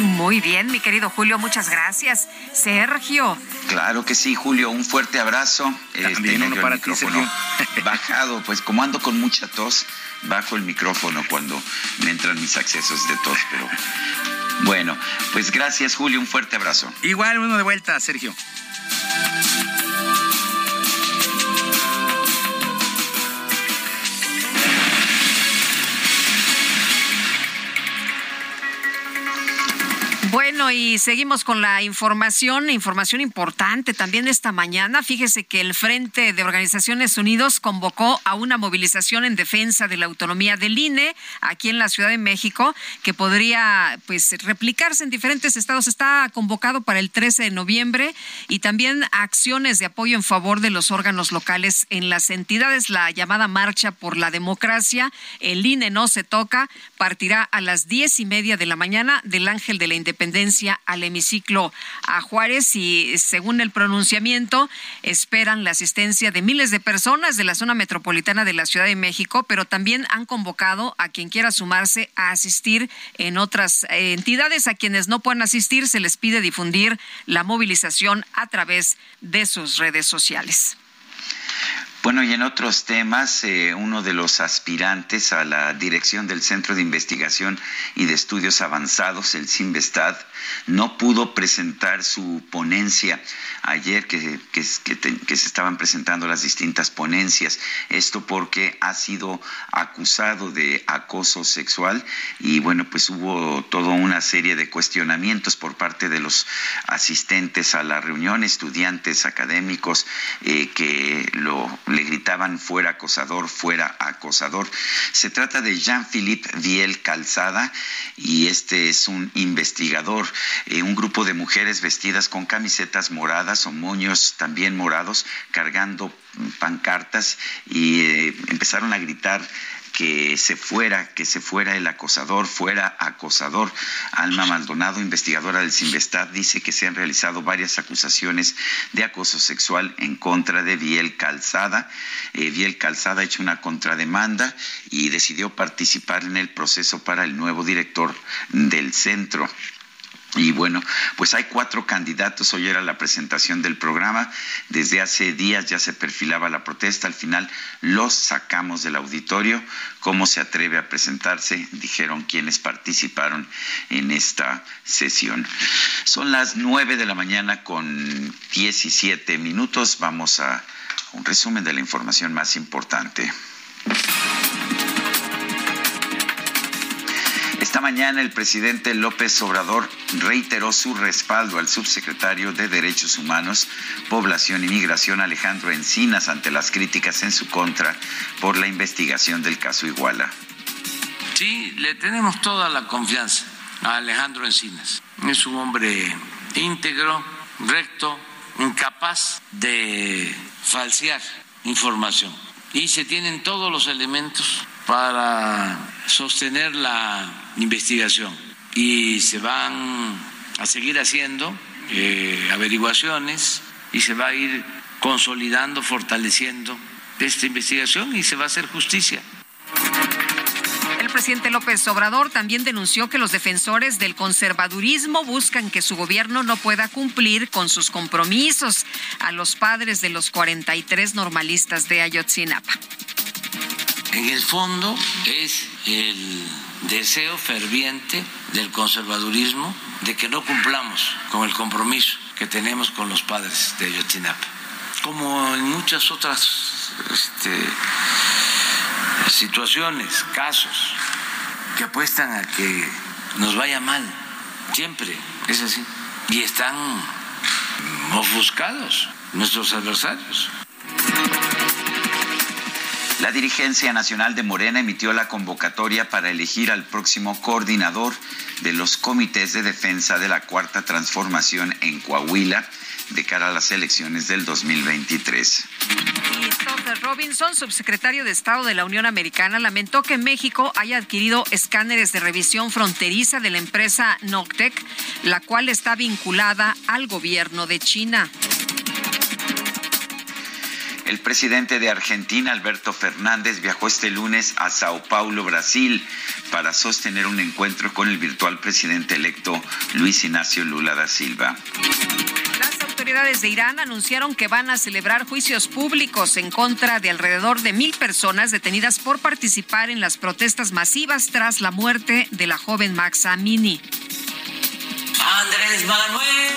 Muy bien, mi querido Julio, muchas gracias. Sergio. Claro que sí, Julio, un fuerte abrazo. También este, uno para ti, Sergio. [laughs] Bajado, pues como ando con mucha tos, bajo el micrófono cuando me entran mis accesos de tos, pero bueno, pues gracias, Julio, un fuerte abrazo. Igual uno de vuelta, Sergio. Voy Y seguimos con la información, información importante también esta mañana. Fíjese que el Frente de Organizaciones Unidos convocó a una movilización en defensa de la autonomía del INE aquí en la Ciudad de México, que podría pues replicarse en diferentes estados. Está convocado para el 13 de noviembre y también acciones de apoyo en favor de los órganos locales en las entidades. La llamada Marcha por la Democracia, el INE no se toca, partirá a las diez y media de la mañana del Ángel de la Independencia al hemiciclo a Juárez y según el pronunciamiento esperan la asistencia de miles de personas de la zona metropolitana de la Ciudad de México, pero también han convocado a quien quiera sumarse a asistir en otras eh, entidades. A quienes no puedan asistir se les pide difundir la movilización a través de sus redes sociales. Bueno, y en otros temas, eh, uno de los aspirantes a la dirección del Centro de Investigación y de Estudios Avanzados, el CIMBESTAD, no pudo presentar su ponencia ayer que, que, se estaban presentando las distintas ponencias. Esto porque ha sido acusado de acoso sexual y bueno, pues hubo toda una serie de cuestionamientos por parte de los asistentes a la reunión, estudiantes académicos eh, que lo le gritaban fuera acosador, fuera acosador. Se trata de Jean-Philippe Viel Calzada y este es un investigador, eh, un grupo de mujeres vestidas con camisetas moradas o moños también morados, cargando pancartas y eh, empezaron a gritar que se fuera, que se fuera el acosador, fuera acosador. Alma Maldonado, investigadora del Sinvestad, dice que se han realizado varias acusaciones de acoso sexual en contra de Biel Calzada. Eh, Biel Calzada ha hecho una contrademanda y decidió participar en el proceso para el nuevo director del centro. Y bueno, pues hay cuatro candidatos. Hoy era la presentación del programa. Desde hace días ya se perfilaba la protesta. Al final los sacamos del auditorio. ¿Cómo se atreve a presentarse? Dijeron quienes participaron en esta sesión. Son las nueve de la mañana con diecisiete minutos. Vamos a un resumen de la información más importante. Esta mañana el presidente López Obrador reiteró su respaldo al subsecretario de Derechos Humanos, Población y Migración Alejandro Encinas ante las críticas en su contra por la investigación del caso Iguala. Sí, le tenemos toda la confianza a Alejandro Encinas. Es un hombre íntegro, recto, incapaz de falsear información. Y se tienen todos los elementos para sostener la investigación y se van a seguir haciendo eh, averiguaciones y se va a ir consolidando, fortaleciendo esta investigación y se va a hacer justicia. El presidente López Obrador también denunció que los defensores del conservadurismo buscan que su gobierno no pueda cumplir con sus compromisos a los padres de los 43 normalistas de Ayotzinapa. En el fondo es el deseo ferviente del conservadurismo de que no cumplamos con el compromiso que tenemos con los padres de Ayotzinapa, como en muchas otras este, situaciones, casos que apuestan a que nos vaya mal, siempre es así, y están ofuscados nuestros adversarios. La dirigencia nacional de Morena emitió la convocatoria para elegir al próximo coordinador de los comités de defensa de la cuarta transformación en Coahuila de cara a las elecciones del 2023. Christopher Robinson, subsecretario de Estado de la Unión Americana, lamentó que México haya adquirido escáneres de revisión fronteriza de la empresa Noctec, la cual está vinculada al gobierno de China. El presidente de Argentina, Alberto Fernández, viajó este lunes a Sao Paulo, Brasil, para sostener un encuentro con el virtual presidente electo Luis Ignacio Lula da Silva. Las autoridades de Irán anunciaron que van a celebrar juicios públicos en contra de alrededor de mil personas detenidas por participar en las protestas masivas tras la muerte de la joven Max Amini. Andrés Manuel.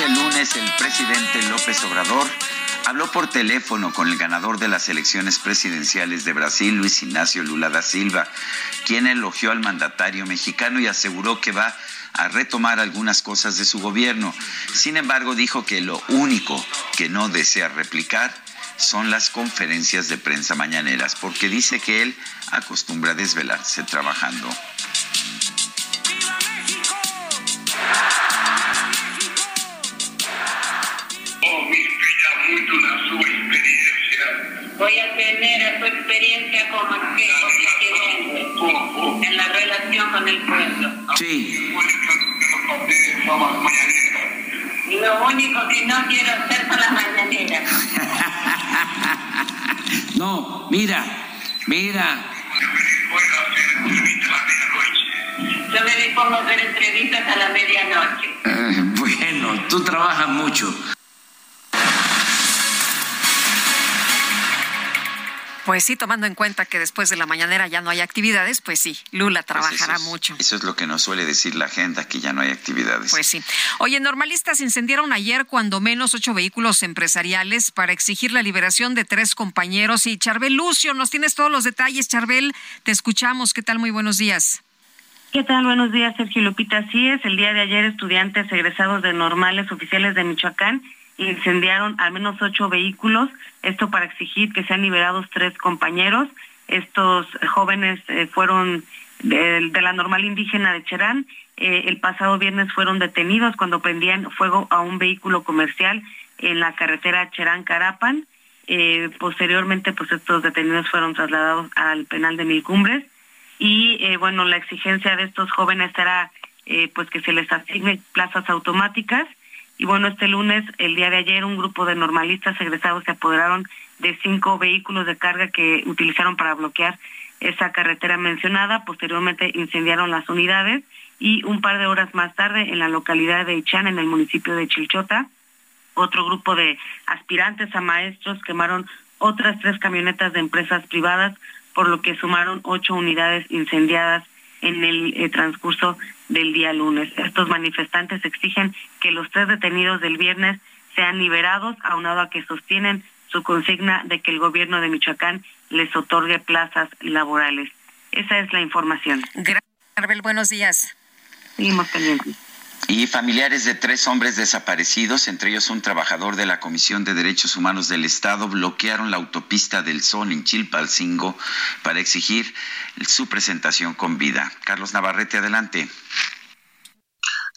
Este lunes el presidente López Obrador habló por teléfono con el ganador de las elecciones presidenciales de Brasil, Luis Ignacio Lula da Silva, quien elogió al mandatario mexicano y aseguró que va a retomar algunas cosas de su gobierno. Sin embargo, dijo que lo único que no desea replicar son las conferencias de prensa mañaneras, porque dice que él acostumbra desvelarse trabajando. Voy a tener a tu experiencia como presidente en la relación con el pueblo. Sí. Lo único que no quiero hacer son las mañaneras. [laughs] no, mira, mira. Yo me dispongo a hacer entrevistas a la medianoche. Eh, [laughs] bueno, tú trabajas mucho. Pues sí, tomando en cuenta que después de la mañanera ya no hay actividades, pues sí, Lula trabajará Pues eso es- mucho. Eso es lo que nos suele decir la agenda, que ya no hay actividades. Pues sí. Oye, normalistas incendiaron ayer cuando menos ocho vehículos empresariales para exigir la liberación de tres compañeros. Y Charbel Lucio, nos tienes todos los detalles. Charbel, te escuchamos. ¿Qué tal? Muy buenos días. ¿Qué tal? Buenos días, Sergio Lupita. Así es, el día de ayer estudiantes egresados de normales oficiales de Michoacán incendiaron al menos ocho vehículos, esto para exigir que sean liberados tres compañeros. Estos jóvenes eh, fueron de, la normal indígena de Cherán. Eh, el pasado viernes fueron detenidos cuando prendían fuego a un vehículo comercial en la carretera Cherán-Carapan. Eh, posteriormente, pues estos detenidos fueron trasladados al penal de Mil Cumbres y bueno, la exigencia de estos jóvenes era pues que se les asigne plazas automáticas y bueno, este lunes, el día de ayer, un grupo de normalistas egresados se apoderaron de cinco vehículos de carga que utilizaron para bloquear esa carretera mencionada, posteriormente incendiaron las unidades y un par de horas más tarde en la localidad de Ichán, en el municipio de Chilchota, otro grupo de aspirantes a maestros quemaron otras tres camionetas de empresas privadas, por lo que sumaron ocho unidades incendiadas en el eh, transcurso del día lunes. Estos manifestantes exigen que los tres detenidos del viernes sean liberados, aunado a que sostienen su consigna de que el gobierno de Michoacán les otorgue plazas laborales. Esa es la información. Gracias, Charbel. Buenos días. Seguimos pendientes. Y familiares de tres hombres desaparecidos, entre ellos un trabajador de la Comisión de Derechos Humanos del Estado, bloquearon la autopista del Sol en Chilpalcingo para exigir su presentación con vida. Carlos Navarrete, adelante.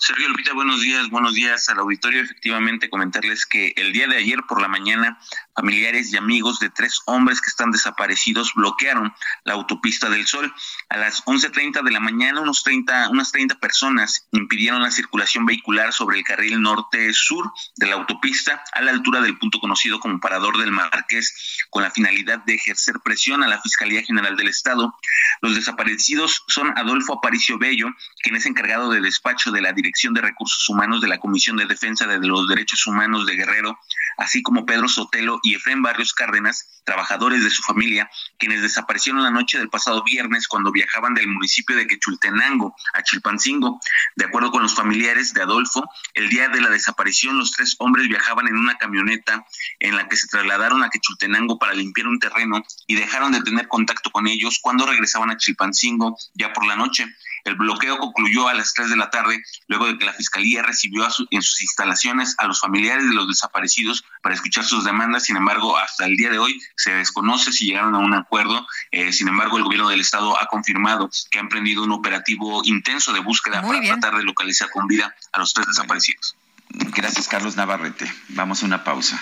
Sergio Lupita, buenos días, buenos días al auditorio. Efectivamente, comentarles que el día de ayer por la mañana, familiares y amigos de tres hombres que están desaparecidos bloquearon la autopista del Sol. A las 11.30 de la mañana, unos 30, unas 30 personas impidieron la circulación vehicular sobre el carril norte-sur de la autopista a la altura del punto conocido como Parador del Marqués, con la finalidad de ejercer presión a la Fiscalía General del Estado. Los desaparecidos son Adolfo Aparicio Bello, quien es encargado de despacho de la Dirección de Recursos Humanos de la Comisión de Defensa de los Derechos Humanos de Guerrero, así como Pedro Sotelo y Efrén Barrios Cárdenas, trabajadores de su familia, quienes desaparecieron la noche del pasado viernes cuando viajaban del municipio de Quechultenango a Chilpancingo. De acuerdo con los familiares de Adolfo, el día de la desaparición los tres hombres viajaban en una camioneta en la que se trasladaron a Quechultenango para limpiar un terreno y dejaron de tener contacto con ellos cuando regresaban a Chilpancingo ya por la noche. El bloqueo concluyó a las 3 de la tarde, luego de que la Fiscalía recibió a su- en sus instalaciones a los familiares de los desaparecidos para escuchar sus demandas. Sin embargo, hasta el día de hoy se desconoce si llegaron a un acuerdo. Eh, sin embargo, el gobierno del Estado ha confirmado que ha emprendido un operativo intenso de búsqueda Muy para bien. tratar de localizar con vida a los tres desaparecidos. Gracias, Carlos Navarrete. Vamos a una pausa.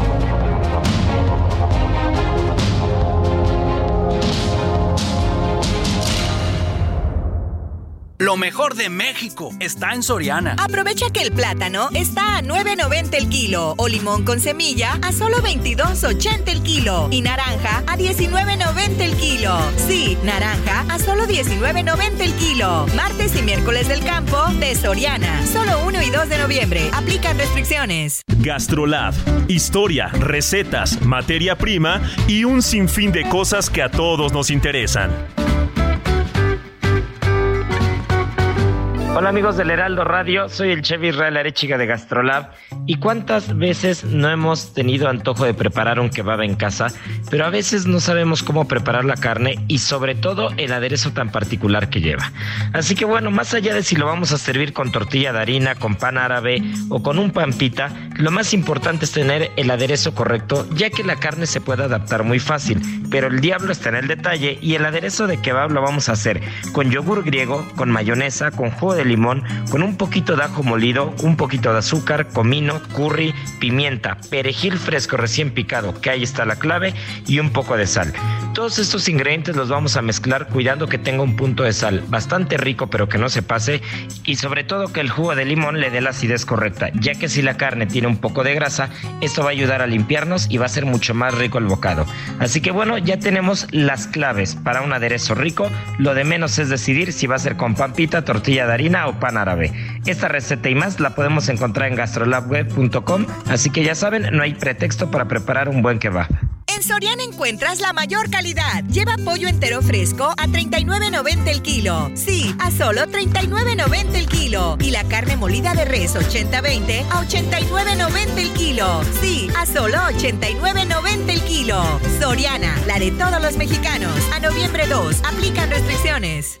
Lo mejor de México está en Soriana. Aprovecha que el plátano está a 9.90 el kilo o limón con semilla a solo 22.80 el kilo y naranja a 19.90 el kilo. Sí, naranja a solo 19.90 el kilo. Martes y miércoles del campo de Soriana. Solo 1 y 2 de noviembre. Aplican restricciones. Gastrolab. Historia, recetas, materia prima y un sinfín de cosas que a todos nos interesan. Hola amigos del Heraldo Radio, soy el chef Israel Arechiga de Gastrolab. ¿Y cuántas veces no hemos tenido antojo de preparar un kebab en casa, pero a veces no sabemos cómo preparar la carne y sobre todo el aderezo tan particular que lleva? Así que bueno, más allá de si lo vamos a servir con tortilla de harina, con pan árabe o con un pampita, lo más importante es tener el aderezo correcto, ya que la carne se puede adaptar muy fácil, pero el diablo está en el detalle y el aderezo de kebab lo vamos a hacer con yogur griego, con mayonesa, con jugo limón, con un poquito de ajo molido, un poquito de azúcar, comino, curry, pimienta, perejil fresco recién picado, que ahí está la clave, y un poco de sal. Todos estos ingredientes los vamos a mezclar cuidando que tenga un punto de sal bastante rico pero que no se pase y sobre todo que el jugo de limón le dé la acidez correcta, ya que si la carne tiene un poco de grasa, esto va a ayudar a limpiarnos y va a ser mucho más rico el bocado. Así que bueno, ya tenemos las claves para un aderezo rico, lo de menos es decidir si va a ser con pampita, tortilla de harina o pan árabe. Esta receta y más la podemos encontrar en gastrolabweb.com, así que ya saben, no hay pretexto para preparar un buen kebab. En Soriana encuentras la mayor calidad. Lleva pollo entero fresco a 39.90 el kilo. Sí, a solo 39.90 el kilo. Y la carne molida de res 80-20 a 89.90 el kilo. Sí, a solo 89.90 el kilo. Soriana, la de todos los mexicanos. A noviembre 2, aplican restricciones.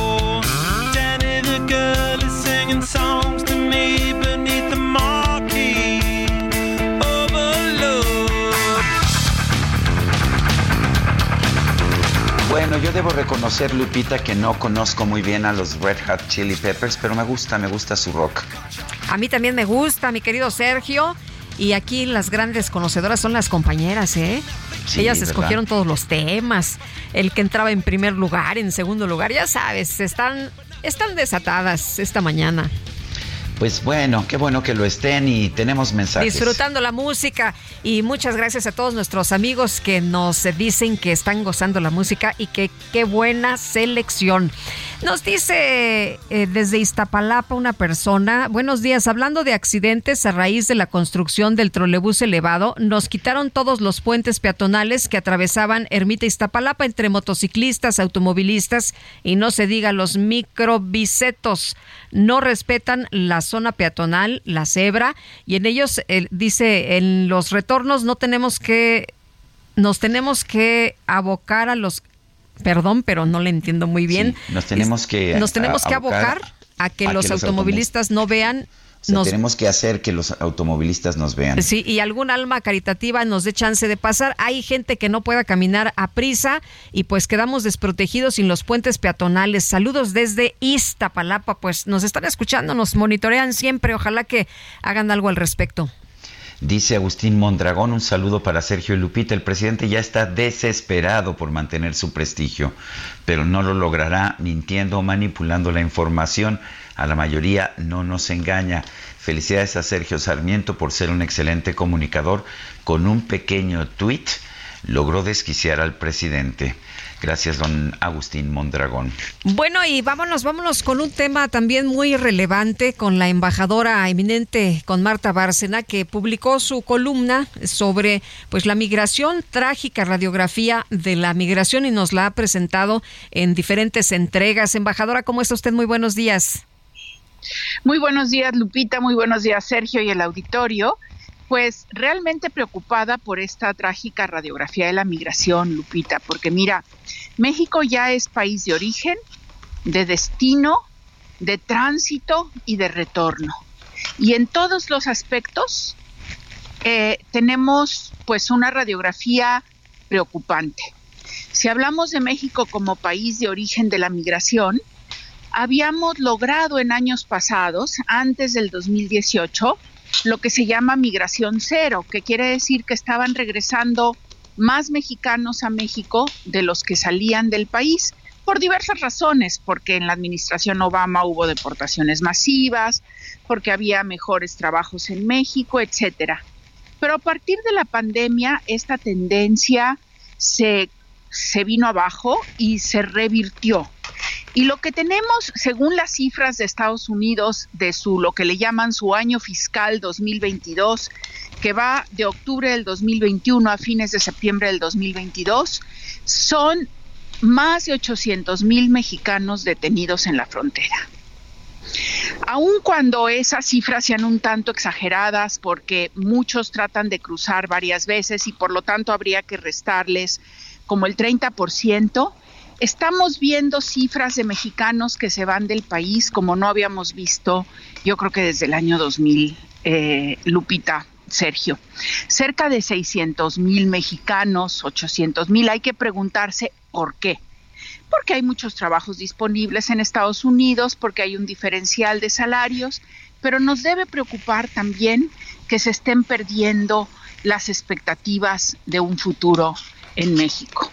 yo debo reconocer, Lupita, que no conozco muy bien a los Red Hot Chili Peppers, pero me gusta, me gusta su rock. A mí también me gusta, mi querido Sergio. Y aquí las grandes conocedoras son las compañeras, ¿eh? Sí, Ellas ¿verdad? escogieron todos los temas. El que entraba en primer lugar, en segundo lugar, ya sabes, están, están desatadas esta mañana. Pues bueno, qué bueno que lo estén y tenemos mensajes. Disfrutando la música y muchas gracias a todos nuestros amigos que nos dicen que están gozando la música y que qué buena selección. Nos dice eh, desde Iztapalapa una persona, buenos días, hablando de accidentes a raíz de la construcción del trolebús elevado, nos quitaron todos los puentes peatonales que atravesaban Ermita Iztapalapa entre motociclistas, automovilistas y no se diga los microbicetos. No respetan la zona peatonal, la cebra, y en ellos eh, dice, en los retornos no tenemos que, nos tenemos que abocar a los, perdón, pero no le entiendo muy bien. Nos tenemos que Nos tenemos a- que abocar a que a los que los automovilistas no vean. Sea, nos- tenemos que hacer que los automovilistas nos vean. Sí, y algún alma caritativa nos dé chance de pasar. Hay gente que no pueda caminar a prisa y pues quedamos desprotegidos sin los puentes peatonales. Saludos desde Iztapalapa, pues nos están escuchando, nos monitorean siempre. Ojalá que hagan algo al respecto. Dice Agustín Mondragón, un saludo para Sergio y Lupita. El presidente ya está desesperado por mantener su prestigio, pero no lo logrará mintiendo o manipulando la información. A la mayoría no nos engaña. Felicidades a Sergio Sarmiento por ser un excelente comunicador. Con un pequeño tuit logró desquiciar al presidente. Gracias, don Agustín Mondragón. Bueno, y vámonos, vámonos con un tema también muy relevante con la embajadora eminente, con Marta Bárcena, que publicó su columna sobre pues la migración, trágica radiografía de la migración y nos la ha presentado en diferentes entregas. Embajadora, ¿cómo está usted? Muy buenos días. Muy buenos días, Lupita. Muy buenos días, Sergio y el auditorio. Pues realmente preocupada por esta trágica radiografía de la migración, Lupita, porque mira, México ya es país de origen, de destino, de tránsito y de retorno. Y en todos los aspectos eh, tenemos pues una radiografía preocupante. Si hablamos de México como país de origen de la migración, habíamos logrado en años pasados, antes del 2018, lo que se llama migración cero, que quiere decir que estaban regresando más mexicanos a México de los que salían del país por diversas razones, porque en la administración Obama hubo deportaciones masivas, porque había mejores trabajos en México, etcétera. Pero a partir de la pandemia esta tendencia se, se vino abajo y se revirtió. Y lo que tenemos, según las cifras de Estados Unidos, de su lo que le llaman su año fiscal 2022, que va de octubre del 2021 a fines de septiembre del 2022, son más de 800 mil mexicanos detenidos en la frontera. Aun cuando esas cifras sean un tanto exageradas porque muchos tratan de cruzar varias veces y por lo tanto habría que restarles como el 30%, estamos viendo cifras de mexicanos que se van del país como no habíamos visto, yo creo que desde el año 2000, eh, Lupita. Sergio, cerca de 600 mil mexicanos, 800 mil, hay que preguntarse por qué porque hay muchos trabajos disponibles en Estados Unidos, porque hay un diferencial de salarios, pero nos debe preocupar también que se estén perdiendo las expectativas de un futuro en México.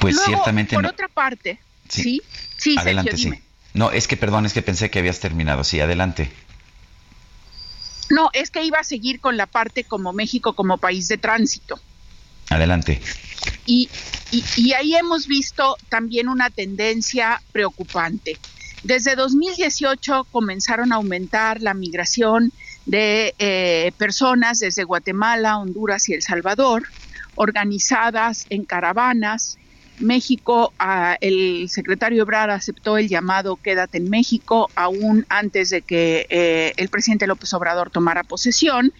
Pues ciertamente. Por otra parte, sí, sí, adelante, sí. No, es que perdón, es que pensé que habías terminado. Sí, adelante. No, es que iba a seguir con la parte como México como país de tránsito. Adelante. Y, y, ahí hemos visto también una tendencia preocupante. Desde 2018 comenzaron a aumentar la migración de eh, personas desde Guatemala, Honduras y El Salvador, organizadas en caravanas. México, el secretario Ebrard aceptó el llamado Quédate en México aún antes de que eh, el presidente López Obrador tomara posesión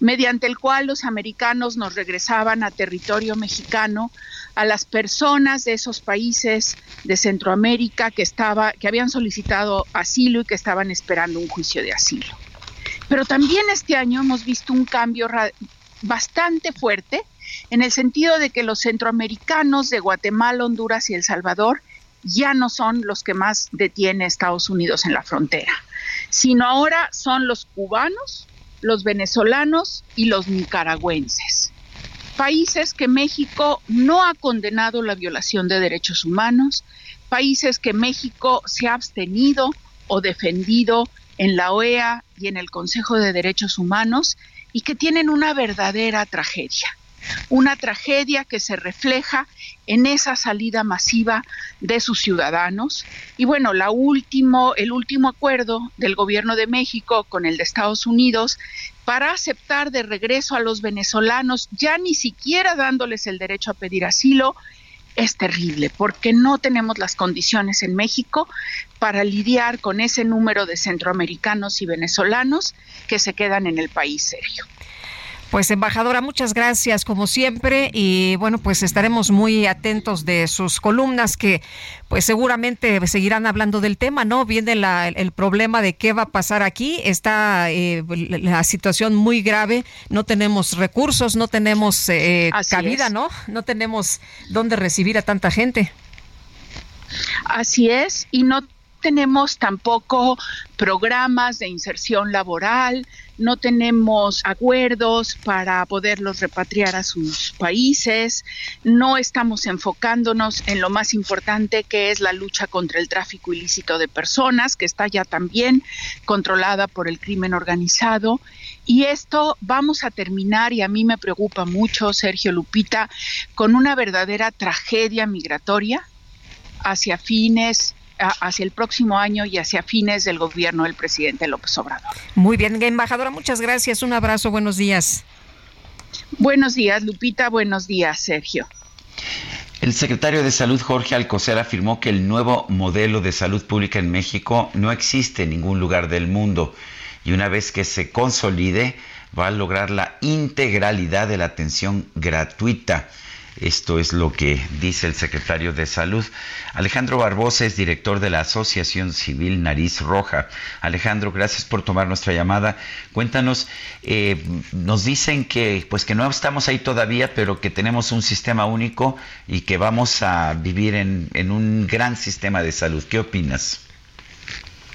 mediante el cual los americanos nos regresaban a territorio mexicano a las personas de esos países de Centroamérica que estaba que habían solicitado asilo y que estaban esperando un juicio de asilo. Pero también este año hemos visto un cambio bastante fuerte en el sentido de que los centroamericanos de Guatemala, Honduras y El Salvador ya no son los que más detiene Estados Unidos en la frontera, sino ahora son los cubanos, los venezolanos y los nicaragüenses. Países que México no ha condenado la violación de derechos humanos, países que México se ha abstenido o defendido en la OEA y en el Consejo de Derechos Humanos y que tienen una verdadera tragedia una tragedia que se refleja en esa salida masiva de sus ciudadanos. Y bueno, la último, el último acuerdo del gobierno de México con el de Estados Unidos para aceptar de regreso a los venezolanos, ya ni siquiera dándoles el derecho a pedir asilo, es terrible porque no tenemos las condiciones en México para lidiar con ese número de centroamericanos y venezolanos que se quedan en el país, Sergio. Pues embajadora, muchas gracias como siempre y bueno, pues estaremos muy atentos de sus columnas que pues seguramente seguirán hablando del tema, ¿no? Viene el problema de qué va a pasar aquí, está eh, la situación muy grave, no tenemos recursos, no tenemos eh, cabida, ¿no? No tenemos dónde recibir a tanta gente. Así es, y no tenemos tampoco programas de inserción laboral, no tenemos acuerdos para poderlos repatriar a sus países, no estamos enfocándonos en lo más importante que es la lucha contra el tráfico ilícito de personas, que está ya también controlada por el crimen organizado. Y esto vamos a terminar, y a mí me preocupa mucho, Sergio Lupita, con una verdadera tragedia migratoria hacia fines hacia el próximo año y hacia fines del gobierno del presidente López Obrador. Muy bien, embajadora, muchas gracias. Un abrazo, buenos días. Buenos días, Lupita. Buenos días, Sergio. El secretario de Salud, Jorge Alcocer, afirmó que el nuevo modelo de salud pública en México no existe en ningún lugar del mundo y una vez que se consolide va a lograr la integralidad de la atención gratuita. Esto es lo que dice el secretario de Salud. Alejandro Barbosa es director de la Asociación Civil Nariz Roja. Alejandro, gracias por tomar nuestra llamada. Cuéntanos, eh, nos dicen que pues que no estamos ahí todavía, pero que tenemos un sistema único y que vamos a vivir en, un gran sistema de salud. ¿Qué opinas?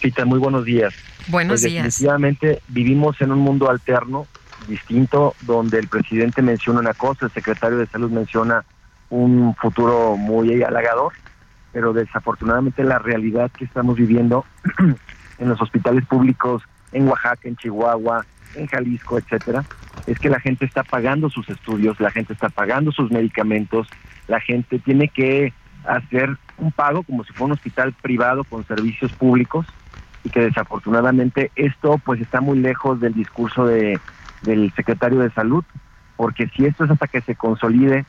Pita, muy buenos días. Buenos pues, días. Definitivamente vivimos en un mundo alterno distinto, donde el presidente menciona una cosa, el secretario de salud menciona un futuro muy halagador, pero desafortunadamente la realidad que estamos viviendo [clears throat] en los hospitales públicos en Oaxaca, en Chihuahua, en Jalisco, etcétera, es que la gente está pagando sus estudios, la gente está pagando sus medicamentos, la gente tiene que hacer un pago como si fuera un hospital privado con servicios públicos y que desafortunadamente esto pues está muy lejos del discurso de, del secretario de salud, porque si esto es hasta que se consolide,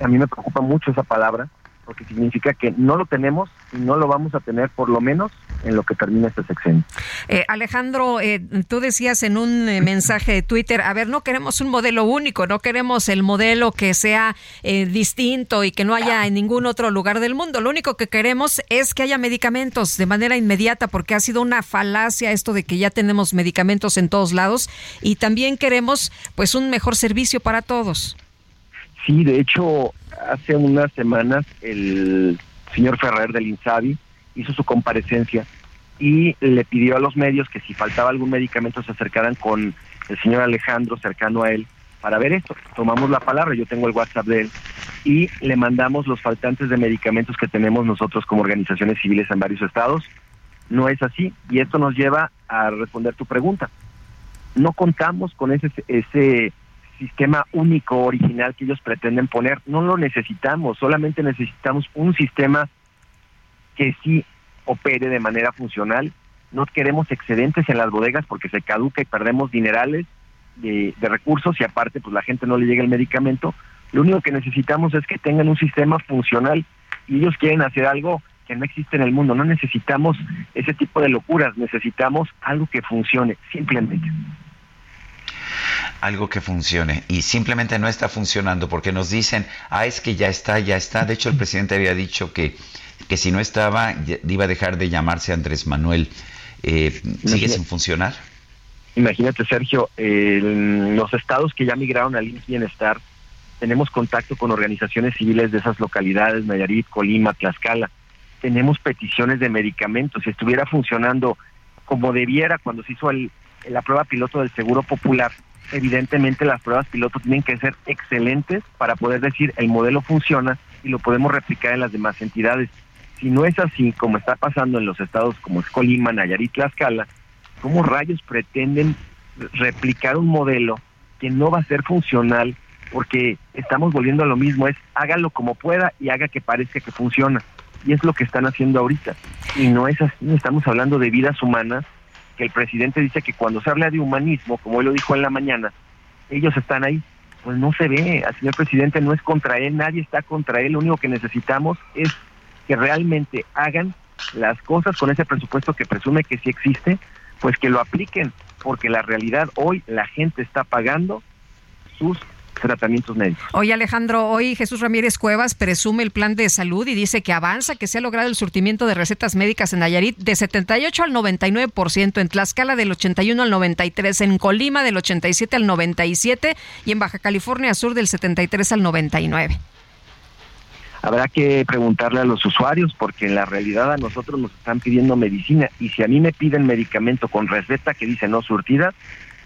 a mí me preocupa mucho esa palabra, porque significa que no lo tenemos y no lo vamos a tener por lo menos en lo que termina este sexenio. Eh, Alejandro, eh, tú decías en un eh, mensaje de Twitter, a ver, no queremos un modelo único, no queremos el modelo que sea distinto y que no haya en ningún otro lugar del mundo. Lo único que queremos es que haya medicamentos de manera inmediata, porque ha sido una falacia esto de que ya tenemos medicamentos en todos lados y también queremos pues un mejor servicio para todos. Sí, de hecho, hace unas semanas el señor Ferrer del INSABI hizo su comparecencia y le pidió a los medios que si faltaba algún medicamento se acercaran con el señor Alejandro cercano a él para ver esto. Tomamos la palabra, yo tengo el WhatsApp de él y le mandamos los faltantes de medicamentos que tenemos nosotros como organizaciones civiles en varios estados. No es así y esto nos lleva a responder tu pregunta. No contamos con ese ese sistema único, original que ellos pretenden poner. No lo necesitamos, solamente necesitamos un sistema que sí opere de manera funcional. No queremos excedentes en las bodegas porque se caduca y perdemos dinerales de, recursos y aparte pues la gente no le llega el medicamento. Lo único que necesitamos es que tengan un sistema funcional y ellos quieren hacer algo que no existe en el mundo. No necesitamos ese tipo de locuras, necesitamos algo que funcione, simplemente algo que funcione y simplemente no está funcionando porque nos dicen, ah, es que ya está, ya está. De hecho, el presidente había dicho que, que si no estaba, iba a dejar de llamarse Andrés Manuel. Eh, ¿Sigue sin funcionar? Imagínate, Sergio, en los estados que ya migraron al IMSS Bienestar, tenemos contacto con organizaciones civiles de esas localidades, Nayarit, Colima, Tlaxcala. Tenemos peticiones de medicamentos. Si estuviera funcionando como debiera cuando se hizo la prueba piloto del Seguro Popular, evidentemente las pruebas piloto tienen que ser excelentes para poder decir el modelo funciona y lo podemos replicar en las demás entidades. Si no es así, como está pasando en los estados como es Colima, Nayarit, Tlaxcala, ¿cómo rayos pretenden replicar un modelo que no va a ser funcional? Porque estamos volviendo a lo mismo, es hágalo como pueda y haga que parezca que funciona. Y es lo que están haciendo ahorita. Y no es así, estamos hablando de vidas humanas que el presidente dice que cuando se habla de humanismo, como él lo dijo en la mañana, ellos están ahí, pues no se ve, al señor presidente no es contra él, nadie está contra él, lo único que necesitamos es que realmente hagan las cosas con ese presupuesto que presume que sí existe, pues que lo apliquen, porque la realidad hoy la gente está pagando sus tratamientos médicos. Oye Alejandro, hoy Jesús Ramírez Cuevas presume el plan de salud y dice que avanza, que se ha logrado el surtimiento de recetas médicas en Nayarit de 78 al 99%, en Tlaxcala del 81 al 93, en Colima del 87 al 97 y en Baja California Sur del 73 al 99. Habrá que preguntarle a los usuarios porque en la realidad a nosotros nos están pidiendo medicina y si a mí me piden medicamento con receta que dice no surtida,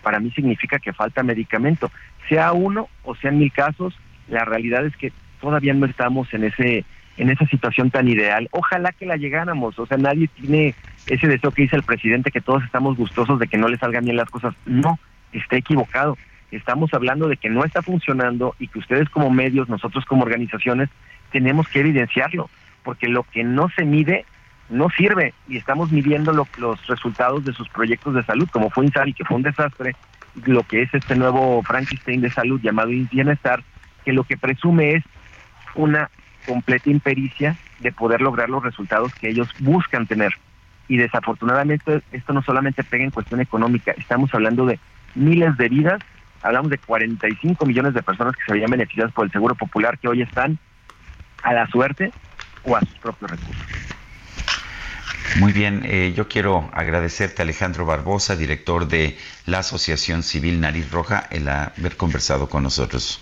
para mí significa que falta medicamento sea uno o sean mil casos, la realidad es que todavía no estamos en ese en esa situación tan ideal. Ojalá que la llegáramos, o sea, nadie tiene ese deseo que dice el presidente que todos estamos gustosos de que no le salgan bien las cosas. No, está equivocado. Estamos hablando de que no está funcionando y que ustedes como medios, nosotros como organizaciones, tenemos que evidenciarlo, porque lo que no se mide no sirve y estamos midiendo los resultados de sus proyectos de salud, como fue INSARI, que fue un desastre, lo que es este nuevo Frankenstein de salud llamado Bienestar, que lo que presume es una completa impericia de poder lograr los resultados que ellos buscan tener. Y desafortunadamente esto no solamente pega en cuestión económica, estamos hablando de miles de vidas, hablamos de 45 millones de personas que se veían beneficiadas por el Seguro Popular que hoy están a la suerte o a sus propios recursos. Muy bien, eh, yo quiero agradecerte Alejandro Barbosa, director de la Asociación Civil Nariz Roja, el haber conversado con nosotros.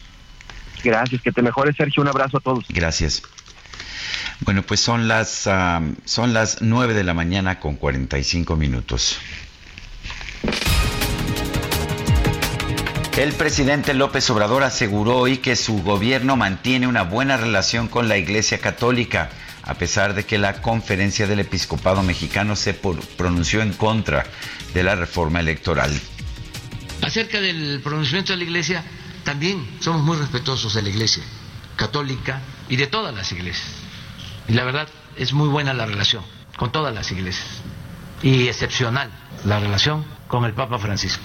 Gracias, que te mejores Sergio, un abrazo a todos. Gracias. Bueno, pues son las, son las 9 de la mañana con 45 minutos. El presidente López Obrador aseguró hoy que su gobierno mantiene una buena relación con la Iglesia Católica a pesar de que la conferencia del episcopado mexicano se pronunció en contra de la reforma electoral. Acerca del pronunciamiento de la iglesia, también somos muy respetuosos de la iglesia católica y de todas las iglesias. Y la verdad es muy buena la relación con todas las iglesias y excepcional la relación con el Papa Francisco.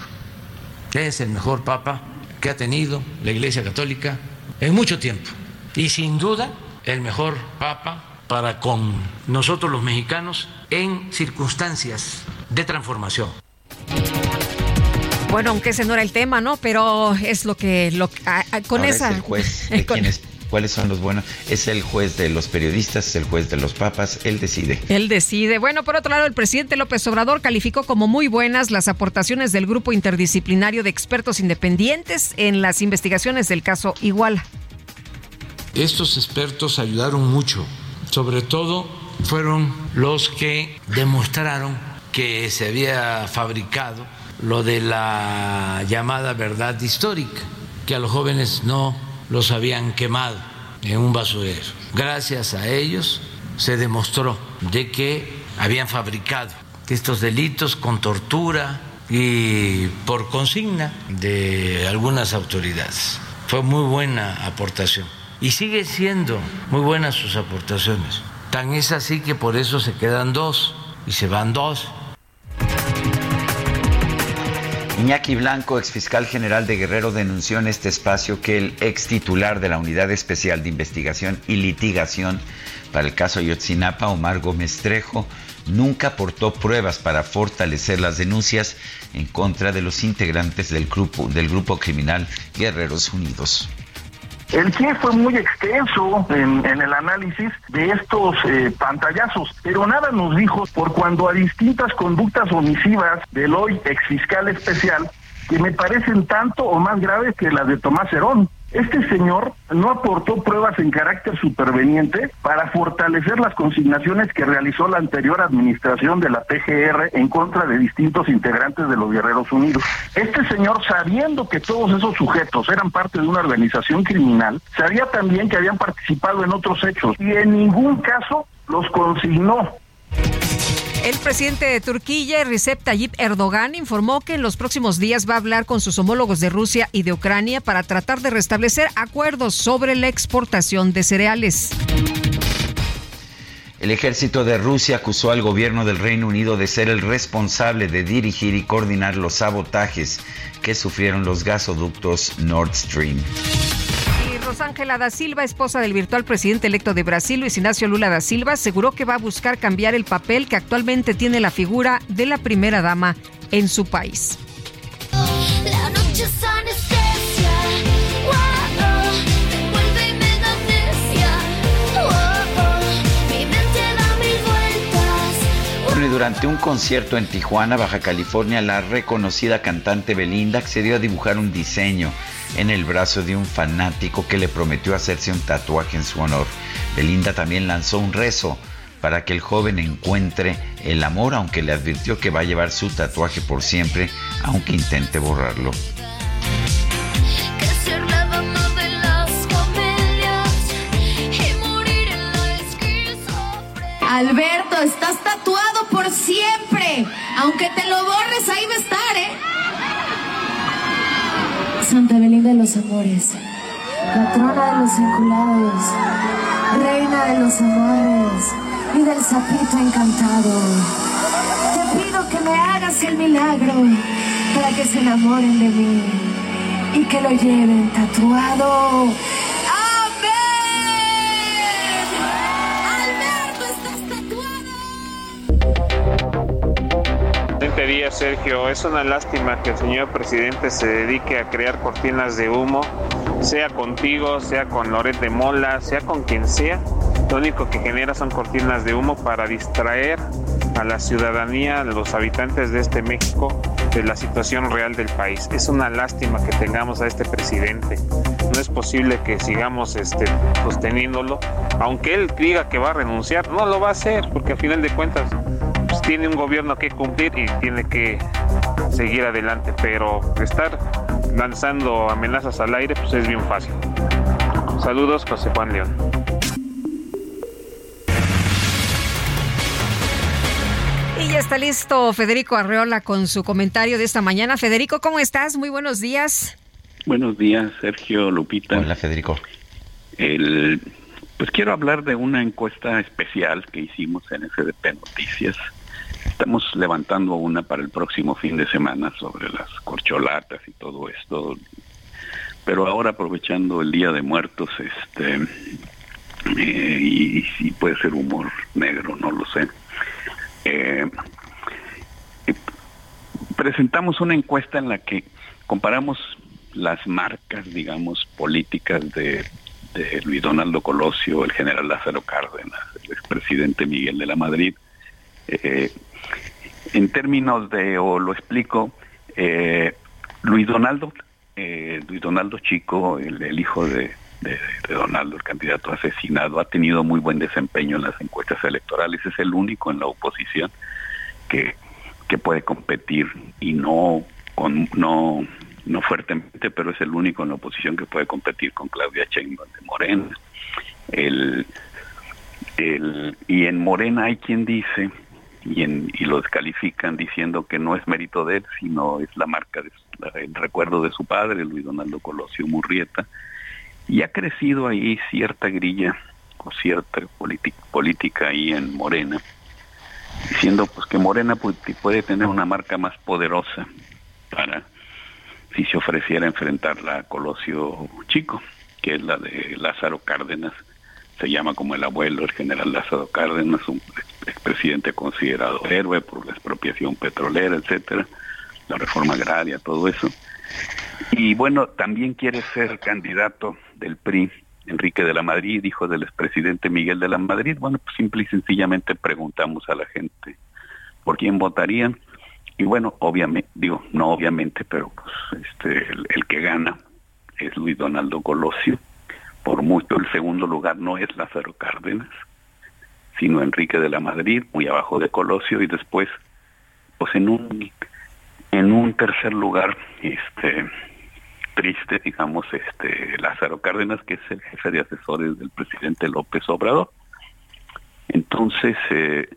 Es el mejor Papa que ha tenido la Iglesia Católica en mucho tiempo y sin duda el mejor Papa para con nosotros los mexicanos en circunstancias de transformación. Bueno, aunque ese no era el tema, ¿no? Pero es lo que lo, con esa. el juez de [laughs] quienes cuáles son los buenos. Es el juez de los periodistas, es el juez de los papas, él decide. Él decide. Bueno, por otro lado, el presidente López Obrador calificó como muy buenas las aportaciones del grupo interdisciplinario de expertos independientes en las investigaciones del caso Iguala. Estos expertos ayudaron mucho, sobre todo fueron los que demostraron que se había fabricado lo de la llamada verdad histórica, que a los jóvenes no los habían quemado en un basurero. Gracias a ellos se demostró de que habían fabricado estos delitos con tortura y por consigna de algunas autoridades. Fue muy buena aportación y sigue siendo muy buenas sus aportaciones. Tan es así que por eso se quedan dos y se van dos Iñaki Blanco, ex fiscal general de Guerrero, denunció en este espacio que el ex titular de la Unidad Especial de Investigación y Litigación para el caso Ayotzinapa, Omar Gómez Trejo, nunca aportó pruebas para fortalecer las denuncias en contra de los integrantes del grupo, del grupo criminal Guerreros Unidos. El CIE fue muy extenso en, el análisis de estos eh, pantallazos, pero nada nos dijo por cuando a distintas conductas omisivas del hoy exfiscal especial que me parecen tanto o más graves que las de Tomás Herón. Este señor no aportó pruebas en carácter superveniente para fortalecer las consignaciones que realizó la anterior administración de la PGR en contra de distintos integrantes de los Guerreros Unidos. Este señor, sabiendo que todos esos sujetos eran parte de una organización criminal, sabía también que habían participado en otros hechos y en ningún caso los consignó el presidente de Turquía, Recep Tayyip Erdogan, informó que en los próximos días va a hablar con sus homólogos de Rusia y de Ucrania para tratar de restablecer acuerdos sobre la exportación de cereales. El ejército de Rusia acusó al gobierno del Reino Unido de ser el responsable de dirigir y coordinar los sabotajes que sufrieron los gasoductos Nord Stream. Rosángela da Silva, esposa del virtual presidente electo de Brasil, Luis Ignacio Lula da Silva, aseguró que va a buscar cambiar el papel que actualmente tiene la figura de la primera dama en su país. y durante un concierto en Tijuana, Baja California, la reconocida cantante Belinda accedió a dibujar un diseño en el brazo de un fanático que le prometió hacerse un tatuaje en su honor. Belinda también lanzó un rezo para que el joven encuentre el amor, aunque le advirtió que va a llevar su tatuaje por siempre, aunque intente borrarlo. Alberto, estás tatuado por siempre. Aunque te lo borres, ahí va a estar, ¿eh? Santa Belén de los amores, patrona de los vinculados, reina de los amores y del sapito encantado. Te pido que me hagas el milagro para que se enamoren de mí y que lo lleven tatuado día, Sergio. Es una lástima que el señor presidente se dedique a crear cortinas de humo, sea contigo, sea con Loret de Mola, sea con quien sea. Lo único que genera son cortinas de humo para distraer a la ciudadanía, a los habitantes de este México, de la situación real del país. Es una lástima que tengamos a este presidente. No es posible que sigamos este, sosteniéndolo, aunque él diga que va a renunciar, no lo va a hacer, porque al final de cuentas tiene un gobierno que cumplir y tiene que seguir adelante, pero estar lanzando amenazas al aire pues es bien fácil. Saludos, José Juan León. Y ya está listo Federico Arreola con su comentario de esta mañana. Federico, ¿cómo estás? Muy buenos días. Buenos días, Sergio Lupita. Hola, Federico. El Pues quiero hablar de una encuesta especial que hicimos en SDP Noticias. Estamos levantando una para el próximo fin de semana sobre las corcholatas y todo esto. Pero ahora aprovechando el Día de Muertos, este, eh, y, si puede ser humor negro, no lo sé. Eh, eh, presentamos una encuesta en la que comparamos las marcas, digamos, políticas de, Luis Donaldo Colosio, el general Lázaro Cárdenas, el expresidente Miguel de la Madrid. En términos de, o lo explico, Luis Donaldo, Luis Donaldo Chico, el hijo de, de, Donaldo, el candidato asesinado, ha tenido muy buen desempeño en las encuestas electorales. Es el único en la oposición que, que puede competir y no con no no fuertemente, pero es el único en la oposición que puede competir con Claudia Sheinbaum de Morena. El, el, y en Morena hay quien dice y, lo descalifican diciendo que no es mérito de él, sino es la marca, de, el recuerdo de su padre, Luis Donaldo Colosio Murrieta, y ha crecido ahí cierta grilla o cierta política ahí en Morena, diciendo pues que Morena puede tener una marca más poderosa para si se ofreciera enfrentarla a Colosio Chico, que es la de Lázaro Cárdenas, se llama como el abuelo, el general Lázaro Cárdenas, un expresidente considerado héroe por la expropiación petrolera, etcétera, la reforma agraria, todo eso. Y bueno, también quiere ser candidato del PRI, Enrique de la Madrid, hijo del expresidente Miguel de la Madrid. Bueno, pues simple y sencillamente preguntamos a la gente por quién votarían. Y bueno, obviamente, digo, no obviamente, pero pues este, el, que gana es Luis Donaldo Colosio. Por mucho el segundo lugar no es Lázaro Cárdenas, sino Enrique de la Madrid, muy abajo de Colosio, y después, pues en un en un tercer lugar, este triste, digamos, este Lázaro Cárdenas, que es el jefe de asesores del presidente López Obrador. Entonces, eh,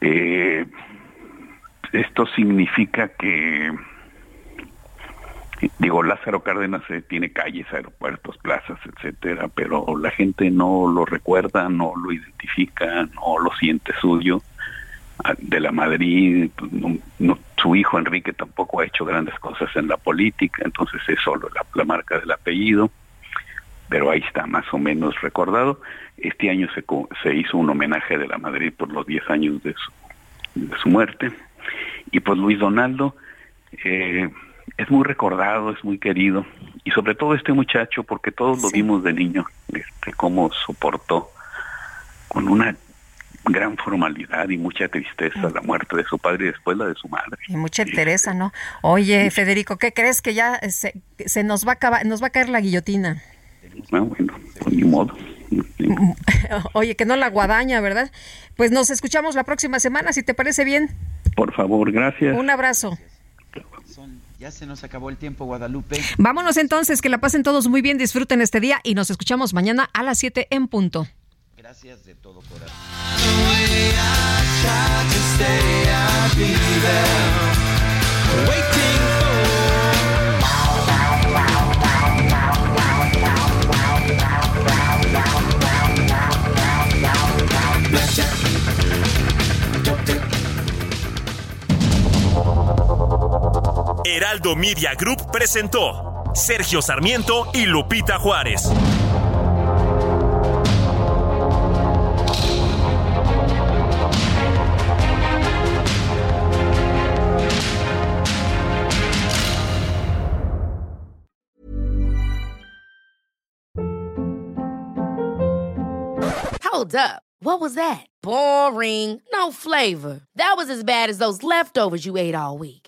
eh, esto significa que, digo, Lázaro Cárdenas eh, tiene calles, aeropuertos, plazas, etcétera, pero la gente no lo recuerda, no lo identifica, no lo siente suyo de la Madrid, pues, su hijo Enrique tampoco ha hecho grandes cosas en la política, entonces es solo la, marca del apellido, pero ahí está más o menos recordado. Este año se, se hizo un homenaje de la Madrid por los 10 años de su, de su muerte, y pues Luis Donaldo eh, es muy recordado, es muy querido, y sobre todo este muchacho, porque todos lo vimos de niño, este, cómo soportó con una gran formalidad y mucha tristeza la muerte de su padre y después la de su madre. Y mucha entereza, ¿no? Oye, Federico, ¿qué crees que ya se, se, nos va a acabar, nos va a caer la guillotina? Ah, bueno, pues ni modo. [laughs] Oye, que no la guadaña, ¿verdad? Pues nos escuchamos la próxima semana, si te parece bien. Por favor, gracias. Un abrazo. Ya se nos acabó el tiempo, Guadalupe. Vámonos entonces, que la pasen todos muy bien, disfruten este día y nos escuchamos mañana a las 7 en punto. Gracias de todo corazón. Heraldo Media Group presentó Sergio Sarmiento y Lupita Juárez. Hold up. What was that? Boring. No flavor. That was as bad as those leftovers you ate all week.